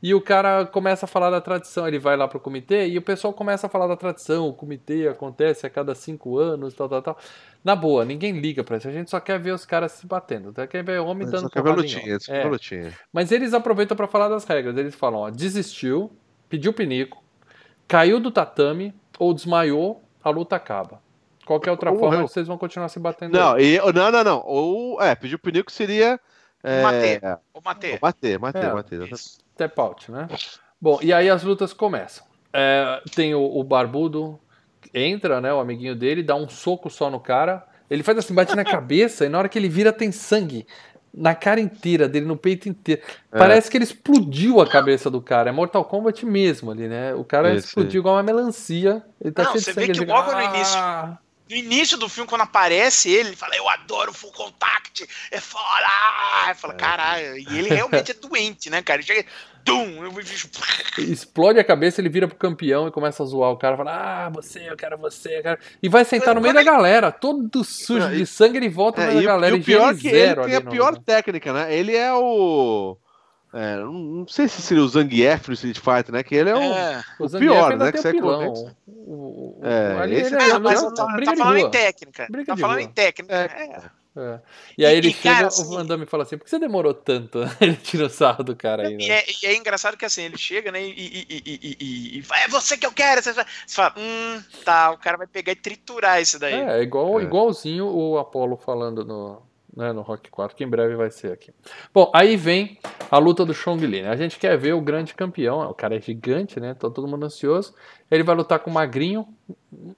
E o cara começa a falar da tradição, ele vai lá pro comitê e o pessoal começa a falar da tradição, o comitê acontece a cada cinco anos, tal, tal, tal. Na boa, ninguém liga pra isso, a gente só quer ver os caras se batendo, quer ver homem dando quer ver lutinha, é. lutinha. Mas eles aproveitam para falar das regras, eles falam, ó, desistiu, pediu pinico, caiu do tatame ou desmaiou, a luta acaba. Qualquer outra ou forma, vocês vão continuar se batendo. Não, e, não, não, não. Ou, é, pediu pinico seria... É... Mater. O Mater. Mater, Mater, Mater. Step out, né? Bom, e aí as lutas começam. É, tem o, o, barbudo, entra, né? O amiguinho dele, dá um soco só no cara. Ele faz assim, bate na cabeça, e na hora que ele vira tem sangue na cara inteira dele, no peito inteiro. É. Parece que ele explodiu a cabeça do cara. É Mortal Kombat mesmo ali, né? O cara Esse. explodiu igual uma melancia. Ele tá Não, cheio de sangue. Você vê que logo no início ah! No início do filme, quando aparece ele, ele fala, eu adoro Full Contact, é foda! Fala, é. caralho, e ele realmente é doente, né, cara? Ele chega, dum, eu... explode a cabeça, ele vira pro campeão e começa a zoar o cara, fala, ah, você, eu quero você, eu quero... e vai sentar no meio da galera, todo sujo de sangue, ele volta é, no meio da galera, e o pior é que ele tem a pior técnica, né? Ele é o é, não sei se seria o Zangief no Street Fighter, né? Que ele é o, é, o, o pior, né? Que você o, o, é, esse ele é, é, mas tá, tá falando em técnica. Briga tá falando em técnica. É. É. E aí ele e, chega, cara, assim, o Van Damme fala assim, por que você demorou tanto? ele tira o sarro do cara aí, né? E é, e é engraçado que assim, ele chega, né, e, e, e, é você que eu quero, você fala, hum, tá, o cara vai pegar e triturar isso daí. É, igual, é. igualzinho o Apollo falando no, né, no Rock 4, que em breve vai ser aqui. Bom, aí vem a luta do Chong Li, né? A gente quer ver o grande campeão, o cara é gigante, né? Tá todo mundo ansioso. Ele vai lutar com o magrinho,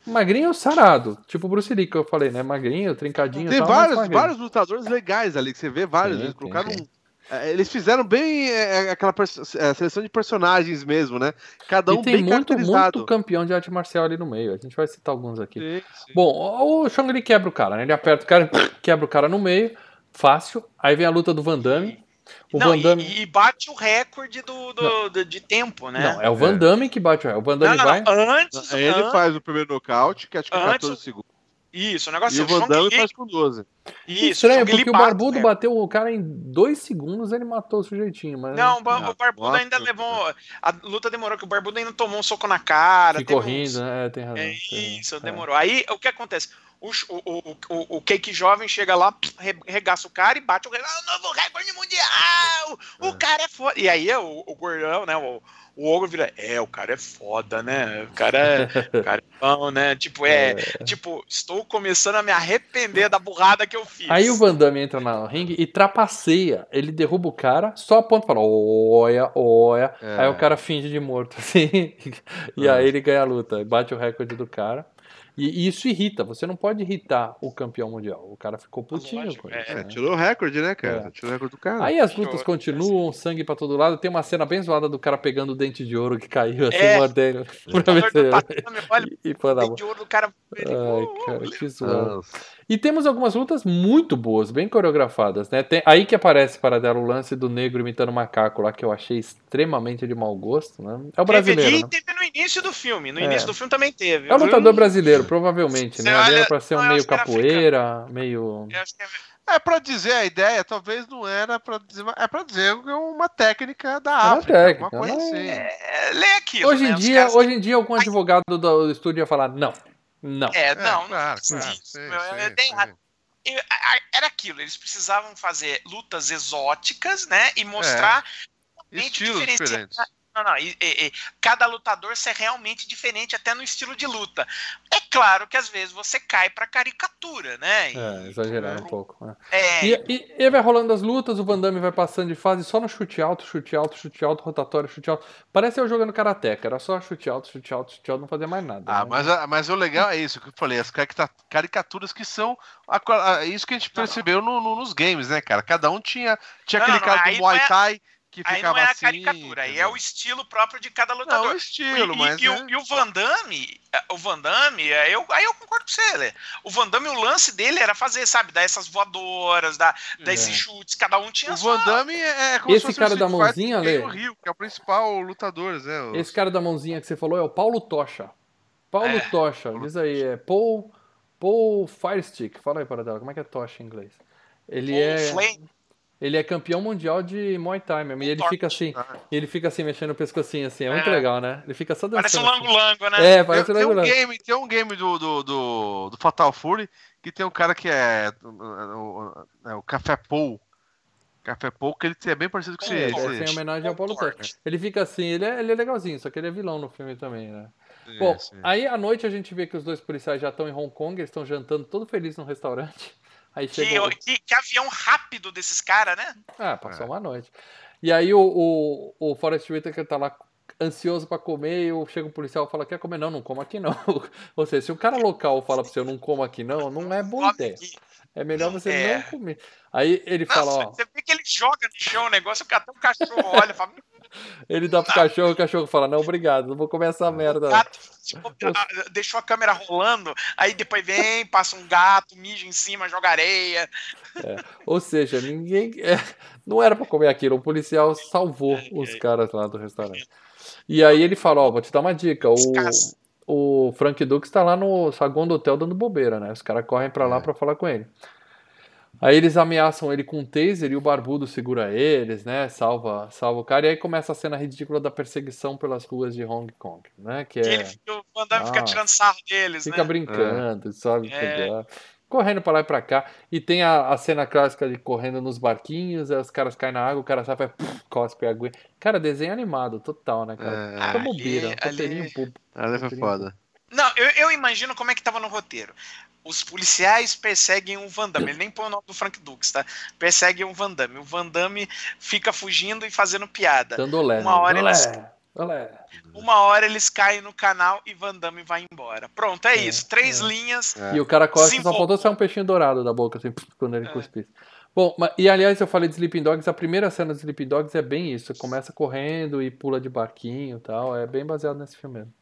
magrinho sarado, tipo o Bruce Lee que eu falei, né? Magrinho, trincadinho. Tem tal, vários, vários lutadores legais ali que você vê vários, sim, eles colocaram sim, sim. É, eles fizeram bem é, é aquela é, seleção de personagens mesmo, né? Cada um e tem bem muito, muito campeão de arte marcial ali no meio. A gente vai citar alguns aqui. Sim, sim. Bom, o Shang quebra o cara, né? Ele aperta o cara, quebra o cara no meio, fácil. Aí vem a luta do Van Damme. O não, Van Damme... e, e, bate o recorde do, do, do, de tempo, né? Não, é o Van Damme que bate o recorde. O Van Damme não, não, vai. Antes, ele antes... faz o primeiro nocaute, que acho que é 14 segundos. Isso, o negócio e é o Van Damme faz com 12. Isso, Estranho, porque o Barbudo né? bateu o cara em dois segundos, ele matou o sujeitinho. Mas... Não, o, Barbudo nossa, ainda levou. A luta demorou, que o Barbudo ainda tomou um soco na cara. Ficou rindo, uns... né? É, tem razão. É, isso, tem demorou. É. Aí o que acontece? O, o, o, o Cake jovem chega lá, regaça o cara e bate o, o novo recorde mundial! O é. cara é foda. E aí o, o gordão, né? O, o ogro vira, é, o cara é foda, né? O cara é, o cara é bom, né? Tipo, é, é, tipo, estou começando a me arrepender da burrada que eu fiz. Aí o Van Damme entra no ringue e trapaceia. Ele derruba o cara, só aponta e fala, olha, olha. É. Aí o cara finge de morto, assim. e aí ele ganha a luta, bate o recorde do cara. E, isso irrita, você não pode irritar o campeão mundial. O cara ficou putinho Lógico, com isso. É, né? Tirou o recorde, né, cara? É. Tirou o recorde do cara. Aí as lutas continuam, sangue pra todo lado. Tem uma cena bem zoada do cara pegando o dente de ouro que caiu assim, é. mordendo. Pra ver se... e, e foi na de ouro do cara. Ai, cara, que zoado. E temos algumas lutas muito boas, bem coreografadas, né? Tem, aí que aparece para dar o lance do negro imitando o macaco lá, que eu achei extremamente de mau gosto, né? É o brasileiro. Teve, né? teve no início do filme. No é. início do filme também teve. É o lutador brasileiro, provavelmente, né? Olha, era pra ser um meio capoeira, meio. É para dizer a ideia, talvez não era para dizer, é para dizer uma técnica da é África, uma, técnica, uma coisa mas... assim. É, lê aquilo, hoje né? em dia, caras... hoje em dia algum advogado do estúdio ia falar não. Não. É, não, é, claro, não claro. Era aquilo, eles precisavam fazer lutas exóticas, né? E mostrar é. estilos diferentes. Não, não. E, e, e, cada lutador ser realmente diferente, até no estilo de luta. É claro que às vezes você cai pra caricatura, né? E, é, exagerar um pouco. Né? É. E, e, vai rolando as lutas, o Van Damme vai passando de fase só no chute alto, chute alto, chute alto, rotatório, chute alto. Parece eu jogando karateca, era só chute alto, chute alto, chute alto, não fazia mais nada. Ah, né? mas, mas o legal é isso que eu falei, as caricaturas que são a, a, isso que a gente percebeu no, no, nos games, né, cara? Cada um tinha, tinha não, aquele não, cara do Muay é Thai que aí não é a assim, caricatura, aí é o estilo próprio de cada lutador. Não, o estilo, e, mas. E, é... e, o Van Damme, o Van Damme, é, eu, aí eu concordo com você, Lê. O Van Damme, o lance dele era fazer, sabe, dar essas voadoras, dar, dar é. esses chutes, cada um tinha O Van Damme é, é como Esse cara da mãozinha, Lê. O Rio, que é o principal lutador, né? Os... Esse cara da mãozinha que você falou é o Paulo Tocha. Paulo é. Tocha, diz aí, é Paul, Paul Firestick. Fala aí para dela, como é que é Tocha em inglês? Ele Paul é. Flame. Ele é campeão mundial de Muay Thai mesmo. E ele fica assim, ah. ele fica assim, mexendo o pescocinho assim. É muito é. legal, né? Ele fica só dançando. Parece um lango-lango, né? É, parece tem, um lango-lango. Tem um game, tem um game do, do, do, do, Fatal Fury que tem um cara que é o, o, é o Café Paul. Café que ele é bem parecido com é, esse. Ele tem homenagem ao Paulo Torre. Ele fica assim, ele é, ele é legalzinho, só que ele é vilão no filme também, né? Bom, aí à noite a gente vê que os dois policiais já estão em Hong Kong, eles estão jantando todo felizes no restaurante. Aí chegou... que, que, que, avião rápido desses caras, né? Ah, passou é. uma noite. E aí o, o, o Forrest Whitaker tá lá ansioso para comer e chega o policial e fala, quer comer? Não, não como aqui não. Ou seja, se o cara local fala pra você, eu não como aqui não, não é boa ideia. É melhor você é. não comer. Aí ele Nossa, fala, ó... Você vê que ele joga no chão o negócio, até o cachorro olha e fala... Ele dá pro cachorro, o cachorro fala: Não, obrigado, não vou comer essa merda. Gato, tipo, deixou a câmera rolando, aí depois vem, passa um gato, mija em cima, joga areia. É, ou seja, ninguém. É, não era para comer aquilo, o policial salvou os caras lá do restaurante. E aí ele fala: Ó, oh, vou te dar uma dica. O, o Frank Dux está lá no saguão do hotel dando bobeira, né? Os caras correm para lá é. para falar com ele. Aí eles ameaçam ele com um taser e o barbudo segura eles, né? Salva, salva o cara. E aí começa a cena ridícula da perseguição pelas ruas de Hong Kong, né? Que é... ele, o Van Damme ah, fica tirando sarro deles, fica né? brincando, é. sabe? É. correndo para lá e pra cá. E tem a, a, cena clássica de correndo nos barquinhos, aí os caras caem na água, o cara sai e faz, cospe a água. Cara, desenho animado, total, né, cara? É, Fica bobeira, ali, ali... Ali foi foda. Não, eu, eu imagino como é que tava no roteiro os policiais perseguem o Van Damme. Ele nem põe o nome do Frank Dux, tá? Perseguem o Van Damme. O Van Damme fica fugindo e fazendo piada. Dando olé, uma hora olé, eles... olé. Uma hora eles caem no canal e Van Damme vai embora. Pronto, é, é isso. Três é. linhas. É. E o cara corta só faltou sair um peixinho dourado da boca, assim, quando ele é. cuspisse. Bom, e aliás, eu falei de Sleeping Dogs, a primeira cena de Sleeping Dogs é bem isso. Começa correndo e pula de barquinho e tal. É bem baseado nesse filme mesmo.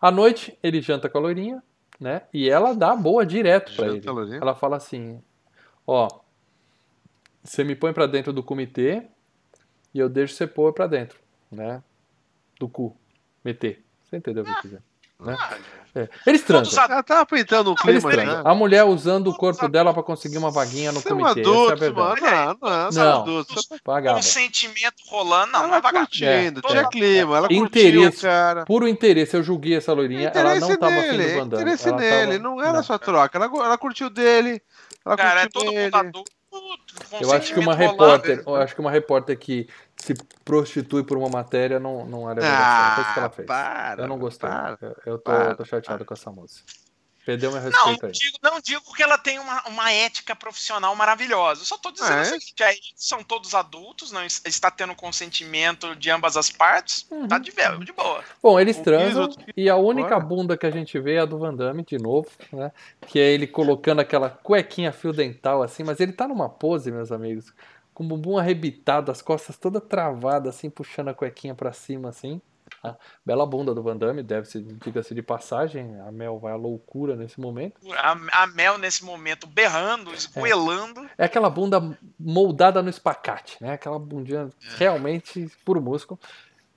À noite, ele janta com a loirinha né? E ela dá boa direto para ele. Ela fala assim: "Ó, você me põe para dentro do comitê e eu deixo você pôr para dentro, né? Do cu, meter. Você entendeu o que eu quiser, né? Ah, é. Eles transam. Ela tá o clima, né? A mulher usando o corpo dela para conseguir uma vaguinha no comitê. Adultos, Essa é a verdade. Mano, não, não, não. Adultos. Um sentimento rolando, não, ela não é curtindo, é. tinha clima, ela interesse, curtiu, cara. Puro interesse, eu julguei essa loirinha, ela não tava nele, afim do Van Interesse ela nele, tava... não era só troca, ela, ela curtiu dele, ela cara, curtiu é todo dele. mundo adulto eu acho que uma repórter, eu acho que uma repórter que se prostitui por uma matéria não, não era ah, Foi isso que ela fez. Para, eu não gostei. Para, eu tô, para, tô chateado para. com essa moça. Perdeu meu respeito não, aí. Digo, não digo que ela tem uma, uma ética profissional maravilhosa. Eu só tô dizendo é. assim, que aí são todos adultos, não está tendo consentimento de ambas as partes. Uhum. Tá de, de boa. Bom, eles transam e a única bunda que a gente vê é a do Van Damme, de novo, né? Que é ele colocando aquela cuequinha fio dental assim, mas ele tá numa pose, meus amigos, com o bumbum arrebitado, as costas toda travada assim, puxando a cuequinha para cima assim. A bela bunda do Van Damme, deve ser, diga-se de passagem. A Mel vai à loucura nesse momento. A, a Mel, nesse momento, berrando, esgoelando. É. é. aquela bunda moldada no espacate, né? Aquela bundinha é. realmente puro músculo.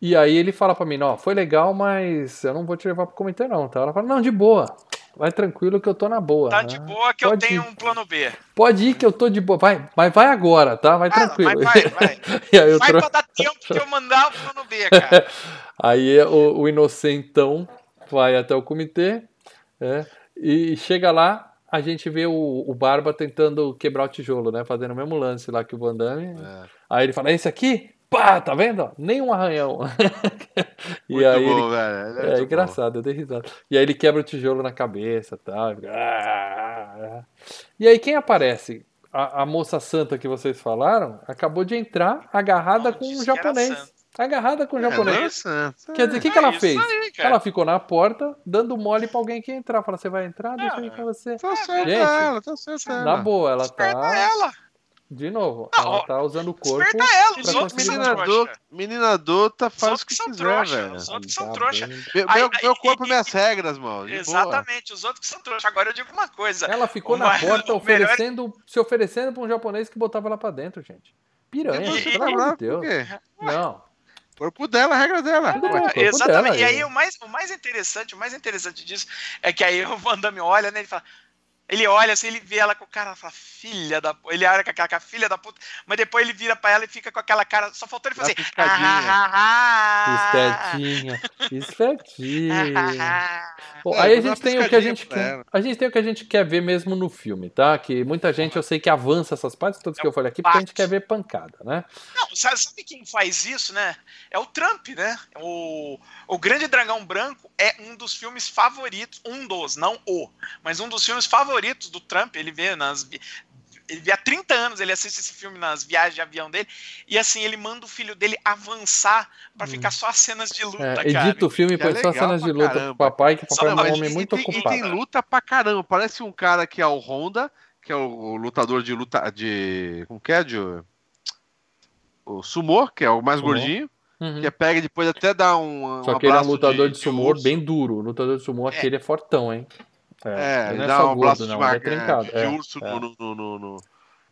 E aí ele fala pra mim, ó, foi legal, mas eu não vou te levar pro comitê não, tá? Ela fala, não, de boa. Vai tranquilo que eu tô na boa. Tá né? de boa que Pode eu tenho ir. um plano B. Pode ir que eu tô de boa. Vai, mas vai agora, tá? Vai ah, tranquilo. Vai, vai, vai. e aí eu vai tro... pra dar tempo de eu mandar o plano B, cara. aí o, o inocentão vai até o comitê é, e chega lá, a gente vê o, o, Barba tentando quebrar o tijolo, né? Fazendo o mesmo lance lá que o Van Damme. É. Aí ele fala, esse aqui? Pá, tá vendo? Nem um arranhão. e muito aí bom, ele... velho. É, é engraçado, bom. eu dei risada. E aí ele quebra o tijolo na cabeça tal. Tá? E aí quem aparece? A, a, moça santa que vocês falaram acabou de entrar agarrada com um japonês. Agarrada com o é, japonês. É, Quer dizer, o que, que ela é fez? Aí, ela ficou na porta, dando mole pra alguém que entrar. Fala, você vai entrar? Deixa eu ir com você. Tá certo Gente, ela, tá certo Na boa, ela tá. Ela. De novo, não, ela tá usando o corpo. ela, os outros menina, menina adulta faz o que quiser, trouxa, velho. Os outros são tá trouxa. Meu, aí, meu corpo, e, minhas regras, mano. Exatamente, boa. os outros que são trouxa. Agora eu digo uma coisa. Ela ficou na porta oferecendo, melhor... se oferecendo pra um japonês que botava ela pra dentro, gente. Piranha, pelo amor de Deus. Não. Corpo dela, regra dela. Exatamente. Dela, e aí o mais, o mais interessante, o mais interessante disso é que aí o Van Damme olha, né, ele fala: ele olha assim, ele vê ela com o cara, fala, filha da Ele olha com aquela filha da puta, mas depois ele vira pra ela e fica com aquela cara, só faltou ele fazer. Ah, ah, ah, espertinha. Bom, aí a gente tem o que a gente quer, a gente tem o que a gente quer ver mesmo no filme, tá? Que muita gente eu sei que avança essas partes todas que eu falei aqui porque a gente quer ver pancada, né? Não, sabe, sabe quem faz isso, né? É o Trump, né? O, o Grande Dragão Branco é um dos filmes favoritos, um dos, não o, mas um dos filmes favoritos favoritos do Trump. Ele vê nas. Ele vê há 30 anos, ele assiste esse filme nas viagens de avião dele, e assim, ele manda o filho dele avançar para hum. ficar só as cenas de luta, é, cara. Edita o filme e põe é só as cenas de luta caramba. pro papai, que o papai é um homem muito tem, ocupado. E tem luta pra caramba. Parece um cara que é o Honda, que é o lutador de luta de. Como que é? De, o Sumô, que é o mais gordinho. Uhum. Que é pega e depois até dá um. Só um que ele é um lutador de, de sumô bem duro. O lutador de sumô, é. aquele é fortão, hein? É, é, ele dá um braço de, é, de é, urso é. no, no, no,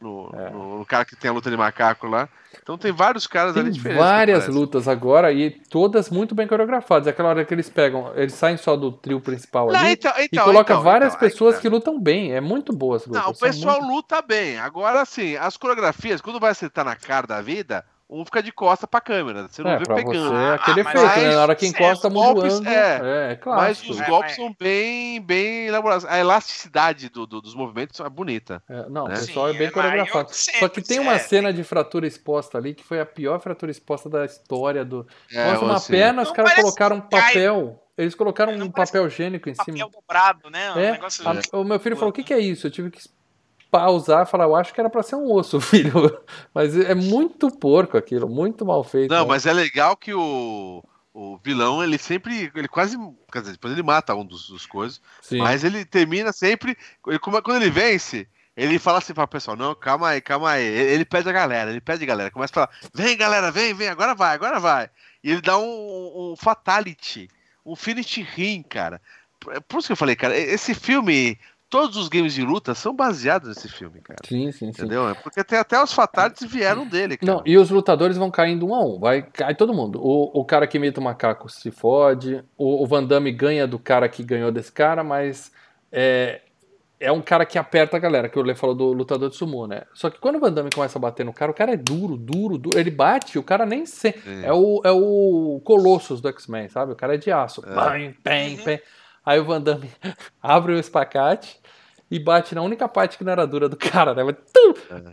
no, é. cara que tem a luta de macaco lá. Então tem vários caras tem ali diferentes. Várias lutas agora e todas muito bem coreografadas. Aquela hora que eles pegam, eles saem só do trio principal Não, ali então, então, e coloca então, várias então, pessoas tá. que lutam bem. É muito boas lutas. Não, o pessoal muito... luta bem. Agora sim, as coreografias, quando vai acertar na cara da vida, um fica de costa pra câmera. Você não é, vê pra pegando. Você é aquele ah, efeito, mas, né? Na hora que encosta, muda o ângulo. É, é, claro. Mas os golpes são bem, bem elaborados. A elasticidade do, do, dos movimentos é bonita. É, não, né? o pessoal Sim, é bem coreografado. Só que tem uma cena de fratura exposta ali que foi a pior fratura exposta da história do. É, Nossa, uma assim. perna, os caras colocaram um papel. Eles colocaram um papel higiênico em papel cima. Papel dobrado, né? Um é, negócio... a, o meu filho falou: o que, que é isso? Eu tive que pausar e falar, eu acho que era para ser um osso, filho. Mas é muito porco aquilo, muito mal feito. Não, né? mas é legal que o, o vilão, ele sempre, ele quase, quer dizer, depois ele mata um dos, dos coisas, Sim. mas ele termina sempre, ele, quando ele vence, ele fala assim para o pessoal, não, calma aí, calma aí. Ele pede a galera, ele pede a galera, começa a falar, vem galera, vem, vem, agora vai, agora vai. E ele dá um, um fatality, um finish rim, cara. Por isso que eu falei, cara, esse filme todos os games de luta são baseados nesse filme, cara. Sim, sim, Entendeu? Sim. É porque tem até os fatalities vieram dele, cara. Não, e os lutadores vão caindo um a um. Vai, cai todo mundo. O, o cara que imita o macaco se fode. O, o Van Damme ganha do cara que ganhou desse cara, mas é, é um cara que aperta a galera, que o Lê falou do lutador de sumô, né? Só que quando o Van Damme começa a bater no cara, o cara é duro, duro, duro. Ele bate, o cara nem sente. É o, é o Colossus do X-Men, sabe? O cara é de aço. É. Bam, bam. Aí o Van Damme abre o espacate e bate na única parte que não era dura do cara, né? Mas,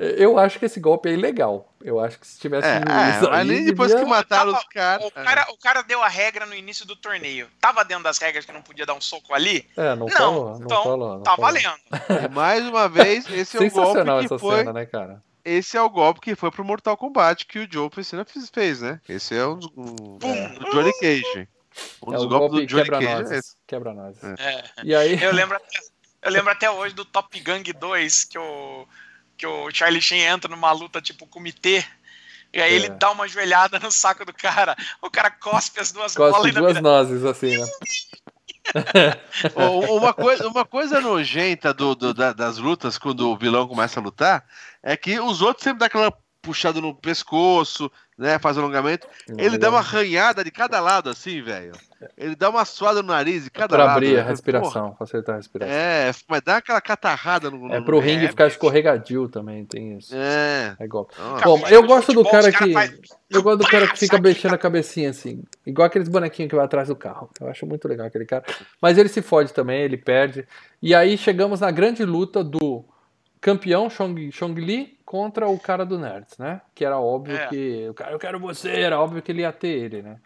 é. Eu acho que esse golpe é ilegal. Eu acho que se tivesse. É, é, ali depois devia... que mataram tava, os caras. O, cara, o cara deu a regra no início do torneio. Tava dentro das regras que não podia dar um soco ali? É, não, não falou. Não então, falou, não tá falou. valendo. E mais uma vez, esse é o golpe que essa foi. Cena, né, cara? Esse é o golpe que foi pro Mortal Kombat que o Joe Pescina fez, né? Esse é um dos. Um, do Johnny Cage. Um é golpes golpe do Johnny Cage. É quebra nós. É. E aí. Eu lembro até eu lembro até hoje do Top Gang 2, que o, que o Charlie Sheen entra numa luta tipo comitê. E aí é. ele dá uma joelhada no saco do cara, o cara cospe as duas cospe bolas. duas nozes, assim, né? uma, coisa, uma coisa nojenta do, do, das lutas, quando o vilão começa a lutar, é que os outros sempre dão aquela puxada no pescoço, né? Faz alongamento. Ele dá uma arranhada de cada lado, assim, velho. Ele dá uma suada no nariz de cada pra lado. Pra abrir a respiração, Porra. facilitar a respiração. É, mas dá aquela catarrada no. É pro ringue é, ficar escorregadio também, tem isso. É. É igual. Bom, eu gosto do cara que. Eu gosto do cara que fica mexendo a cabecinha assim. Igual aqueles bonequinhos que vai atrás do carro. Eu acho muito legal aquele cara. Mas ele se fode também, ele perde. E aí chegamos na grande luta do campeão Chong, Chong Li contra o cara do Nerds, né? Que era óbvio é. que. O cara, eu quero você, era óbvio que ele ia ter ele, né?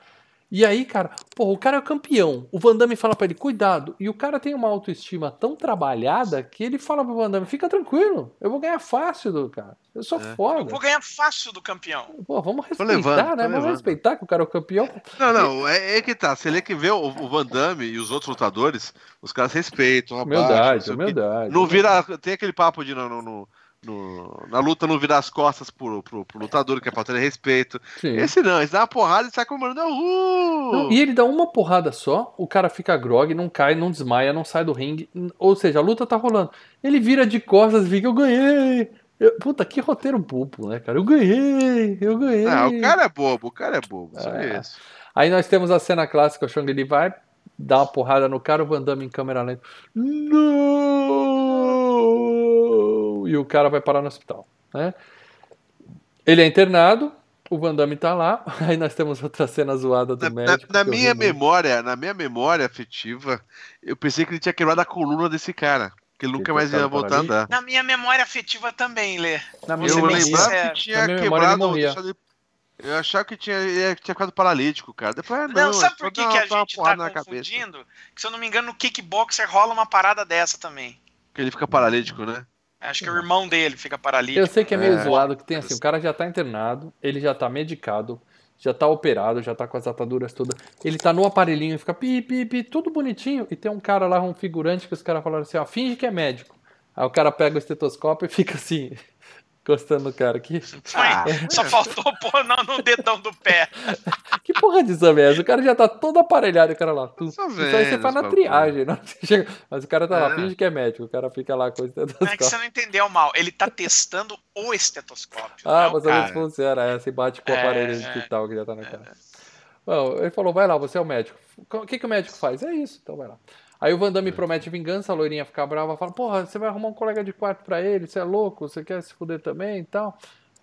E aí, cara, pô, o cara é campeão. O Van Damme fala pra ele, cuidado. E o cara tem uma autoestima tão trabalhada que ele fala pro Van Damme, fica tranquilo, eu vou ganhar fácil do cara. Eu sou é. foda. Eu vou ganhar fácil do campeão. Pô, vamos respeitar, levando, né? Vamos respeitar que o cara é o campeão. Não, não, é, é que tá. Você lê que vê o, o, Van Damme e os outros lutadores, os caras respeitam, Humildade, humildade. Não vira. Tem aquele papo de no, no no, na luta não virar as costas pro, pro, pro lutador que é pra ter respeito. Sim. Esse não, esse dá uma porrada e sai comemorando. Uh! Não, e ele dá uma porrada só, o cara fica grog, não cai, não desmaia, não sai do ringue. Ou seja, a luta tá rolando. Ele vira de costas e fica, eu ganhei! Eu, puta, que roteiro bobo, né, cara? Eu ganhei! Eu ganhei! Ah, o cara é bobo, o cara é bobo. É. Isso. Aí nós temos a cena clássica, o Shang-Li vai dar uma porrada no cara, o Van Damme em câmera lenta. Não! E o cara vai parar no hospital. Né? Ele é internado, o Van Damme tá lá, aí nós temos outra cena zoada do na, médico. Na, na minha memória, na minha memória afetiva, eu pensei que ele tinha quebrado a coluna desse cara. Que ele nunca mais ia voltar a andar. Na minha memória afetiva também, Lê. Na minha eu lembrava que tinha quebrado. Eu achava que tinha, tinha ficado paralítico, cara. Depois, ah, não, não sabe por que, que a gente tá confundindo? Que se eu não me engano, no kickboxer rola uma parada dessa também. Que ele fica paralítico, né? Acho que o irmão dele fica paralítico. Eu sei que é meio é. zoado, que tem assim, o cara já tá internado, ele já tá medicado, já tá operado, já tá com as ataduras todas. Ele tá no aparelhinho, fica pi, pi, pi, tudo bonitinho. E tem um cara lá, um figurante, que os caras falaram assim, ó, finge que é médico. Aí o cara pega o estetoscópio e fica assim, Encostando no cara aqui. Ah, só faltou pôr no, no dedão do pé. que porra de exame é essa? O cara já tá todo aparelhado, o cara lá. Tu, isso aí você faz na triagem, não? Chega, mas o cara tá é. lá, finge que é médico, o cara fica lá com o estetoscópio. Não é que você não entendeu mal, ele tá testando o estetoscópio. Ah, mas às vezes funciona, é, se bate com o aparelho é, hospital que já tá na cara. Bom, ele falou, vai lá, você é o médico. O que, que o médico faz? É isso, então vai lá. Aí o Van Damme promete vingança, a loirinha fica brava, fala, porra, você vai arrumar um colega de quarto pra ele, você é louco, você quer se fuder também e tal.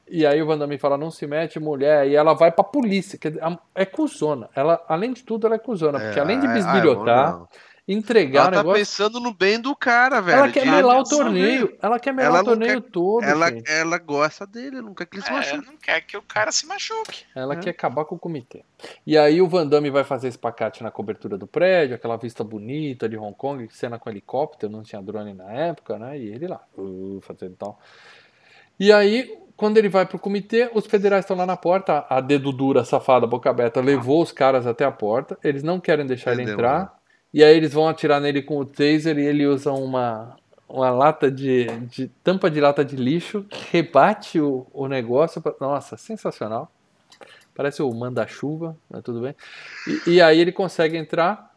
E aí o Van Damme fala, não se mete, mulher, e ela vai pra polícia. Dizer, é cuzona. Ela, além de tudo, ela é cuzona, é, porque além de é, bisbilhotar, entregar ela tá negócio... pensando no bem do cara, velho. Ela quer melar o torneio. Ela quer melar ela o torneio quer... todo. Ela, ela gosta dele, não quer que ele se é, machuque. não quer que o cara se machuque. Ela é. quer acabar com o comitê. E aí o Van Damme vai fazer espacate na cobertura do prédio, aquela vista bonita de Hong Kong, cena com helicóptero, não tinha drone na época, né? E ele lá, uh, fazendo tal. E aí, quando ele vai pro comitê, os federais estão lá na porta, a dedo dura, safada, boca aberta, levou os caras até a porta, eles não querem deixar Entendeu, ele entrar. Né? E aí eles vão atirar nele com o taser e ele usa uma, uma lata de, de tampa de lata de lixo que rebate o, o negócio. Pra, nossa, sensacional. Parece o manda-chuva, mas tudo bem. E, e, aí ele consegue entrar.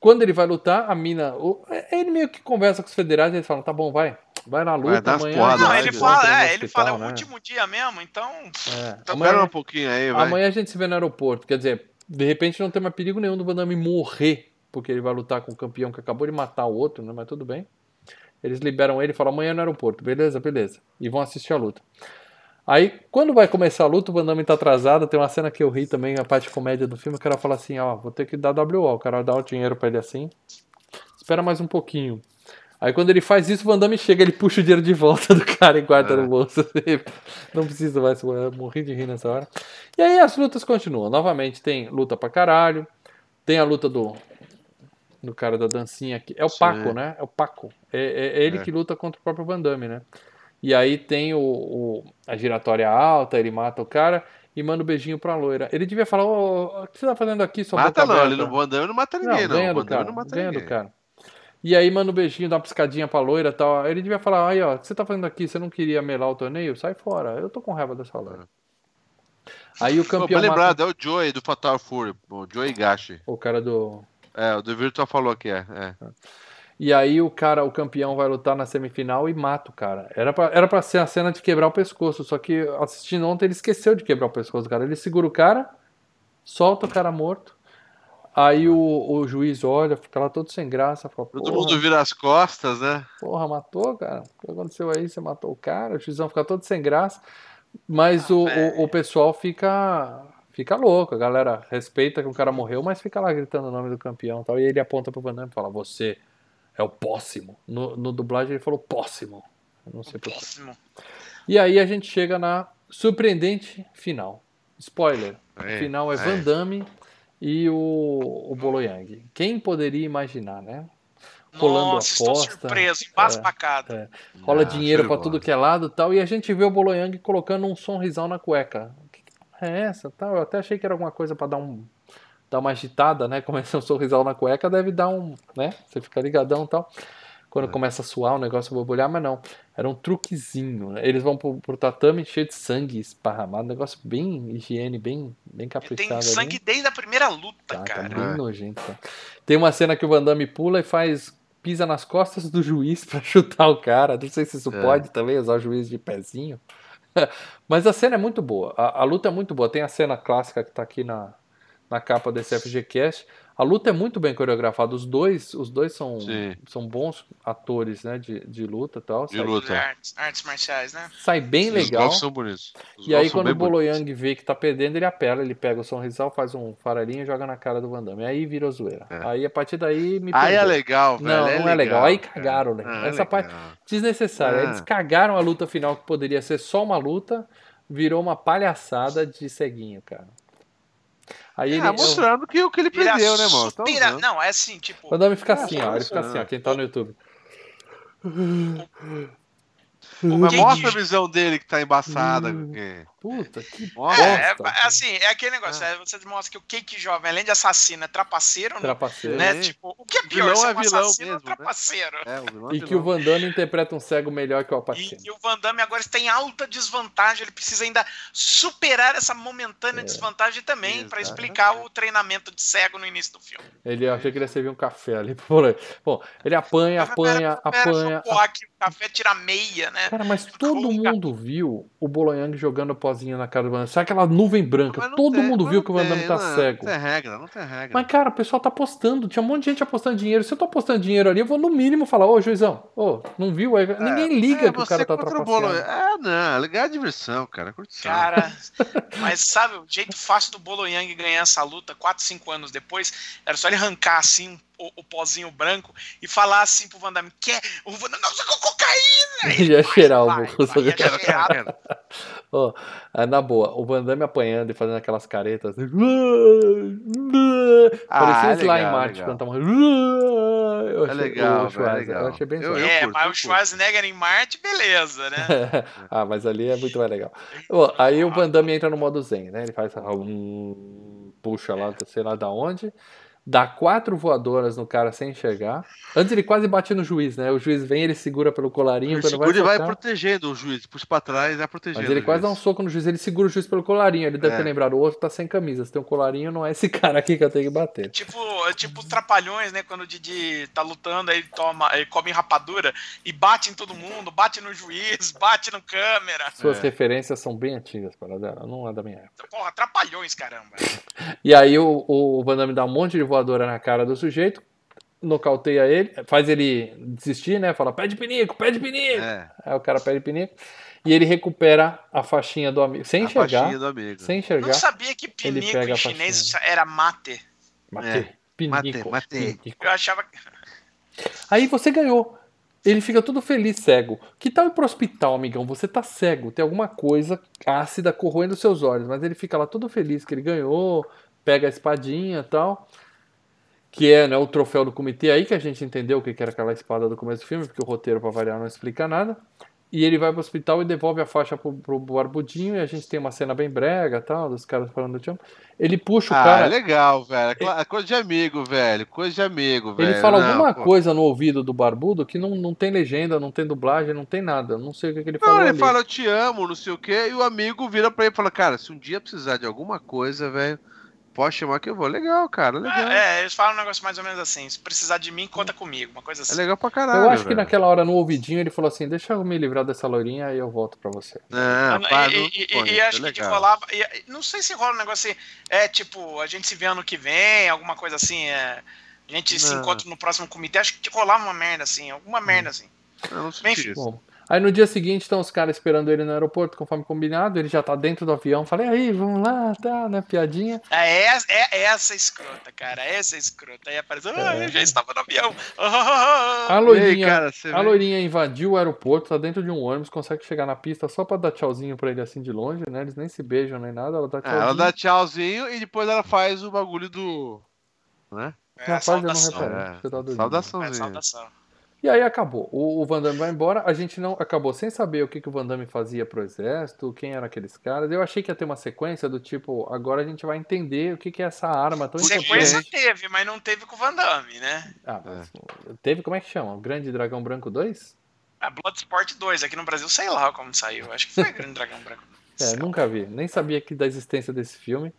Quando ele vai lutar, a mina. O, ele meio que conversa com os federais e eles falam: tá bom, vai. Vai na luta vai amanhã. Porra, não, ele fala, é, ele fala, é o né? último dia mesmo, então. É. Então, amanhã, um pouquinho aí, vai. Amanhã a gente se vê no aeroporto. Quer dizer, de repente não tem mais perigo nenhum do Van Damme morrer, porque ele vai lutar com o campeão que acabou de matar o outro, né? Mas tudo bem. Eles liberam ele e falam amanhã no aeroporto, beleza, beleza. E vão assistir a luta. Aí, quando vai começar a luta, o Van Damme tá atrasado. Tem uma cena que eu ri também, a parte de comédia do filme. O cara fala assim: Ó, vou ter que dar WO. O cara dá o dinheiro pra ele assim. Espera mais um pouquinho. Aí, quando ele faz isso, o Van Damme chega, ele puxa o dinheiro de volta do cara e guarda é. no bolso. Não precisa mais, eu morri de rir nessa hora. E aí, as lutas continuam. Novamente, tem luta pra caralho. Tem a luta do, do cara da dancinha aqui. É o Sim. Paco, né? É o Paco. É, é, é ele que luta contra o próprio Van Damme, né? E aí tem o, o, a giratória alta, ele mata o cara e manda um beijinho pra loira. Ele devia falar, oh, o que você tá fazendo aqui? Sua mata não, ele não, Van Damme não mata ninguém, não. Ganha, não. Do, cara, não mata ganha ninguém. do cara. E aí manda um beijinho, dá uma piscadinha pra loira e tal. Ele devia falar, aí ó, o que você tá fazendo aqui? Você não queria melar o torneio? Sai fora, eu tô com raiva dessa loira. Aí o campeão. Lembrado, mata... é o Joey do Fatal Fury, o Joey Gashi. O cara do. É, o do Virtual falou que é. é. E aí o cara, o campeão, vai lutar na semifinal e mata o cara. Era pra, era pra ser a cena de quebrar o pescoço, só que assistindo ontem ele esqueceu de quebrar o pescoço do cara. Ele segura o cara, solta o cara morto. Aí o, o juiz olha, fica lá todo sem graça. Fala, todo mundo vira as costas, né? Porra, matou, cara. O que aconteceu aí? Você matou o cara. O juizão fica todo sem graça. Mas ah, o, o, o, pessoal fica fica louco. A galera respeita que o cara morreu, mas fica lá gritando o nome do campeão e tal. E ele aponta pro Van Damme e fala: Você é o póssimo. No, no dublagem ele falou póssimo. Eu não sei por Póssimo. E aí a gente chega na surpreendente final. Spoiler. É, final é, é Van Damme e o, o Boloyang. Quem poderia imaginar, né? Rolando Nossa, aposta. Estou surpreso, embasbacado. É, é. Rola ah, dinheiro para tudo que é lado tal. E a gente vê o Boloyang colocando um sonrisão na cueca é essa? Tal. Eu até achei que era alguma coisa para dar um dar uma agitada, né? Começa um sorrisal na cueca, deve dar um, né? Você fica ligadão e tal. Quando é. começa a suar o negócio borbulhar, mas não. Era um truquezinho. Né? Eles vão pro, pro, tatame cheio de sangue esparramado, negócio bem higiene, bem, bem caprichado. Tem sangue ali. desde a primeira luta, tá, tá cara. Tá bem nojento. Tá. Tem uma cena que o Van Damme pula e faz pisa nas costas do juiz para chutar o cara. Não sei se isso é. pode também, usar o juiz de pezinho. Mas a cena é muito boa. A, a, luta é muito boa. Tem a cena clássica que está aqui na, na capa desse FGCast. A luta é muito bem coreografada. Os dois, os dois são, são bons atores, né? De, de luta e tal. De Sai, luta. Artes, artes, marciais, né? Sai bem Os legal. Os são bonitos. Os e aí, quando o Boloyang vê que tá perdendo, ele apela, ele pega o sorrisal, faz um farelinho e joga na cara do Van Damme. Aí vira zoeira. É. Aí, a partir daí, me Aí é legal, velho. Não, é não é legal. Aí cagaram, né? Ah, é Essa parte desnecessária. É. Eles cagaram a luta final, que poderia ser só uma luta, virou uma palhaçada de ceguinho, cara. Aí ele, mostrando que o que ele perdeu, né, mano? Tá não, é assim, tipo. Quando ele fica assim, ó. Ele fica assim, ó. Quem tá no YouTube. Mas mostra a visão dele que tá embaçada. Hum, puta, que é, bosta. É, assim, é aquele negócio, é. você mostra que o Cake Jovem, além de assassino, é trapaceiro, trapaceiro. né? Tipo, o que é pior, vilão é um vilão assassino mesmo, ou trapaceiro? Né? É, e que o Van Damme interpreta um cego melhor que o Alpatino. E, e, o Van Damme agora tem alta desvantagem, ele precisa ainda superar essa momentânea é. desvantagem também para explicar o treinamento de cego no início do filme. Ele achei que ele ia servir um café ali. Bom, ele apanha, apanha, pera, pera, apanha. Pera, o café tira meia, né? Cara, mas todo mundo viu o Bolognang jogando pozinho na cara do Van Damme. Sabe aquela nuvem branca? Todo tem, mundo viu que o Van Damme tá não, cego. Não tem regra, não tem regra. Mas, cara, o pessoal tá apostando. Tinha um monte de gente apostando dinheiro. Se eu tô apostando dinheiro ali, eu vou no mínimo falar, ô, juizão, ô, não viu? É, Ninguém liga é, que o cara tá trapaceando. É, não, é legal a diversão, cara. Curtição. Cara, mas sabe, o jeito fácil do Bolognang ganhar essa luta 4, 5 anos depois, era só ele arrancar assim o, o pozinho branco e falar assim pro Van Damme, quer? O Van Damme, não, cocaína! Ia cheirar o bolso. oh, na boa, o Van Damme apanhando e fazendo aquelas caretas. Ah, Parecia é slime Marte quando tava. Eu achei, é legal, o é legal. Eu achei bem eu, eu É, curto, mas o Schwarzenegger em Marte, beleza, né? ah, mas ali é muito mais legal. Oh, aí o Van Damme entra no modo Zen, né? Ele faz um. Puxa lá, sei lá da onde dá quatro voadoras no cara sem enxergar. Antes ele quase bate no juiz, né? O juiz vem, ele segura pelo colarinho. Ele segura vai e vai protegendo o juiz, puxa pra trás e vai protegendo. Mas ele quase dá um soco no juiz, ele segura o juiz pelo colarinho. Ele deve é. ter lembrado, o outro tá sem camisa. Se tem um colarinho, não é esse cara aqui que eu tenho que bater. Tipo, é tipo trapalhões, né? Quando o Didi tá lutando, aí toma, ele come rapadura e bate em todo mundo, bate no juiz, bate no câmera. Suas é. referências são bem antigas, para dela, não é da minha época. Porra, trapalhões, caramba. e aí o, o Van Damme dá um monte de voadora na cara do sujeito, nocauteia ele, faz ele desistir, né? Fala, pede pinico, pede pinico. É. Aí o cara pede pinico. E ele recupera a faixinha do amigo. Sem a enxergar. do amigo. Sem enxergar. Não sabia que pinico em chinês era mate. Mate. É. Pinico. Mate, mate. Eu achava que. Aí você ganhou. Ele fica todo feliz, cego. Que tal ir pro hospital, amigão? Você tá cego, tem alguma coisa ácida corroendo seus olhos, mas ele fica lá todo feliz que ele ganhou, pega a espadinha e tal que é né, o troféu do comitê, aí que a gente entendeu o que era aquela espada do começo do filme, porque o roteiro, para variar, não explica nada. E ele vai pro hospital e devolve a faixa pro, pro Barbudinho, e a gente tem uma cena bem brega tal, dos caras falando do chão. Ele puxa o ah, cara. Ah, legal, velho. É coisa de amigo, velho. Coisa de amigo, velho. Ele fala não, alguma pô. coisa no ouvido do Barbudo que não, não tem legenda, não tem dublagem, não tem nada. Não sei o que, que ele falou. Não, ele ali. fala, eu te amo, não sei o quê, e o amigo vira pra ele e fala, cara, se um dia precisar de alguma coisa, velho Pode chamar que eu vou. Legal, cara. Legal. É, é, eles falam um negócio mais ou menos assim. Se precisar de mim, conta comigo. Uma coisa assim. É legal pra caralho. Eu acho velho. que naquela hora no ouvidinho ele falou assim: deixa eu me livrar dessa loirinha e eu volto pra você. Ah, pá, e, e, e, e acho é que rolava. não sei se rola um negócio assim. É tipo, a gente se vê ano que vem, alguma coisa assim. É, a gente não. se encontra no próximo comitê. Acho que rolava uma merda assim. Alguma merda assim. Não, não sei Enfim. Bom, Aí no dia seguinte estão os caras esperando ele no aeroporto, conforme combinado, ele já tá dentro do avião. Falei, aí, vamos lá, tá, né? Piadinha. É, é, é essa escrota, cara, essa escrota. Aí apareceu, ah, é. eu já estava no avião. a loirinha, aí, cara, a loirinha invadiu o aeroporto, tá dentro de um ônibus, consegue chegar na pista só pra dar tchauzinho pra ele assim de longe, né? Eles nem se beijam nem nada, ela dá tchauzinho. É, ela dá tchauzinho e depois ela faz o bagulho do. né? É, Rapaz, saudação. Eu não reparo, é, tá saudação. É, saudação. E aí acabou. O, o Van Damme vai embora. A gente não acabou sem saber o que, que o Van Damme fazia pro exército, quem eram aqueles caras. Eu achei que ia ter uma sequência do tipo, agora a gente vai entender o que, que é essa arma tão Sequência teve, mas não teve com o Van Damme, né? Ah, mas é. teve, como é que chama? O Grande Dragão Branco 2? Ah, Bloodsport 2. Aqui no Brasil, sei lá como saiu. Acho que foi Grande Dragão Branco. É, nunca vi. Nem sabia que da existência desse filme.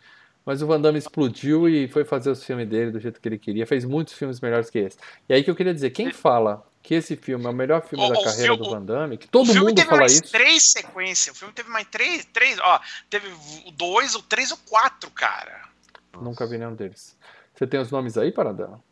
Mas o Van Damme explodiu e foi fazer os filmes dele do jeito que ele queria. Fez muitos filmes melhores que esse. E aí que eu queria dizer, quem fala que esse filme é o melhor filme o, da carreira filme, do Van Damme, que todo mundo fala mais isso. três sequências, o filme teve mais três, três, ó, teve o dois, o três, o quatro, cara. Nunca vi nenhum deles. Você tem os nomes aí, Paradão?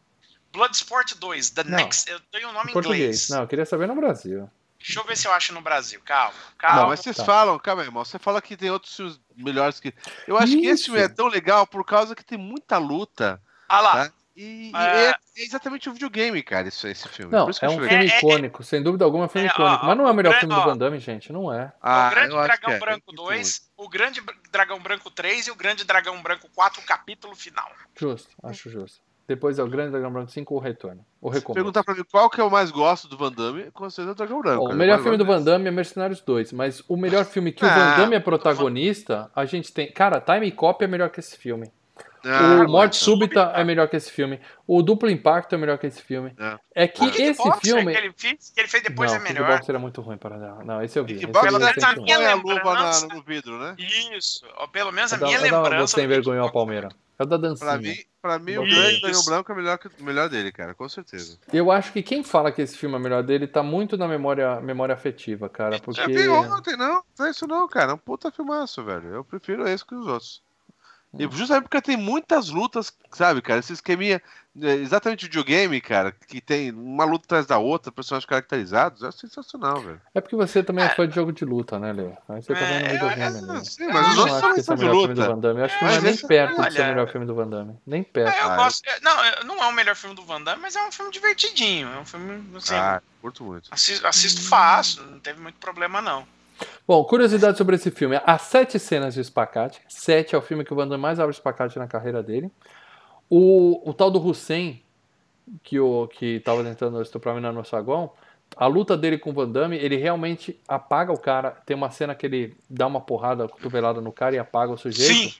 Bloodsport 2, The Não. Next, eu tenho o nome em português. inglês. Não, eu queria saber no Brasil. Deixa eu ver se eu acho no Brasil. Calma, calma. Não, mas vocês tá. falam, calma, irmão. Você fala que tem outros filmes melhores que. Eu acho Isso. que esse filme é tão legal por causa que tem muita luta. Ah lá. Tá? E, é... é... exatamente o um videogame, cara, isso, esse filme. Não, é um filme é, é, icônico, sem dúvida alguma é um filme é, icônico. Ó, mas não é o melhor filme ó, do Van Damme, gente, não é. Ah, o Grande Dragão Branco 2, o Grande Dragão Branco 3 e o Grande Dragão Branco 4, o capítulo final. Justo, acho justo. Depois é o Grande Dragão Branco 5 o Retorno. O Recomeço. Perguntar pra mim qual que eu mais gosto do Van Damme, com certeza é o Dragão Branco. o melhor filme do Van Damme é Mercenários 2, mas o melhor filme que o Van Damme é protagonista, a gente tem. Cara, Time Cop é melhor que esse filme. Ah, o Morte Súbita é melhor que esse filme. O Duplo Impacto é melhor que esse filme. É, é que esse filme. Que ele, fez, que ele fez depois não, é melhor. Kickboxer é muito ruim para dar. Não, esse eu vi. Kickboxer essa minha é a luva na, no vidro, né? Isso. Pelo menos a minha lembrança. Você envergonhou a Palmeira. É o da dancinha. Pra mim, pra mim o grande Dragão Branco é melhor, que, melhor dele, cara, com certeza. Eu acho que quem fala que esse filme é melhor dele tá muito na memória, memória afetiva, cara. Porque... Eu vi ontem, não. Não é isso não, cara. É um puta filmaço, velho. Eu prefiro esse que os outros. E justamente porque tem muitas lutas, sabe, cara? Esse esqueminha é, exatamente videogame, cara, que tem uma luta atrás da outra, personagens caracterizados, é sensacional, velho. É porque você também é fã de jogo de luta, né, Leo? Aí você tá vendo é, videogame, é, né? Sim, mas os outros são esse é o melhor luta. filme do Van Damme. Eu acho que não é nem perto de ser o melhor filme do Van Damme. Nem perto. É, eu gosto. Não, não é o melhor filme do Van Damme, mas é um filme divertidinho. É um filme, assim. Ah, curto muito. Assisto, assisto fácil, não teve muito problema, não. Bom, curiosidade sobre esse filme. Há sete cenas de espacate. Sete é o filme que o Van Damme mais abre espacate na carreira dele. O, o tal do Hussein, que o que estava tentando estuprar a no saguão, a luta dele com o Van Damme, ele realmente apaga o cara. Tem uma cena que ele dá uma porrada, cotovelada no cara e apaga o sujeito. Sim.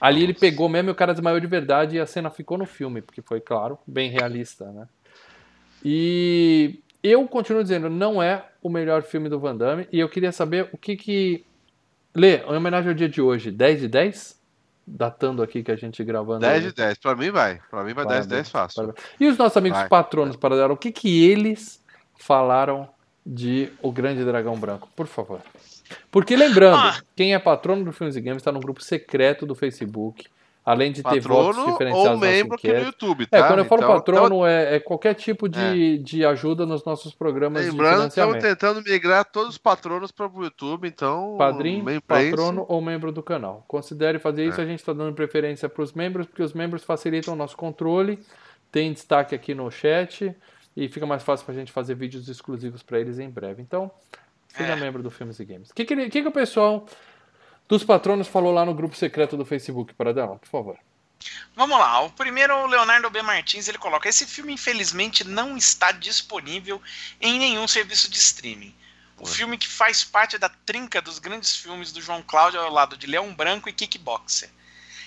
Ali ele pegou mesmo e o cara desmaiou de verdade e a cena ficou no filme, porque foi, claro, bem realista, né? E eu continuo dizendo, não é o melhor filme do Van Damme. E eu queria saber o que que. Lê, em homenagem ao dia de hoje, 10 de 10? Datando aqui que a gente gravando. 10 de 10, pra mim vai. Pra mim vai Parabéns. 10 de 10 fácil. Parabéns. E os nossos amigos vai. patronos para dar o que que eles falaram de O Grande Dragão Branco? Por favor. Porque lembrando, ah. quem é patrono do Filmes e Games está no grupo secreto do Facebook. Além de ter patrono votos diferenciados ou membro aqui no YouTube, tá? É, quando eu falo então, patrono, então... É, é, qualquer tipo de, é. de ajuda nos nossos programas Lembrando, estamos tentando migrar todos os patronos para o YouTube, então... Padrinho, patrono ou membro do canal. Considere fazer isso, é. a gente está dando preferência para os membros, porque os membros facilitam o nosso controle, tem destaque aqui no chat e fica mais fácil para a gente fazer vídeos exclusivos para eles em breve. Então, seja é. membro do Filmes e Games. O que, que, que, que o pessoal dos patronos falou lá no grupo secreto do Facebook, para dela, por favor. Vamos lá, o primeiro, o Leonardo B. Martins, ele coloca: Esse filme, infelizmente, não está disponível em nenhum serviço de streaming. O filme que faz parte da trinca dos grandes filmes do João Cláudio ao lado de Leão Branco e Kickboxer.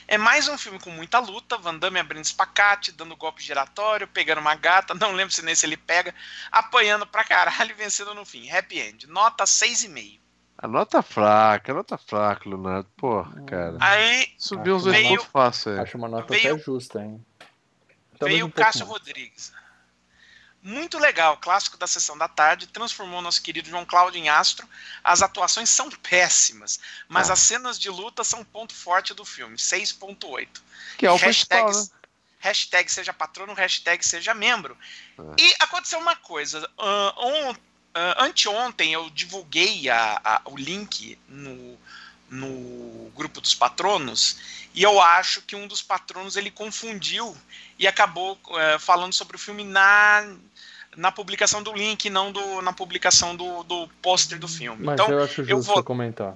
É mais um filme com muita luta, Van Damme abrindo espacate, dando golpe giratório, pegando uma gata, não lembro se nesse ele pega, apanhando pra caralho e vencendo no fim. Happy End. Nota 6,5. A nota fraca, a nota fraca, Leonardo. Porra, hum. cara. Aí. Subiu uns dois pontos fácil aí. Acho uma nota veio, até justa, hein? Talvez veio o um Cássio mais. Rodrigues. Muito legal, clássico da sessão da tarde, transformou nosso querido João Cláudio em astro. As atuações são péssimas, mas ah. as cenas de luta são ponto forte do filme, 6.8. Que é o hashtag, né? hashtag seja patrono, hashtag seja membro. Ah. E aconteceu uma coisa, uh, Uh, anteontem eu divulguei a, a, o link no, no grupo dos patronos e eu acho que um dos patronos ele confundiu e acabou uh, falando sobre o filme na, na publicação do link, não do, na publicação do, do pôster do filme. Mas então, eu acho justo eu vou, comentar.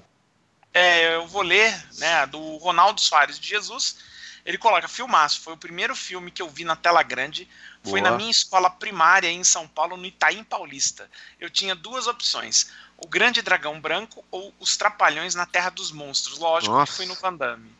É, eu vou ler né, do Ronaldo Soares de Jesus. Ele coloca filmaço, foi o primeiro filme que eu vi na tela grande foi Boa. na minha escola primária em São Paulo, no Itaim Paulista. Eu tinha duas opções: o Grande Dragão Branco ou os Trapalhões na Terra dos Monstros. Lógico Nossa. que foi no Van Damme.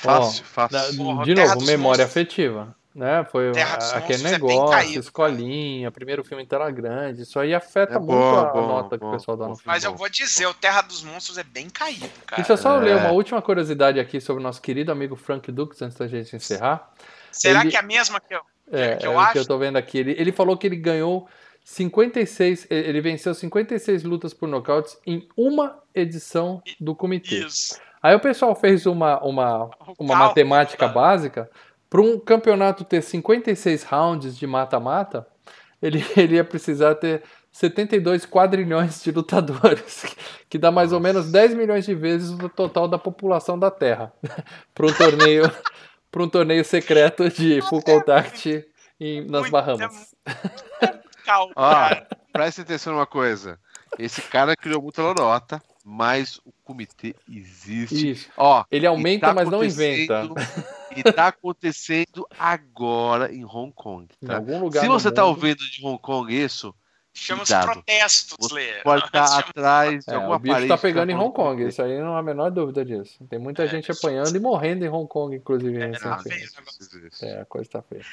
Fácil, oh, fácil. Porra, de novo, memória Monstros. afetiva. Né? Foi aquele negócio, é escolinha, primeiro filme em tela grande. Isso aí afeta é muito bom, a bom, nota bom, que o pessoal dá no filme. Mas eu vou dizer, o Terra dos Monstros é bem caído, cara. Deixa eu só é. ler uma última curiosidade aqui sobre o nosso querido amigo Frank Dux, antes da gente encerrar. Será Ele... que é a mesma que eu? É, que eu é acho. que eu tô vendo aqui. Ele, ele falou que ele ganhou 56, ele venceu 56 lutas por nocautes em uma edição do comitê. Isso. Aí o pessoal fez uma, uma, uma matemática básica. Para um campeonato ter 56 rounds de mata-mata, ele, ele ia precisar ter 72 quadrilhões de lutadores, que dá mais ou menos 10 milhões de vezes o total da população da Terra, para um torneio para um torneio secreto de full contact em, nas Bahamas. Calma. Ó, presta atenção numa coisa. Esse cara criou muita lorota, mas o comitê existe. Isso. Ó, ele aumenta, tá mas não inventa. E tá acontecendo agora em Hong Kong. Tá? Em algum lugar Se você tá mundo... ouvindo de Hong Kong isso, Chama-se protestos, Lê. Pode estar atrás de é, alguma O bicho tá pegando em Hong Kong, isso aí não há a menor dúvida disso. Tem muita é, gente apanhando e morrendo em Hong Kong, inclusive. É, tá feio, é, a coisa tá feia.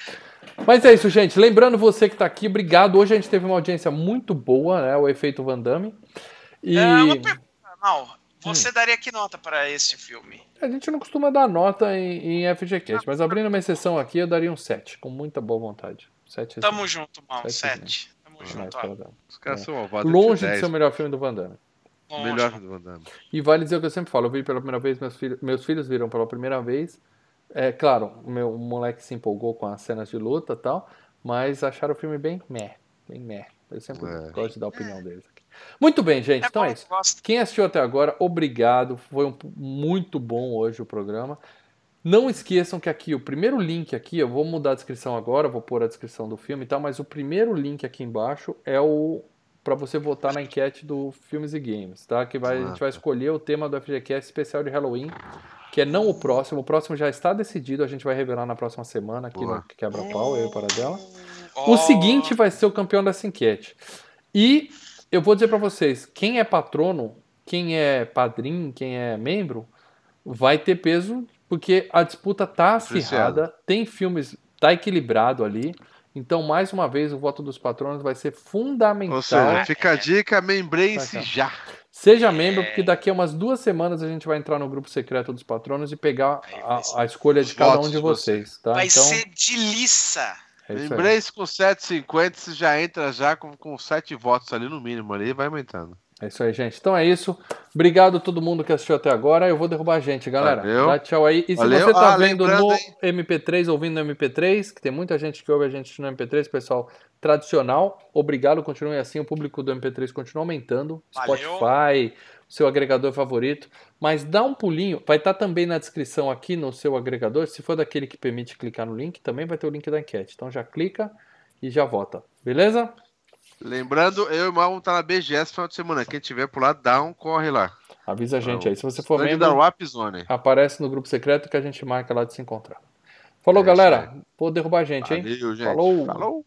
Mas é isso, gente. Lembrando você que tá aqui, obrigado. Hoje a gente teve uma audiência muito boa, né? O efeito Van Damme. E... É, uma pergunta, Mal. Você hum. daria que nota para esse filme? A gente não costuma dar nota em, em FGCast, mas abrindo uma exceção aqui, eu daria um 7, com muita boa vontade. 7 Tamo junto, Mal. 7. Os caras são malvados. Longe de ser o melhor filme do Van Damme. Melhor filme do Van Damme. E vale dizer o que eu sempre falo, eu vi pela primeira vez, meus filhos, meus filhos viram pela primeira vez. É claro, o meu moleque se empolgou com as cenas de luta e tal, mas acharam o filme bem meh, bem meh. Eu sempre é. gosto de dar a opinião deles aqui. Muito bem, gente. É então é isso. Quem assistiu até agora, obrigado. Foi um, muito bom hoje o programa. Não esqueçam que aqui, o primeiro link aqui, eu vou mudar a descrição agora, vou pôr a descrição do filme e tal, mas o primeiro link aqui embaixo é o para você votar na enquete do Filmes e Games, tá? Que vai, a gente vai escolher o tema do FGCast especial de Halloween, que é não o próximo, o próximo já está decidido, a gente vai revelar na próxima semana aqui Boa. no Quebra-Pau, eu e para dela. O seguinte vai ser o campeão dessa enquete. E eu vou dizer para vocês, quem é patrono, quem é padrinho, quem é membro, vai ter peso porque a disputa tá acirrada, tem filmes, tá equilibrado ali. Então, mais uma vez, o voto dos patronos vai ser fundamental. Ou seja, fica a dica, membrem-se já. Seja membro, porque daqui a umas duas semanas a gente vai entrar no grupo secreto dos patronos e pegar a, a escolha de cada um de vocês. Tá? Vai então, ser de liça. É Membrem-se com 7,50, você já entra já com, com 7 votos ali no mínimo ali e vai aumentando. É isso aí, gente. Então é isso. Obrigado a todo mundo que assistiu até agora. Eu vou derrubar a gente, galera. Valeu. Dá tchau aí. E se Valeu. você tá ah, vendo no hein? MP3, ouvindo no MP3, que tem muita gente que ouve a gente no MP3, pessoal tradicional, obrigado, continue assim. O público do MP3 continua aumentando. Valeu. Spotify, seu agregador favorito. Mas dá um pulinho. Vai estar tá também na descrição aqui no seu agregador. Se for daquele que permite clicar no link, também vai ter o link da enquete. Então já clica e já vota. Beleza? Lembrando, eu e o Mal estar na BGS no final de semana. Quem tiver por lá, dá um corre lá. Avisa a gente aí. Se você for membro, da Wap Zone. aparece no grupo secreto que a gente marca lá de se encontrar. Falou, é galera. Vou derrubar a gente, hein? Valeu, gente. Falou. Falou.